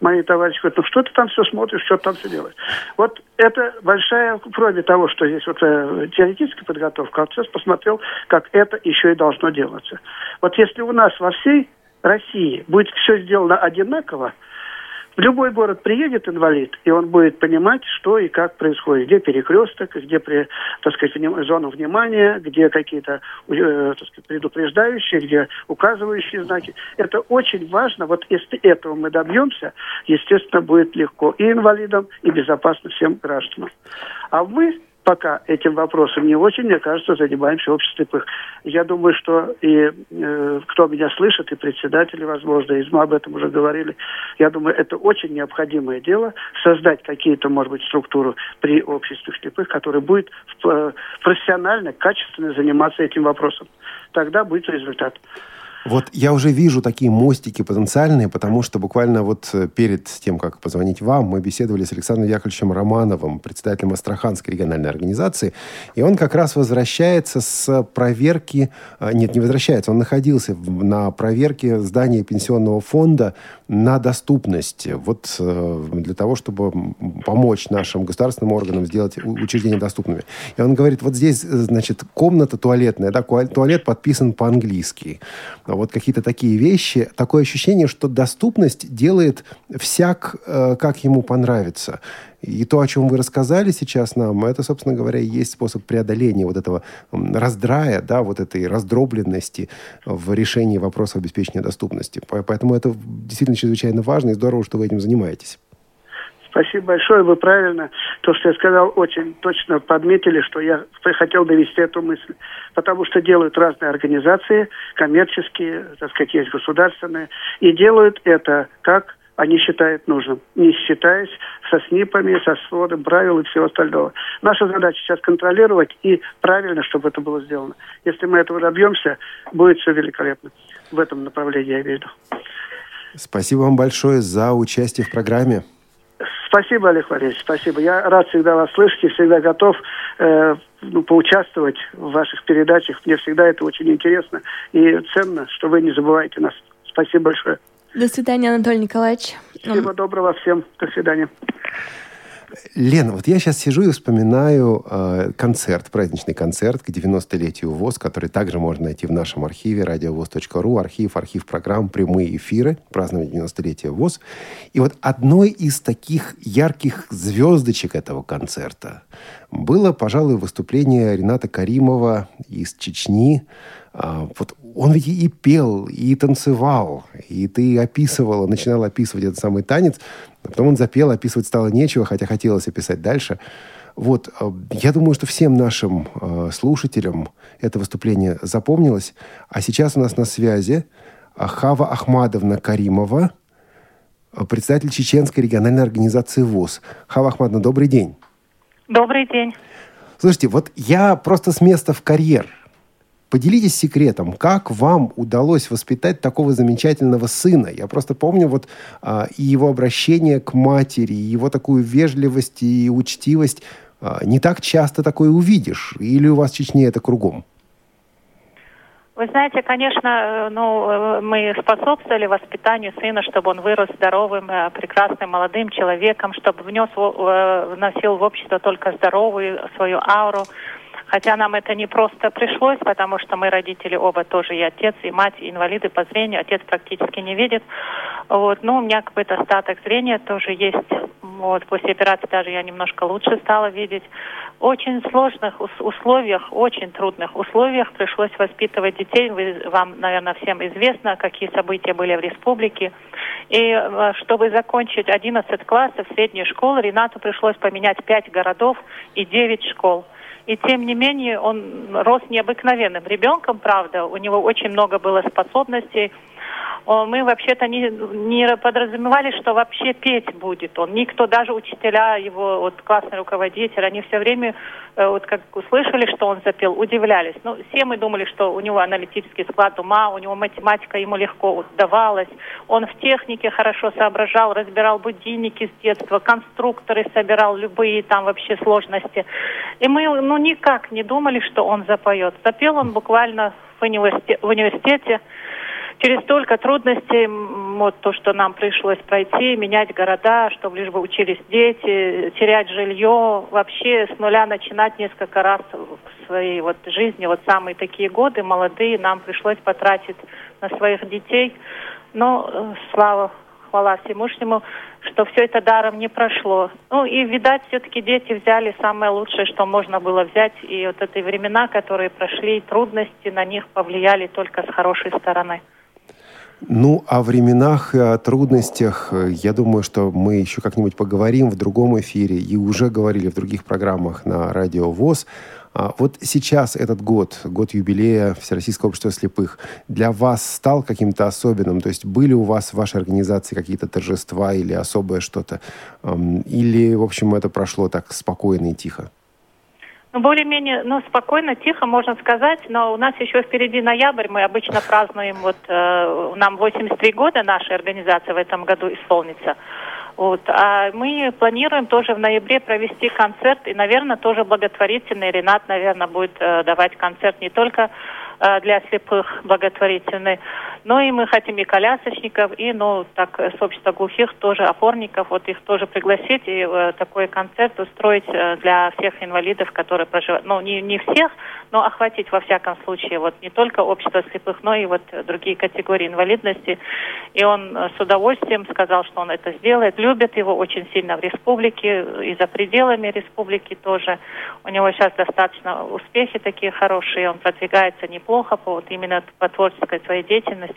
мои товарищи говорят, ну что ты там все смотришь, что ты там все делаешь. Вот это большая, кроме того, что здесь вот э, теоретическая подготовка, а сейчас посмотрел, как это еще и должно делаться. Вот если у нас во всей России будет все сделано одинаково, в любой город приедет инвалид, и он будет понимать, что и как происходит. Где перекресток, где, так сказать, зона внимания, где какие-то э, сказать, предупреждающие, где указывающие знаки. Это очень важно. Вот если этого мы добьемся, естественно, будет легко и инвалидам, и безопасно всем гражданам. А мы пока этим вопросом не очень, мне кажется, занимаемся обществом слепых. Я думаю, что и э, кто меня слышит, и председатели, возможно, и мы об этом уже говорили, я думаю, это очень необходимое дело, создать какие-то, может быть, структуру при обществе слепых, которая будет э, профессионально, качественно заниматься этим вопросом. Тогда будет результат. Вот я уже вижу такие мостики потенциальные, потому что буквально вот э, перед тем, как позвонить вам, мы беседовали с Александром Яковлевичем Романовым, председателем Астраханской региональной организации, и он как раз возвращается с проверки, э, нет, не возвращается, он находился на проверке здания пенсионного фонда на доступность, вот э, для того, чтобы помочь нашим государственным органам сделать учреждения доступными. И он говорит, вот здесь, значит, комната туалетная, да, туалет подписан по-английски. Вот какие-то такие вещи. Такое ощущение, что доступность делает всяк, э, как ему понравится. И то, о чем вы рассказали сейчас нам, это, собственно говоря, и есть способ преодоления вот этого раздрая, да, вот этой раздробленности в решении вопроса обеспечения доступности. Поэтому это действительно чрезвычайно важно и здорово, что вы этим занимаетесь. Спасибо большое, вы правильно, то, что я сказал, очень точно подметили, что я хотел довести эту мысль. Потому что делают разные организации, коммерческие, так сказать, есть государственные, и делают это как они считают нужным, не считаясь со СНИПами, со сводом правил и всего остального. Наша задача сейчас контролировать и правильно, чтобы это было сделано. Если мы этого добьемся, будет все великолепно. В этом направлении я верю. Спасибо вам большое за участие в программе. Спасибо, Олег Валерьевич, спасибо. Я рад всегда вас слышать и всегда готов э, ну, поучаствовать в ваших передачах. Мне всегда это очень интересно и ценно, что вы не забываете нас. Спасибо большое. До свидания, Анатолий Николаевич. Всего доброго всем. До свидания. Лена, вот я сейчас сижу и вспоминаю э, концерт, праздничный концерт к 90-летию ВОЗ, который также можно найти в нашем архиве радиовоз.ру, архив, архив программ, прямые эфиры, празднование 90-летия ВОЗ. И вот одной из таких ярких звездочек этого концерта было, пожалуй, выступление Рената Каримова из Чечни. Э, вот он ведь и пел, и танцевал, и ты описывала, начинала описывать этот самый танец, а потом он запел, описывать стало нечего, хотя хотелось описать дальше. Вот, э, я думаю, что всем нашим э, слушателям это выступление запомнилось. А сейчас у нас на связи Хава Ахмадовна Каримова, председатель Чеченской региональной организации ВОЗ. Хава Ахмадовна, добрый день. Добрый день. Слушайте, вот я просто с места в карьер – Поделитесь секретом, как вам удалось воспитать такого замечательного сына? Я просто помню вот а, и его обращение к матери, и его такую вежливость и учтивость. А, не так часто такое увидишь. Или у вас в Чечне это кругом? Вы знаете, конечно, э, ну, э, мы способствовали воспитанию сына, чтобы он вырос здоровым, э, прекрасным, молодым человеком, чтобы внес, вносил в общество только здоровую свою ауру, Хотя нам это не просто пришлось, потому что мы родители оба тоже, и отец, и мать, и инвалиды по зрению. Отец практически не видит. Вот. Но у меня какой-то остаток зрения тоже есть. Вот. После операции даже я немножко лучше стала видеть. В очень сложных условиях, очень трудных условиях пришлось воспитывать детей. Вы, вам, наверное, всем известно, какие события были в республике. И э, чтобы закончить 11 классов средней школы, Ренату пришлось поменять 5 городов и 9 школ. И тем не менее он рос необыкновенным ребенком, правда. У него очень много было способностей мы вообще-то не, не подразумевали, что вообще петь будет он. Никто, даже учителя его, вот классный руководитель, они все время, э, вот как услышали, что он запел, удивлялись. Ну, все мы думали, что у него аналитический склад ума, у него математика ему легко давалась. Он в технике хорошо соображал, разбирал будильники с детства, конструкторы собирал, любые там вообще сложности. И мы, ну, никак не думали, что он запоет. Запел он буквально в университете, в университете через столько трудностей, вот то, что нам пришлось пройти, менять города, чтобы лишь бы учились дети, терять жилье, вообще с нуля начинать несколько раз в своей вот жизни, вот самые такие годы молодые, нам пришлось потратить на своих детей. Но э, слава, хвала Всемышнему, что все это даром не прошло. Ну и, видать, все-таки дети взяли самое лучшее, что можно было взять. И вот эти времена, которые прошли, трудности на них повлияли только с хорошей стороны. Ну, о временах и о трудностях, э, я думаю, что мы еще как-нибудь поговорим в другом эфире и уже говорили в других программах на Радио ВОЗ. А вот сейчас этот год, год юбилея Всероссийского общества слепых, для вас стал каким-то особенным? То есть были у вас в вашей организации какие-то торжества или особое что-то? Или, в общем, это прошло так спокойно и тихо? Ну, более-менее, ну, спокойно, тихо, можно сказать, но у нас еще впереди ноябрь, мы обычно празднуем, вот, э, нам 83 года нашей организации в этом году исполнится. Вот. А мы планируем тоже в ноябре провести концерт, и, наверное, тоже благотворительный. Ренат, наверное, будет э, давать концерт не только э, для слепых благотворительный. Ну и мы хотим и колясочников, и, ну, так, с общества глухих тоже опорников, вот их тоже пригласить и э, такой концерт устроить э, для всех инвалидов, которые проживают. Ну, не, не всех, но охватить во всяком случае, вот не только общество слепых, но и вот другие категории инвалидности. И он э, с удовольствием сказал, что он это сделает. Любят его очень сильно в республике и за пределами республики тоже. У него сейчас достаточно успехи такие хорошие, он продвигается неплохо по, вот именно по творческой своей деятельности.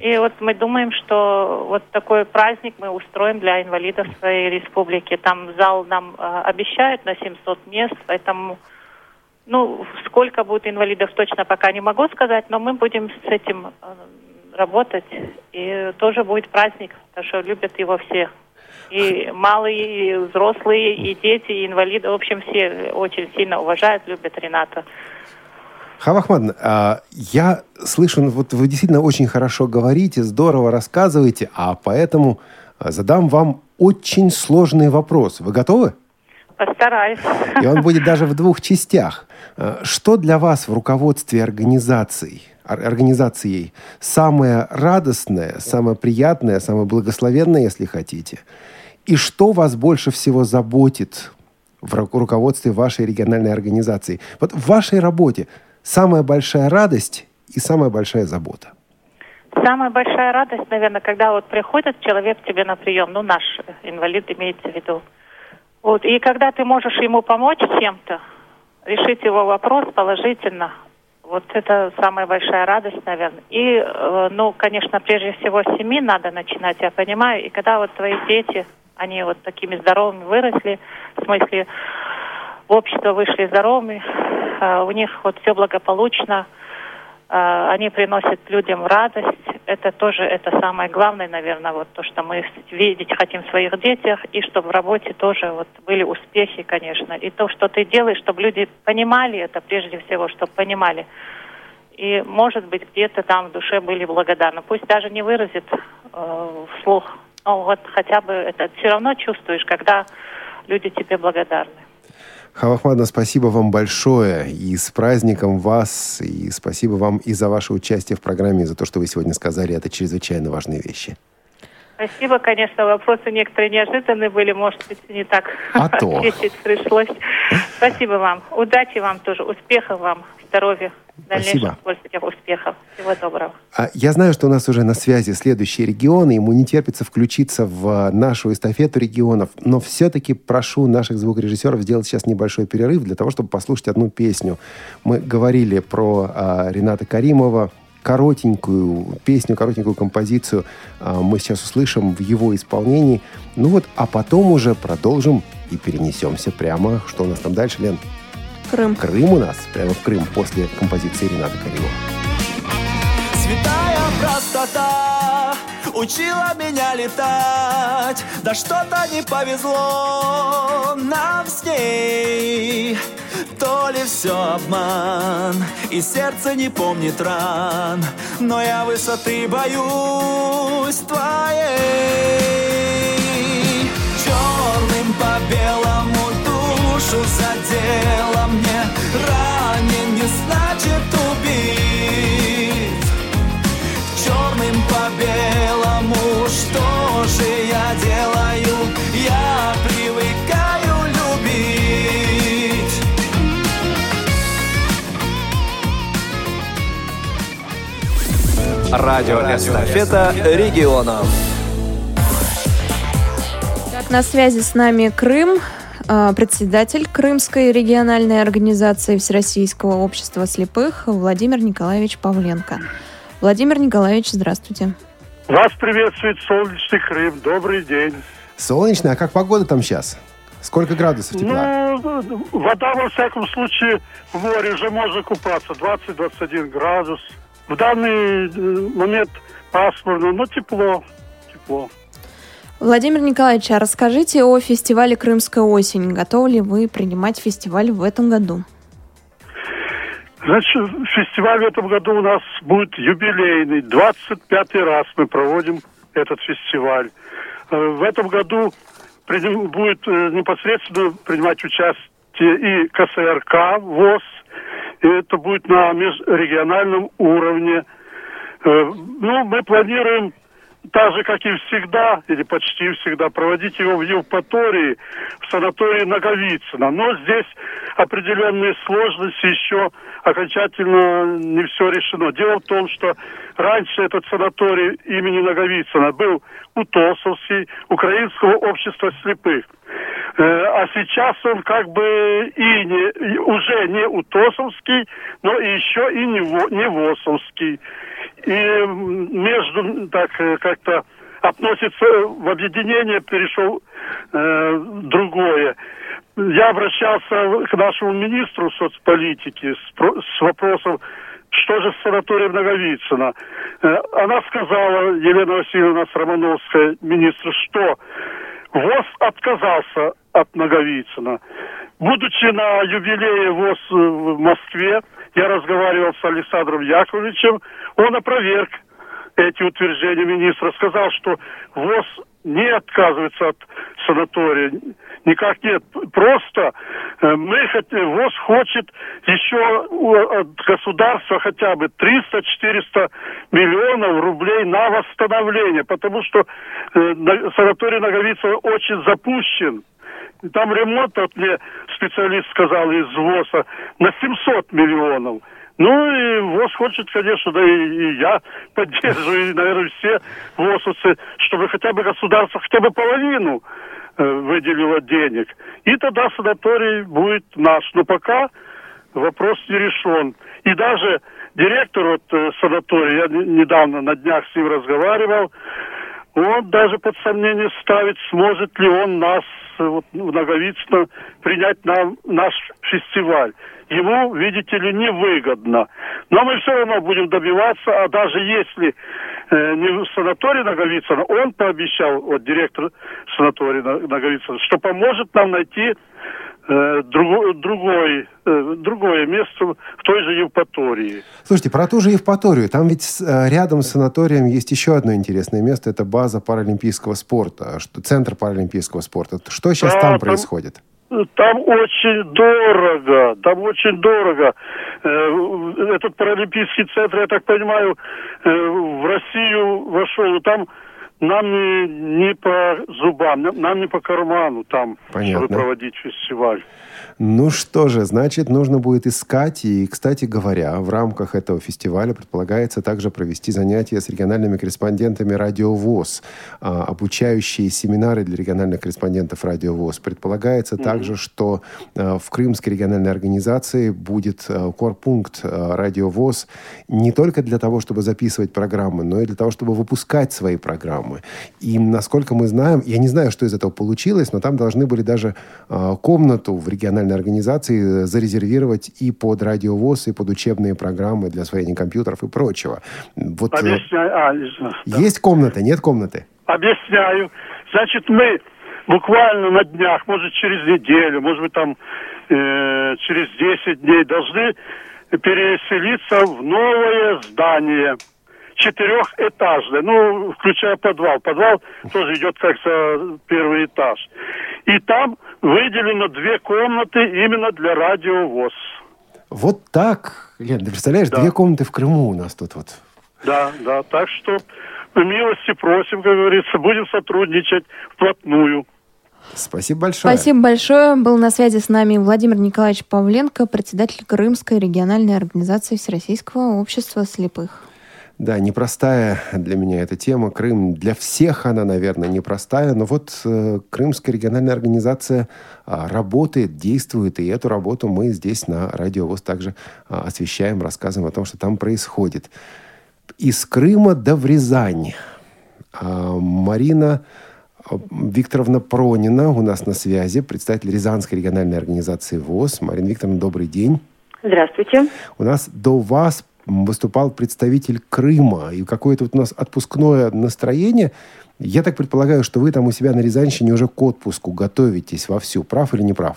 И вот мы думаем, что вот такой праздник мы устроим для инвалидов своей республики. Там зал нам э, обещают на 700 мест, поэтому ну, сколько будет инвалидов, точно пока не могу сказать, но мы будем с этим э, работать. И тоже будет праздник, потому что любят его все. И малые, и взрослые, и дети, и инвалиды. В общем, все очень сильно уважают, любят Рената. Хава Ахмадовна, а, я слышу, вот вы действительно очень хорошо говорите, здорово рассказываете, а поэтому а, задам вам очень сложный вопрос. Вы готовы? Постараюсь. И он будет даже в двух частях. А, что для вас в руководстве организацией, организацией самое радостное, самое приятное, самое благословенное, если хотите? И что вас больше всего заботит в руководстве вашей региональной организации? Вот в вашей работе – самая большая радость и самая большая забота? Самая большая радость, наверное, когда вот приходит человек к тебе на прием, ну, наш инвалид имеется в виду. Вот, и когда ты можешь ему помочь чем-то, решить его вопрос положительно, вот это самая большая радость, наверное. И, э, ну, конечно, прежде всего с семьи надо начинать, я понимаю. И когда вот твои дети, они вот такими здоровыми выросли, в смысле, в общество вышли здоровыми, э, у них вот все благополучно, э, они приносят людям радость. Это тоже это самое главное, наверное, вот то, что мы видеть хотим в своих детях, и чтобы в работе тоже вот были успехи, конечно. И то, что ты делаешь, чтобы люди понимали это прежде всего, чтобы понимали. И, может быть, где-то там в душе были благодарны. Пусть даже не выразит э, вслух, но вот хотя бы это все равно чувствуешь, когда люди тебе благодарны. Хавахмадна, спасибо вам большое. И с праздником вас. И спасибо вам и за ваше участие в программе, и за то, что вы сегодня сказали. Это чрезвычайно важные вещи. Спасибо, конечно, вопросы некоторые неожиданные были, может быть, не так а то. пришлось. Спасибо вам. Удачи вам тоже, успехов вам, здоровья дальнейших Спасибо. успехов. Всего доброго. А, я знаю, что у нас уже на связи следующие регионы. Ему не терпится включиться в нашу эстафету регионов. Но все-таки прошу наших звукорежиссеров сделать сейчас небольшой перерыв для того, чтобы послушать одну песню. Мы говорили про а, Рената Каримова, коротенькую песню, коротенькую композицию а, мы сейчас услышим в его исполнении. Ну вот, а потом уже продолжим и перенесемся прямо. Что у нас там дальше, Лен? Крым. Крым у нас, прямо в Крым, после композиции Рената Каримова. Святая простота учила меня летать, да что-то не повезло нам с ней. То ли все обман, и сердце не помнит ран, но я высоты боюсь твоей. Черным по белому душу задела мне Ранен не значит убит Черным по белому Что же я делаю? Я привыкаю любить Радио Эстафета регионов. На связи с нами Крым. А, председатель Крымской региональной организации Всероссийского общества слепых Владимир Николаевич Павленко. Владимир Николаевич, здравствуйте. Вас приветствует солнечный Крым. Добрый день. Солнечно, а как погода там сейчас? Сколько градусов тепла? Ну, вода, во всяком случае, в море уже можно купаться. 20-21 градус. В данный э, момент пасмурно, но тепло. Тепло. Владимир Николаевич, а расскажите о фестивале «Крымская осень». Готовы ли вы принимать фестиваль в этом году? Значит, фестиваль в этом году у нас будет юбилейный. 25-й раз мы проводим этот фестиваль. Э, в этом году будет э, непосредственно принимать участие и КСРК, ВОЗ, И это будет на межрегиональном уровне. Э, ну, мы планируем так же, как и всегда, или почти всегда, проводить его в Евпатории, в санатории Наговицына. Но здесь определенные сложности еще окончательно не все решено. Дело в том, что раньше этот санаторий имени Наговицына был Утосовский, Украинского общества слепых. Э, а сейчас он как бы и не, уже не Утосовский, но еще и не, не Восовский и между так э, как-то относится в объединение, перешел э, другое. Я обращался к нашему министру соцполитики с, с вопросом, что же с санаторием Наговицына. Э, она сказала, Елена Васильевна Романовская, министр, что ВОЗ отказался от Наговицына. Будучи на юбилее ВОЗ в Москве, я разговаривал с Александром Яковлевичем, он опроверг эти утверждения министра, сказал, что ВОЗ не отказывается от санатория, никак нет. Просто э, мы хотим, ВОЗ хочет еще от государства хотя бы 300-400 миллионов рублей на восстановление, потому что э, санаторий Наговицева очень запущен. Там ремонт, вот мне специалист сказал из ВОЗа, на 700 миллионов. Ну и ВОЗ хочет, конечно, да и, и я поддерживаю, и, наверное, все ВОЗовцы, чтобы хотя бы государство хотя бы половину э, выделило денег. И тогда санаторий будет наш. Но пока вопрос не решен. И даже директор вот, э, санатория, я недавно на днях с ним разговаривал, он даже под сомнение ставит, сможет ли он нас вот, многовично принять на наш фестиваль. Ему, видите ли, невыгодно. Но мы все равно будем добиваться, а даже если э, не санатории Наговицына, он пообещал, вот директор санатория Наговицына, что поможет нам найти другой, другой, э, другое место в той же Евпатории. Слушайте, про ту же Евпаторию. Там ведь э, рядом с санаторием есть еще одно интересное место. Это база паралимпийского спорта, центр паралимпийского спорта. Что сейчас да, там, там происходит? Там очень дорого, там очень дорого. Э, этот паралимпийский центр, я так понимаю, э, в Россию вошел, там нам не, не по зубам, нам не по карману там, Понятно. чтобы проводить фестиваль. Ну что же, значит, нужно будет искать. И, кстати говоря, в рамках этого фестиваля предполагается также провести занятия с региональными корреспондентами Радио ВОЗ, а, обучающие семинары для региональных корреспондентов Радио ВОЗ. Предполагается mm-hmm. также, что а, в Крымской региональной организации будет а, корпункт Радио ВОЗ не только для того, чтобы записывать программы, но и для того, чтобы выпускать свои программы. И, насколько мы знаем, я не знаю, что из этого получилось, но там должны были даже комнату в региональной региональной организации зарезервировать и под радиовоз, и под учебные программы для освоения компьютеров и прочего. Вот, э, Объясняю. А, да. Есть комната, нет комнаты? Объясняю. Значит, мы буквально на днях, может, через неделю, может быть, там э, через 10 дней должны переселиться в новое здание четырехэтажное, ну, включая подвал. Подвал тоже идет как за первый этаж. И там выделено две комнаты именно для радиовоз. Вот так, Лен, ты представляешь, да. две комнаты в Крыму у нас тут вот. Да, да, так что милости просим, как говорится, будем сотрудничать вплотную. Спасибо большое. Спасибо большое. Был на связи с нами Владимир Николаевич Павленко, председатель Крымской региональной организации Всероссийского общества слепых. Да, непростая для меня эта тема. Крым для всех она, наверное, непростая. Но вот э, Крымская региональная организация э, работает, действует. И эту работу мы здесь на Радио ВОЗ также э, освещаем, рассказываем о том, что там происходит. Из Крыма до в Рязань. Э, Марина Викторовна Пронина у нас на связи, представитель Рязанской региональной организации ВОЗ. Марина Викторовна, добрый день. Здравствуйте. У нас до вас выступал представитель Крыма, и какое-то вот у нас отпускное настроение. Я так предполагаю, что вы там у себя на Рязанщине уже к отпуску готовитесь вовсю. Прав или не прав?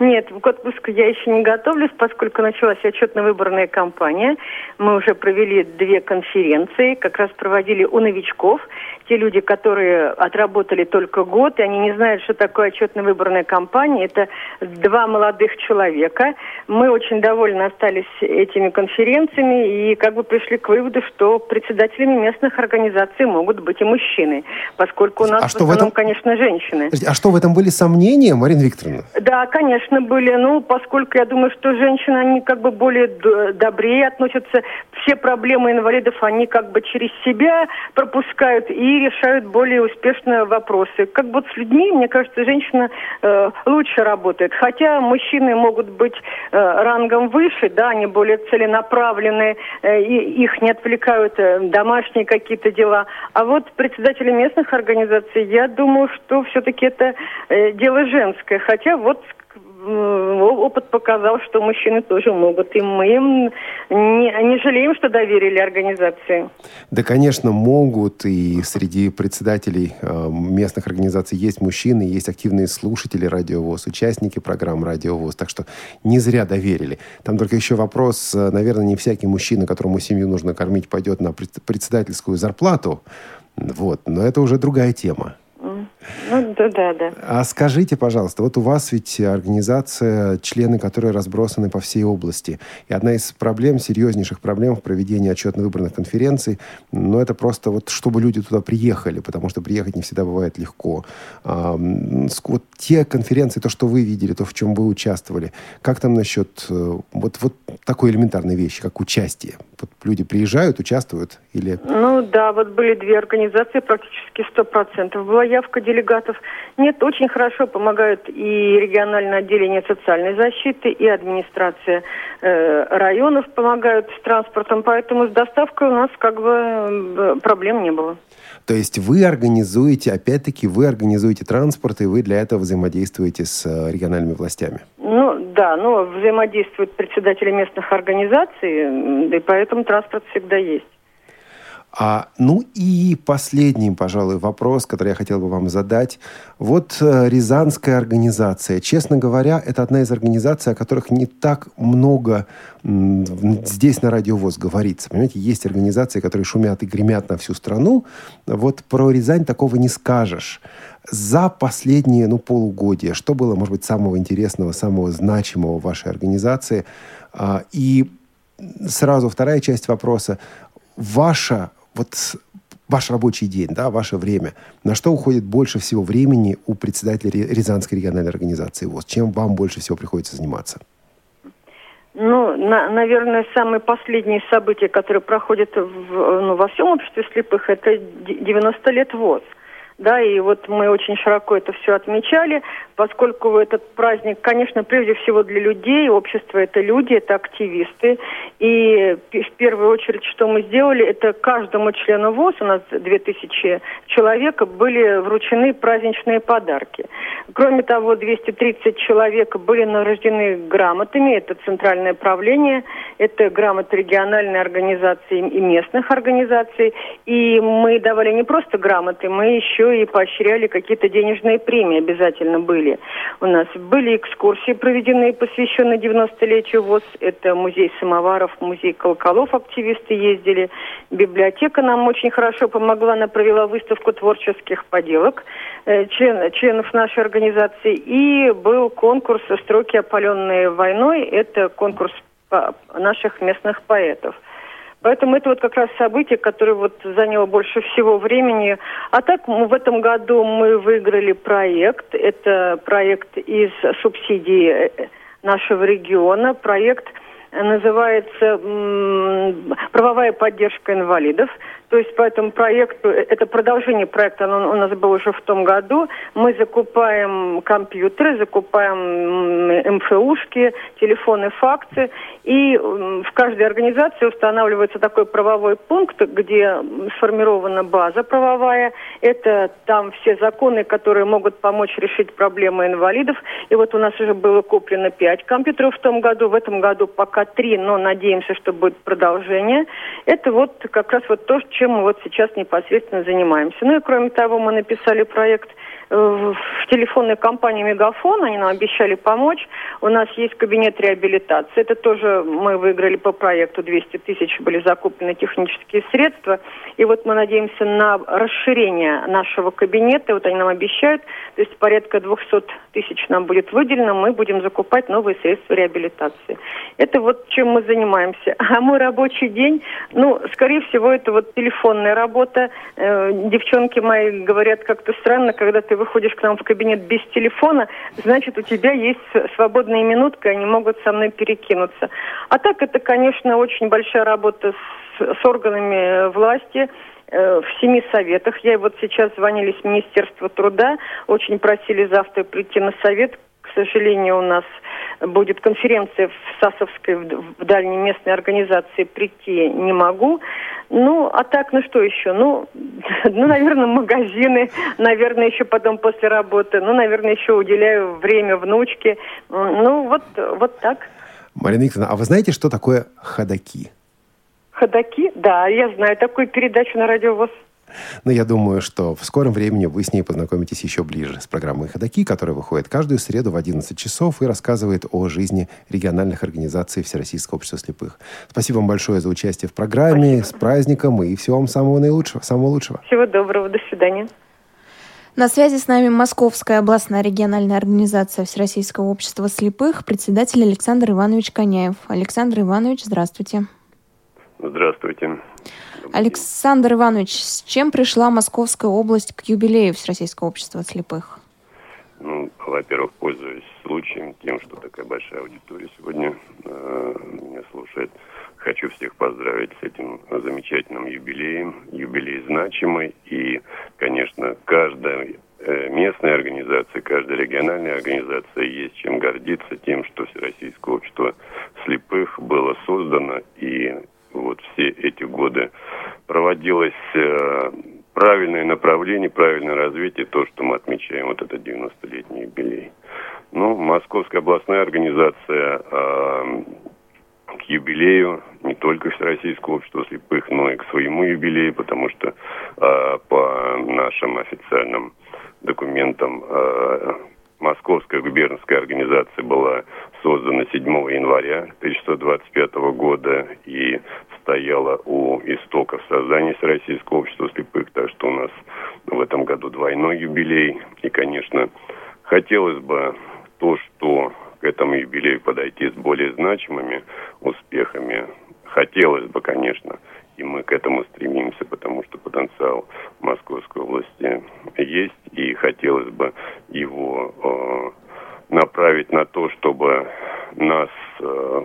Нет, в отпуск я еще не готовлюсь, поскольку началась отчетно-выборная кампания. Мы уже провели две конференции, как раз проводили у новичков. Те люди, которые отработали только год, и они не знают, что такое отчетно-выборная кампания. Это два молодых человека. Мы очень довольны остались этими конференциями и как бы пришли к выводу, что председателями местных организаций могут быть и мужчины, поскольку у нас А в что в основном, этом- конечно, женщины. А что, в этом были сомнения, Марина Викторовна? Да, конечно, были. Ну, поскольку я думаю, что женщины, они как бы более добрее относятся. Все проблемы инвалидов, они как бы через себя пропускают и решают более успешно вопросы. Как вот с людьми, мне кажется, женщина э, лучше работает. Хотя мужчины могут быть э, рангом выше, да, они более целенаправленные, э, и их не отвлекают э, домашние какие-то дела. А вот председатели местных организаций, я думаю, что все-таки это э, дело женское. Хотя вот опыт показал, что мужчины тоже могут. И мы им не, не жалеем, что доверили организации. Да, конечно, могут. И среди председателей э, местных организаций есть мужчины, есть активные слушатели радиовоз, участники программ радиовоз. Так что не зря доверили. Там только еще вопрос, э, наверное, не всякий мужчина, которому семью нужно кормить, пойдет на пред- председательскую зарплату. Вот. Но это уже другая тема. Ну, да, да. А скажите, пожалуйста, вот у вас ведь организация, члены которой разбросаны по всей области. И одна из проблем, серьезнейших проблем в проведении отчетно-выборных конференций, ну, это просто вот, чтобы люди туда приехали, потому что приехать не всегда бывает легко. А, вот те конференции, то, что вы видели, то, в чем вы участвовали, как там насчет э, вот, вот такой элементарной вещи, как участие? Вот люди приезжают, участвуют или... Ну да, вот были две организации, практически сто процентов была явка делегатов. Нет, очень хорошо помогают и региональное отделение социальной защиты, и администрация э, районов помогают с транспортом, поэтому с доставкой у нас как бы э, проблем не было. То есть вы организуете, опять-таки, вы организуете транспорт, и вы для этого взаимодействуете с э, региональными властями. Ну да, но взаимодействуют председатели местных организаций, и поэтому транспорт всегда есть. А, ну и последний, пожалуй, вопрос, который я хотел бы вам задать. Вот э, Рязанская организация. Честно говоря, это одна из организаций, о которых не так много м, здесь на Радио ВОЗ говорится. Понимаете, есть организации, которые шумят и гремят на всю страну. Вот про Рязань такого не скажешь. За последние, ну, полугодия, что было, может быть, самого интересного, самого значимого в вашей организации? А, и сразу вторая часть вопроса. Ваша, вот ваш рабочий день, да, ваше время, на что уходит больше всего времени у председателя Ре- Рязанской региональной организации ВОЗ? Чем вам больше всего приходится заниматься? Ну, на- наверное, самые последние события, которые проходят в- ну, во всем обществе слепых, это д- 90 лет ВОЗ. Да, и вот мы очень широко это все отмечали, поскольку этот праздник, конечно, прежде всего для людей, общество это люди, это активисты. И в первую очередь, что мы сделали, это каждому члену ВОЗ, у нас 2000 человек, были вручены праздничные подарки. Кроме того, 230 человек были награждены грамотами, это центральное правление, это грамоты региональной организации и местных организаций. И мы давали не просто грамоты, мы еще и поощряли какие-то денежные премии обязательно были. У нас были экскурсии проведены, посвященные 90-летию ВОЗ. Это музей самоваров, музей колоколов активисты ездили. Библиотека нам очень хорошо помогла. Она провела выставку творческих поделок э, член- членов нашей организации. И был конкурс «Строки, опаленные войной». Это конкурс наших местных поэтов. Поэтому это вот как раз событие, которое вот заняло больше всего времени. А так в этом году мы выиграли проект. Это проект из субсидий э, нашего региона. Проект э, называется «Правовая поддержка инвалидов». То есть по этому проекту, э, это продолжение проекта, он у нас был уже в том году. Мы закупаем компьютеры, закупаем МФУшки, телефоны, факсы. И в каждой организации устанавливается такой правовой пункт, где сформирована база правовая. Это там все законы, которые могут помочь решить проблемы инвалидов. И вот у нас уже было куплено пять компьютеров в том году. В этом году пока три, но надеемся, что будет продолжение. Это вот как раз вот то, чем чем мы вот сейчас непосредственно занимаемся. Ну и кроме того, мы написали проект в телефонной компании «Мегафон», они нам обещали помочь. У нас есть кабинет реабилитации. Это тоже мы выиграли по проекту. 200 тысяч были закуплены технические средства. И вот мы надеемся на расширение нашего кабинета. Вот они нам обещают. То есть порядка 200 тысяч нам будет выделено. Мы будем закупать новые средства реабилитации. Это вот чем мы занимаемся. А мой рабочий день, ну, скорее всего, это вот телефонная работа. Э, девчонки мои говорят как-то странно, когда ты выходишь к нам в кабинет без телефона, значит, у тебя есть свободная минутка, они могут со мной перекинуться. А так это, конечно, очень большая работа с, с органами власти, э, в семи советах. Я вот сейчас звонили с Министерства труда, очень просили завтра прийти на совет. К сожалению, у нас будет конференция в Сасовской, в дальней местной организации, прийти не могу. Ну, а так, ну что еще? Ну, ну, наверное, магазины, наверное, еще потом после работы. Ну, наверное, еще уделяю время внучке. Ну, вот, вот так. Марина Викторовна, а вы знаете, что такое ходаки? Ходаки? Да, я знаю такую передачу на радио ВОЗ. Но я думаю, что в скором времени вы с ней познакомитесь еще ближе с программой «Ходоки», которая выходит каждую среду в 11 часов и рассказывает о жизни региональных организаций Всероссийского общества слепых. Спасибо вам большое за участие в программе. Спасибо. С праздником и всего вам самого наилучшего, самого лучшего. Всего доброго. До свидания. На связи с нами Московская областная региональная организация Всероссийского общества слепых, председатель Александр Иванович Коняев. Александр Иванович, здравствуйте. Здравствуйте. Александр Иванович, с чем пришла Московская область к юбилею Всероссийского общества слепых? Ну, во-первых, пользуясь случаем, тем, что такая большая аудитория сегодня э, меня слушает, хочу всех поздравить с этим замечательным юбилеем. Юбилей значимый, и, конечно, каждая э, местная организация, каждая региональная организация есть чем гордиться тем, что Всероссийское общество слепых было создано и вот все эти годы проводилось э, правильное направление, правильное развитие, то, что мы отмечаем вот этот 90-летний юбилей. Ну, Московская областная организация э, к юбилею не только Всероссийского общества слепых, но и к своему юбилею, потому что э, по нашим официальным документам э, Московская губернская организация была создана 7 января 1925 года и стояла у истоков создания Всероссийского общества слепых, так что у нас в этом году двойной юбилей. И, конечно, хотелось бы то, что к этому юбилею подойти с более значимыми успехами, хотелось бы, конечно, и мы к этому стремимся, потому что потенциал Московской области есть, и хотелось бы его э, направить на то, чтобы нас, э,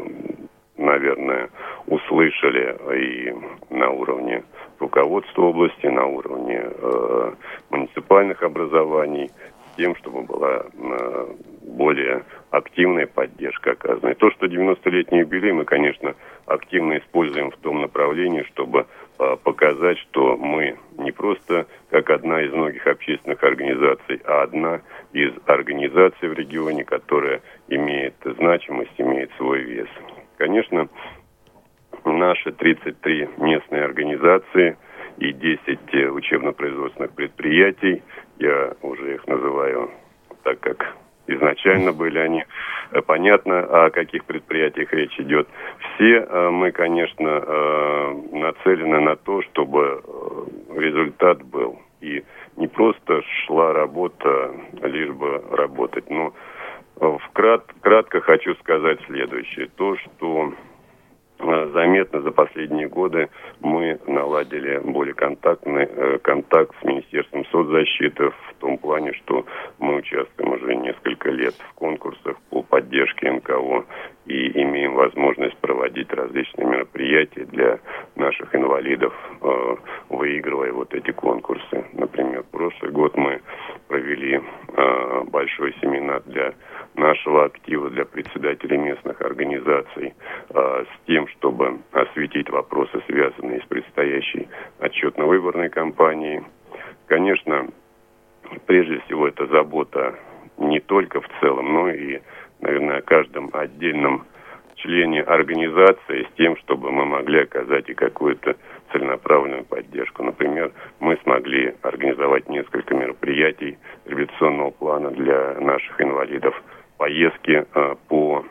наверное, услышали и на уровне руководства области, на уровне э, муниципальных образований, тем, чтобы была э, более активная поддержка оказана. И то, что 90-летний юбилей мы, конечно, активно используем в том направлении, чтобы показать, что мы не просто как одна из многих общественных организаций, а одна из организаций в регионе, которая имеет значимость, имеет свой вес. Конечно, наши 33 местные организации и 10 э, учебно-производственных предприятий, я уже их называю так, как изначально были они. Э, понятно, о каких предприятиях речь идет. Все э, мы, конечно, э, нацелены на то, чтобы результат был. И не просто шла работа, лишь бы работать. Но вкрат, кратко хочу сказать следующее. То, что заметно за последние годы мы наладили более контактный э, контакт с Министерством соцзащиты в том плане, что мы участвуем уже несколько лет в конкурсах по поддержке НКО и имеем возможность проводить различные мероприятия для наших инвалидов, э, выигрывая вот эти конкурсы. Например, прошлый год мы провели большой семинар для нашего актива для председателей местных организаций э, с тем, чтобы осветить вопросы, связанные с предстоящей отчетно-выборной кампанией. Конечно, прежде всего это забота не только в целом, но и, наверное, о каждом отдельном члене организации с тем, чтобы мы могли оказать и какое-то целенаправленную поддержку. Например, мы смогли организовать несколько мероприятий революционного плана для наших инвалидов, поездки э, по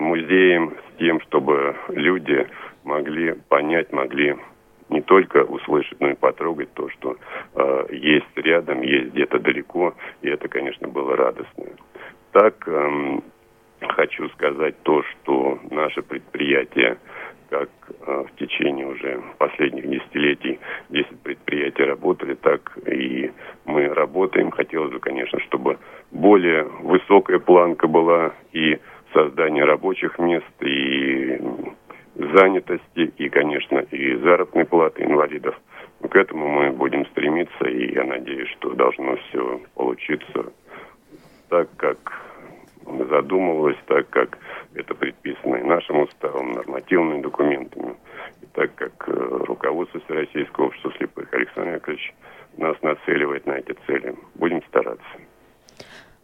музеям с тем, чтобы люди могли понять, могли не только услышать, но и потрогать то, что э, есть рядом, есть где-то далеко, и это, конечно, было радостно. Так, э, хочу сказать то, что наше предприятие, как э, в течение уже последних десятилетий 10 предприятий работали, так и мы работаем. Хотелось бы, конечно, чтобы более высокая планка была и создание рабочих мест, и занятости, и, конечно, и заработной платы инвалидов. К этому мы будем стремиться, и я надеюсь, что должно все получиться так, как задумывалось, так как это предписано и нашим уставом, нормативными документами, и так как э, руководство Всероссийского общества слепых Александр Яковлевич нас нацеливает на эти цели. Будем стараться.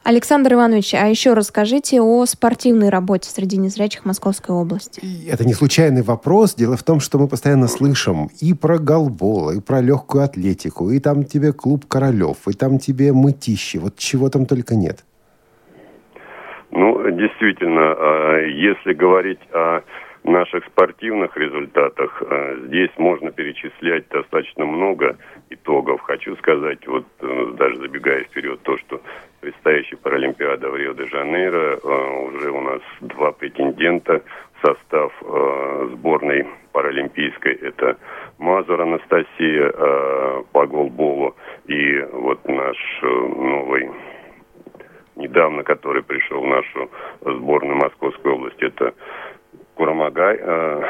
Александр Иванович, а еще расскажите о спортивной работе среди незрячих Московской области. Это не случайный вопрос. Дело в том, что мы постоянно слышим и про голбол, и про легкую атлетику, и там тебе клуб Королев, и там тебе мытищи. Вот чего там только нет. Ну, действительно, а, если говорить о наших спортивных результатах, а, здесь можно перечислять достаточно много итогов. Хочу сказать, вот э, даже забегая вперед, то, что предстоящая Паралимпиада в Рио-де-Жанейро, а, уже у нас два претендента состав сборной паралимпийской. Это Мазур Анастасия по голболу и вот наш э, новый недавно, который пришел в нашу сборную Московской области, это Курамагай, э,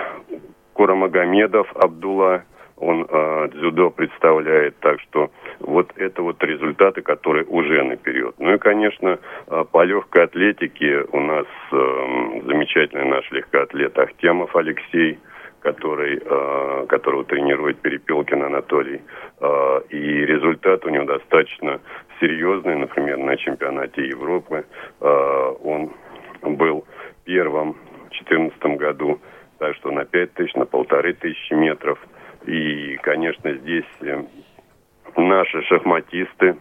Курамагомедов Абдулла, он э, дзюдо представляет, так что вот это вот результаты, которые уже наперед. Ну и, конечно, э, по легкой атлетике у нас э, замечательный наш легкоатлет Ахтемов Алексей – который, э, которого тренирует Перепелкин Анатолий. Э, и результат у него достаточно серьезный. Например, на чемпионате Европы э, он был первым в 2014 году, так что на 5 тысяч, на полторы тысячи метров. Конечно, здесь э, наши шахматисты,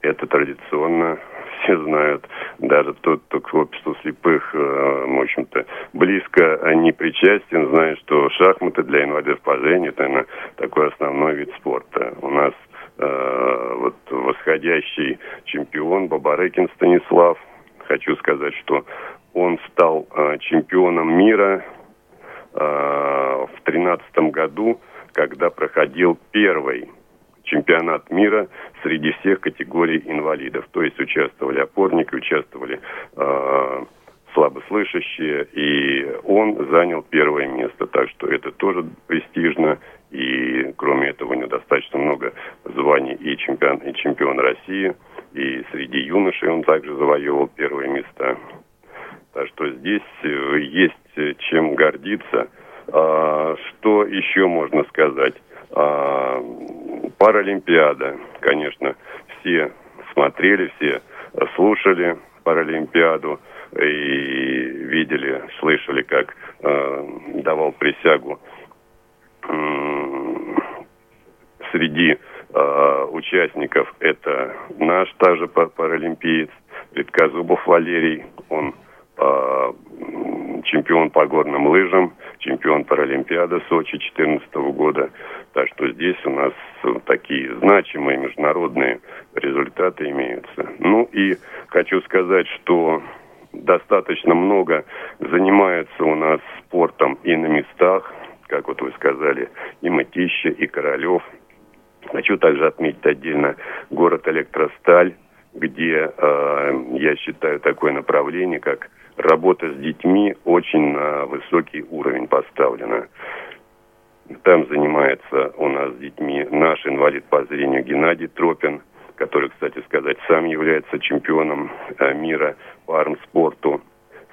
это традиционно все знают, даже тот, кто к обществу слепых, э, в общем-то, близко не причастен, знает, что шахматы для инвалидов по зрению это такой основной вид спорта. У нас э, вот восходящий чемпион Бабарыкин Станислав. Хочу сказать, что он стал э, чемпионом мира э, в тринадцатом году, когда проходил первый чемпионат мира среди всех категорий инвалидов. То есть участвовали опорники, участвовали э, слабослышащие, и он занял первое место. Так что это тоже престижно, и кроме этого у него достаточно много званий и чемпион, и чемпион России, и среди юношей он также завоевывал первые места. Так что здесь э, есть чем гордиться. А, что еще можно сказать? А, Паралимпиада, конечно, все смотрели, все слушали Паралимпиаду и видели, слышали, как э, давал присягу среди участников. Это наш также паралимпиец Редкозубов Валерий. Он чемпион по горным лыжам, чемпион Паралимпиады Сочи 2014 года. Так что здесь у нас такие значимые международные результаты имеются. Ну и хочу сказать, что достаточно много занимается у нас спортом и на местах, как вот вы сказали, и Мытища, и Королев. Хочу также отметить отдельно город Электросталь, где, э, я считаю, такое направление, как работа с детьми, очень на высокий уровень поставлена. Там занимается у нас с детьми наш инвалид по зрению Геннадий Тропин, который, кстати сказать, сам является чемпионом э, мира по армспорту.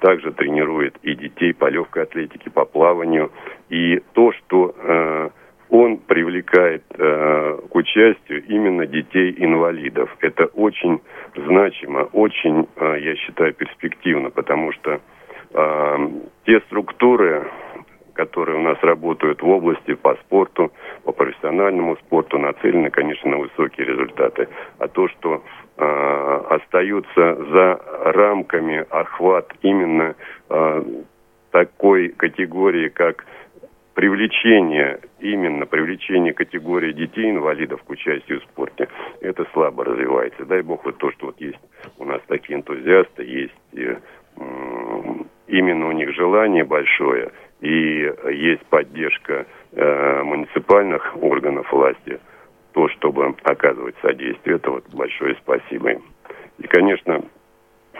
Также тренирует и детей по легкой атлетике, по плаванию. И то, что э, он привлекает э, к участию именно детей-инвалидов. Это очень значимо, очень, э, я считаю, перспективно, потому что э, те структуры, которые у нас работают в области по спорту, по профессиональному спорту, нацелены, конечно, на высокие результаты. А то, что э, остаются за рамками охват именно э, такой категории, как привлечение, именно привлечение категории детей-инвалидов к участию в спорте, это слабо развивается. Дай бог вот то, что вот есть у нас такие энтузиасты, есть э, именно у них желание большое, и есть поддержка э, муниципальных органов власти, то, чтобы оказывать содействие, это вот большое спасибо им. И, конечно,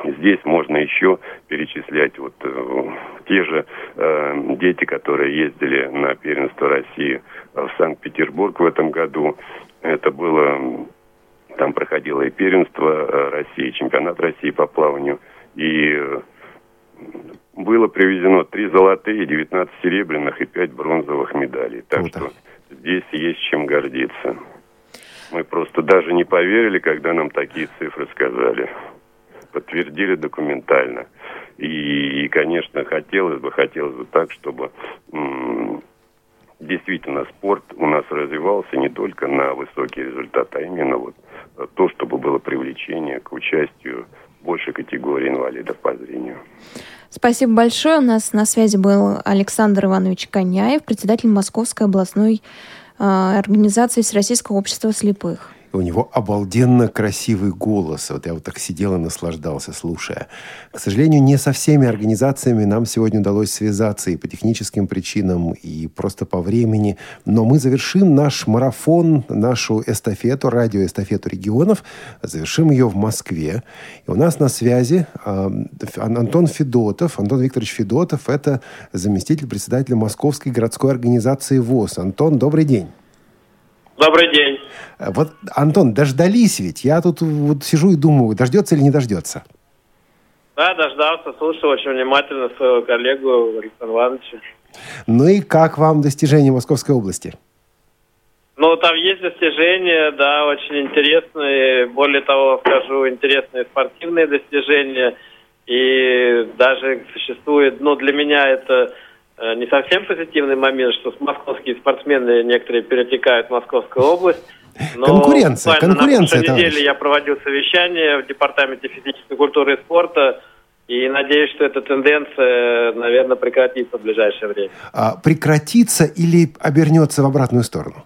Здесь можно еще перечислять вот э, те же э, дети, которые ездили на первенство России в Санкт-Петербург в этом году. Это было, там проходило и первенство э, России, чемпионат России по плаванию. И было привезено три золотые, 19 серебряных и 5 бронзовых медалей. Так Круто. что здесь есть чем гордиться. Мы просто даже не поверили, когда нам такие цифры сказали подтвердили документально. И, и конечно, хотелось бы, хотелось бы так, чтобы м- действительно спорт у нас развивался не только на высокие результаты, а именно вот то, чтобы было привлечение к участию большей категории инвалидов по зрению. Спасибо большое. У нас на связи был Александр Иванович Коняев, председатель Московской областной э, организации Всероссийского общества слепых у него обалденно красивый голос. Вот я вот так сидел и наслаждался, слушая. К сожалению, не со всеми организациями нам сегодня удалось связаться и по техническим причинам, и просто по времени. Но мы завершим наш марафон, нашу эстафету, радиоэстафету регионов, завершим ее в Москве. И у нас на связи э, Антон Федотов. Антон Викторович Федотов – это заместитель председателя Московской городской организации ВОЗ. Антон, добрый день. Добрый день. Э, вот, Антон, дождались ведь? Я тут вот сижу и думаю, дождется или не дождется? Да, дождался, слушал очень внимательно своего коллегу Александра Ивановича. Ну и как вам достижения Московской области? Ну, там есть достижения, да, очень интересные. Более того, скажу, интересные спортивные достижения. И даже существует, ну, для меня это Э, не совсем позитивный момент, что московские спортсмены некоторые перетекают в Московскую область. Но конкуренция, конкуренция. На прошлой неделе я проводил совещание в Департаменте физической культуры и спорта. И надеюсь, что эта тенденция, наверное, прекратится в ближайшее время. А, прекратится или обернется в обратную сторону?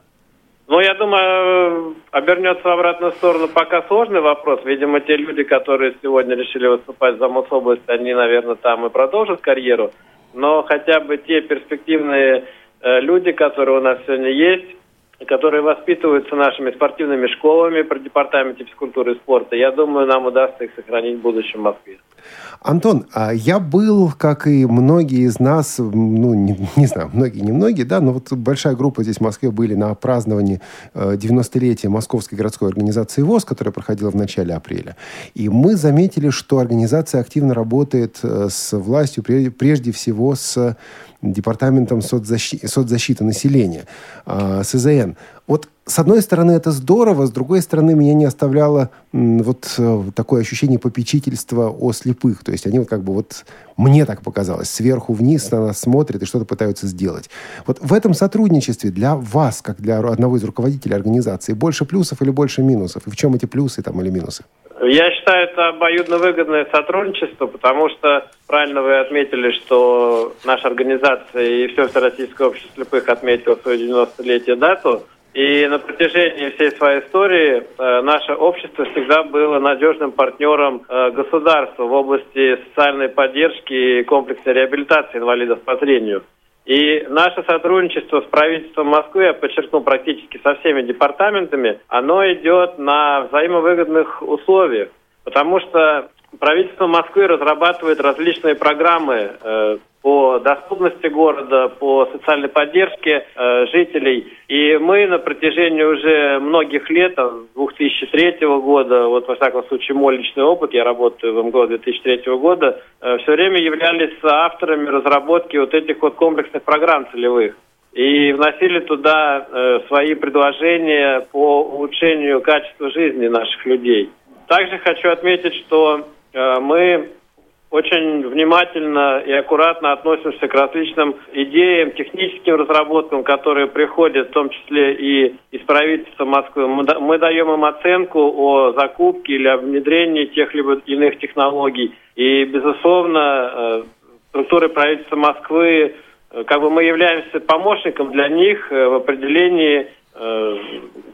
Ну, я думаю, обернется в обратную сторону пока сложный вопрос. Видимо, те люди, которые сегодня решили выступать за Мособласть, они, наверное, там и продолжат карьеру но хотя бы те перспективные э, люди, которые у нас сегодня есть, которые воспитываются нашими спортивными школами при департаменте физкультуры и спорта, я думаю, нам удастся их сохранить в будущем Москве. Антон, а я был, как и многие из нас, ну, не, не знаю, многие, не многие, да, но вот большая группа здесь в Москве были на праздновании 90-летия э, Московской городской организации ВОЗ, которая проходила в начале апреля. И мы заметили, что организация активно работает э, с властью, прежде всего с Департаментом соцзащиты, соцзащиты населения, э, СЗН. Вот с одной стороны это здорово, с другой стороны меня не оставляло вот э, такое ощущение попечительства о слепых. То есть они вот как бы вот, мне так показалось, сверху вниз на нас смотрят и что-то пытаются сделать. Вот в этом сотрудничестве для вас, как для одного из руководителей организации, больше плюсов или больше минусов? И в чем эти плюсы там или минусы? Я считаю, это обоюдно выгодное сотрудничество, потому что правильно вы отметили, что наша организация и все Всероссийское общество слепых отметило свою 90-летие дату – и на протяжении всей своей истории э, наше общество всегда было надежным партнером э, государства в области социальной поддержки и комплексной реабилитации инвалидов по зрению. И наше сотрудничество с правительством Москвы, я подчеркну, практически со всеми департаментами, оно идет на взаимовыгодных условиях. Потому что правительство Москвы разрабатывает различные программы э, по доступности города, по социальной поддержке э, жителей. И мы на протяжении уже многих лет, там, 2003 года, вот во всяком случае мой личный опыт, я работаю в МГО 2003 года, э, все время являлись авторами разработки вот этих вот комплексных программ целевых и вносили туда свои предложения по улучшению качества жизни наших людей. Также хочу отметить, что э, мы очень внимательно и аккуратно относимся к различным идеям, техническим разработкам, которые приходят, в том числе и из правительства Москвы. Мы даем им оценку о закупке или о внедрении тех либо иных технологий. И, безусловно, э, структуры правительства Москвы, э, как бы мы являемся помощником для них в определении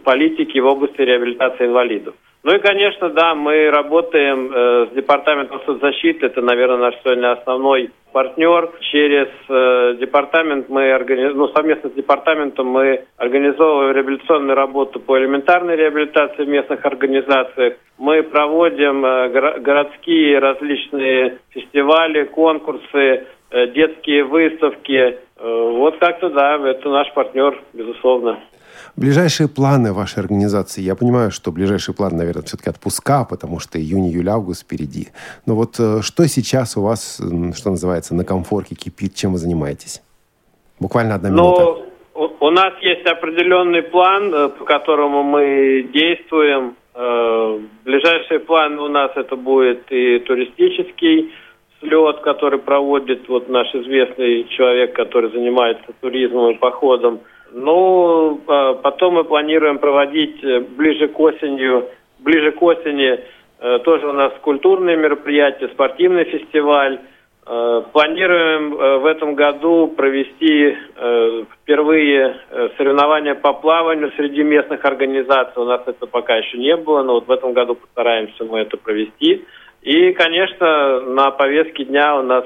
политики в области реабилитации инвалидов. Ну и, конечно, да, мы работаем э, с Департаментом соцзащиты, это, наверное, наш сегодня основной партнер. Через э, департамент мы организ... ну, совместно с департаментом мы организовываем реабилитационную работу по элементарной реабилитации в местных организациях. Мы проводим э, горо- городские различные фестивали, конкурсы, э, детские выставки. Э, вот как-то, да, это наш партнер, безусловно. Ближайшие планы вашей организации. Я понимаю, что ближайший план, наверное, все-таки отпуска, потому что июнь, июль, август впереди. Но вот э, что сейчас у вас, что называется, на комфорке кипит? Чем вы занимаетесь? Буквально одна минута. Ну, у нас есть определенный план, э, по которому мы действуем. Э, ближайший план у нас это будет и туристический слет, который проводит вот наш известный человек, который занимается туризмом и походом. Ну, а потом мы планируем проводить э, ближе к осенью, ближе к осени э, тоже у нас культурные мероприятия, спортивный фестиваль. Э, планируем в этом году провести впервые соревнования по плаванию среди местных организаций. У нас это пока еще не было, но вот в этом году постараемся мы это провести. И, конечно, на повестке дня у нас,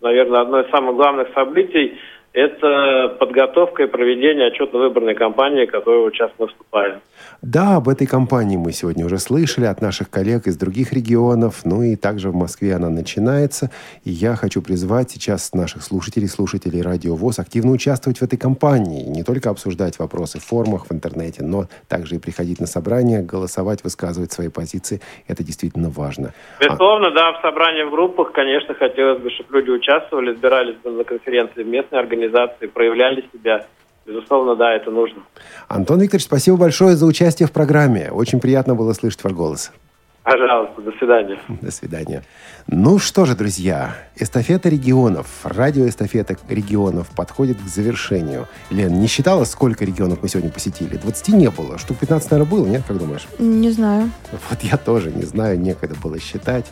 наверное, одно из самых главных событий – это подготовка и проведение отчетно-выборной кампании, которую сейчас наступаем. Да, об этой кампании мы сегодня уже слышали от наших коллег из других регионов, ну и также в Москве она начинается. И я хочу призвать сейчас наших слушателей, слушателей Радио ВОЗ активно участвовать в этой кампании. Не только обсуждать вопросы в форумах в интернете, но также и приходить на собрания, голосовать, высказывать свои позиции. Это действительно важно. Безусловно, а... да, в собрании в группах, конечно, хотелось бы, чтобы люди участвовали, избирались на конференции в местной организации организации проявляли себя. Безусловно, да, это нужно. Антон Викторович, спасибо большое за участие в программе. Очень приятно было слышать ваш голос. Пожалуйста, до свидания. До свидания. Ну что же, друзья, эстафета регионов, радиоэстафета регионов подходит к завершению. Лен, не считала, сколько регионов мы сегодня посетили? 20 не было. Штук 15, наверное, было, нет? Как думаешь? Не знаю. Вот я тоже не знаю, некогда было считать.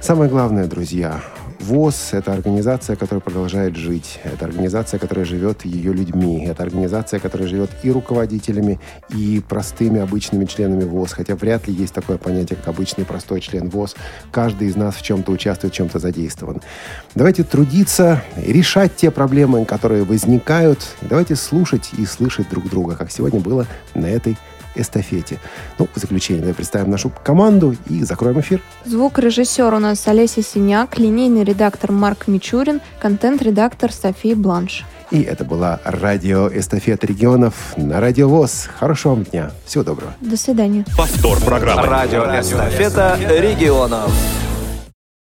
Самое главное, друзья, ВОЗ – это организация, которая продолжает жить. Это организация, которая живет ее людьми. Это организация, которая живет и руководителями, и простыми обычными членами ВОЗ. Хотя вряд ли есть такое понятие, как обычный простой член ВОЗ. Каждый из нас в чем-то участвует, в чем-то задействован. Давайте трудиться, решать те проблемы, которые возникают. Давайте слушать и слышать друг друга, как сегодня было на этой эстафете. Ну, в заключение давай представим нашу команду и закроем эфир. Звукорежиссер у нас Олеся Синяк, линейный редактор Марк Мичурин, контент-редактор София Бланш. И это была радиоэстафета регионов на Радио ВОЗ. Хорошего вам дня. Всего доброго. До свидания. Повтор программы. Радиоэстафета регионов.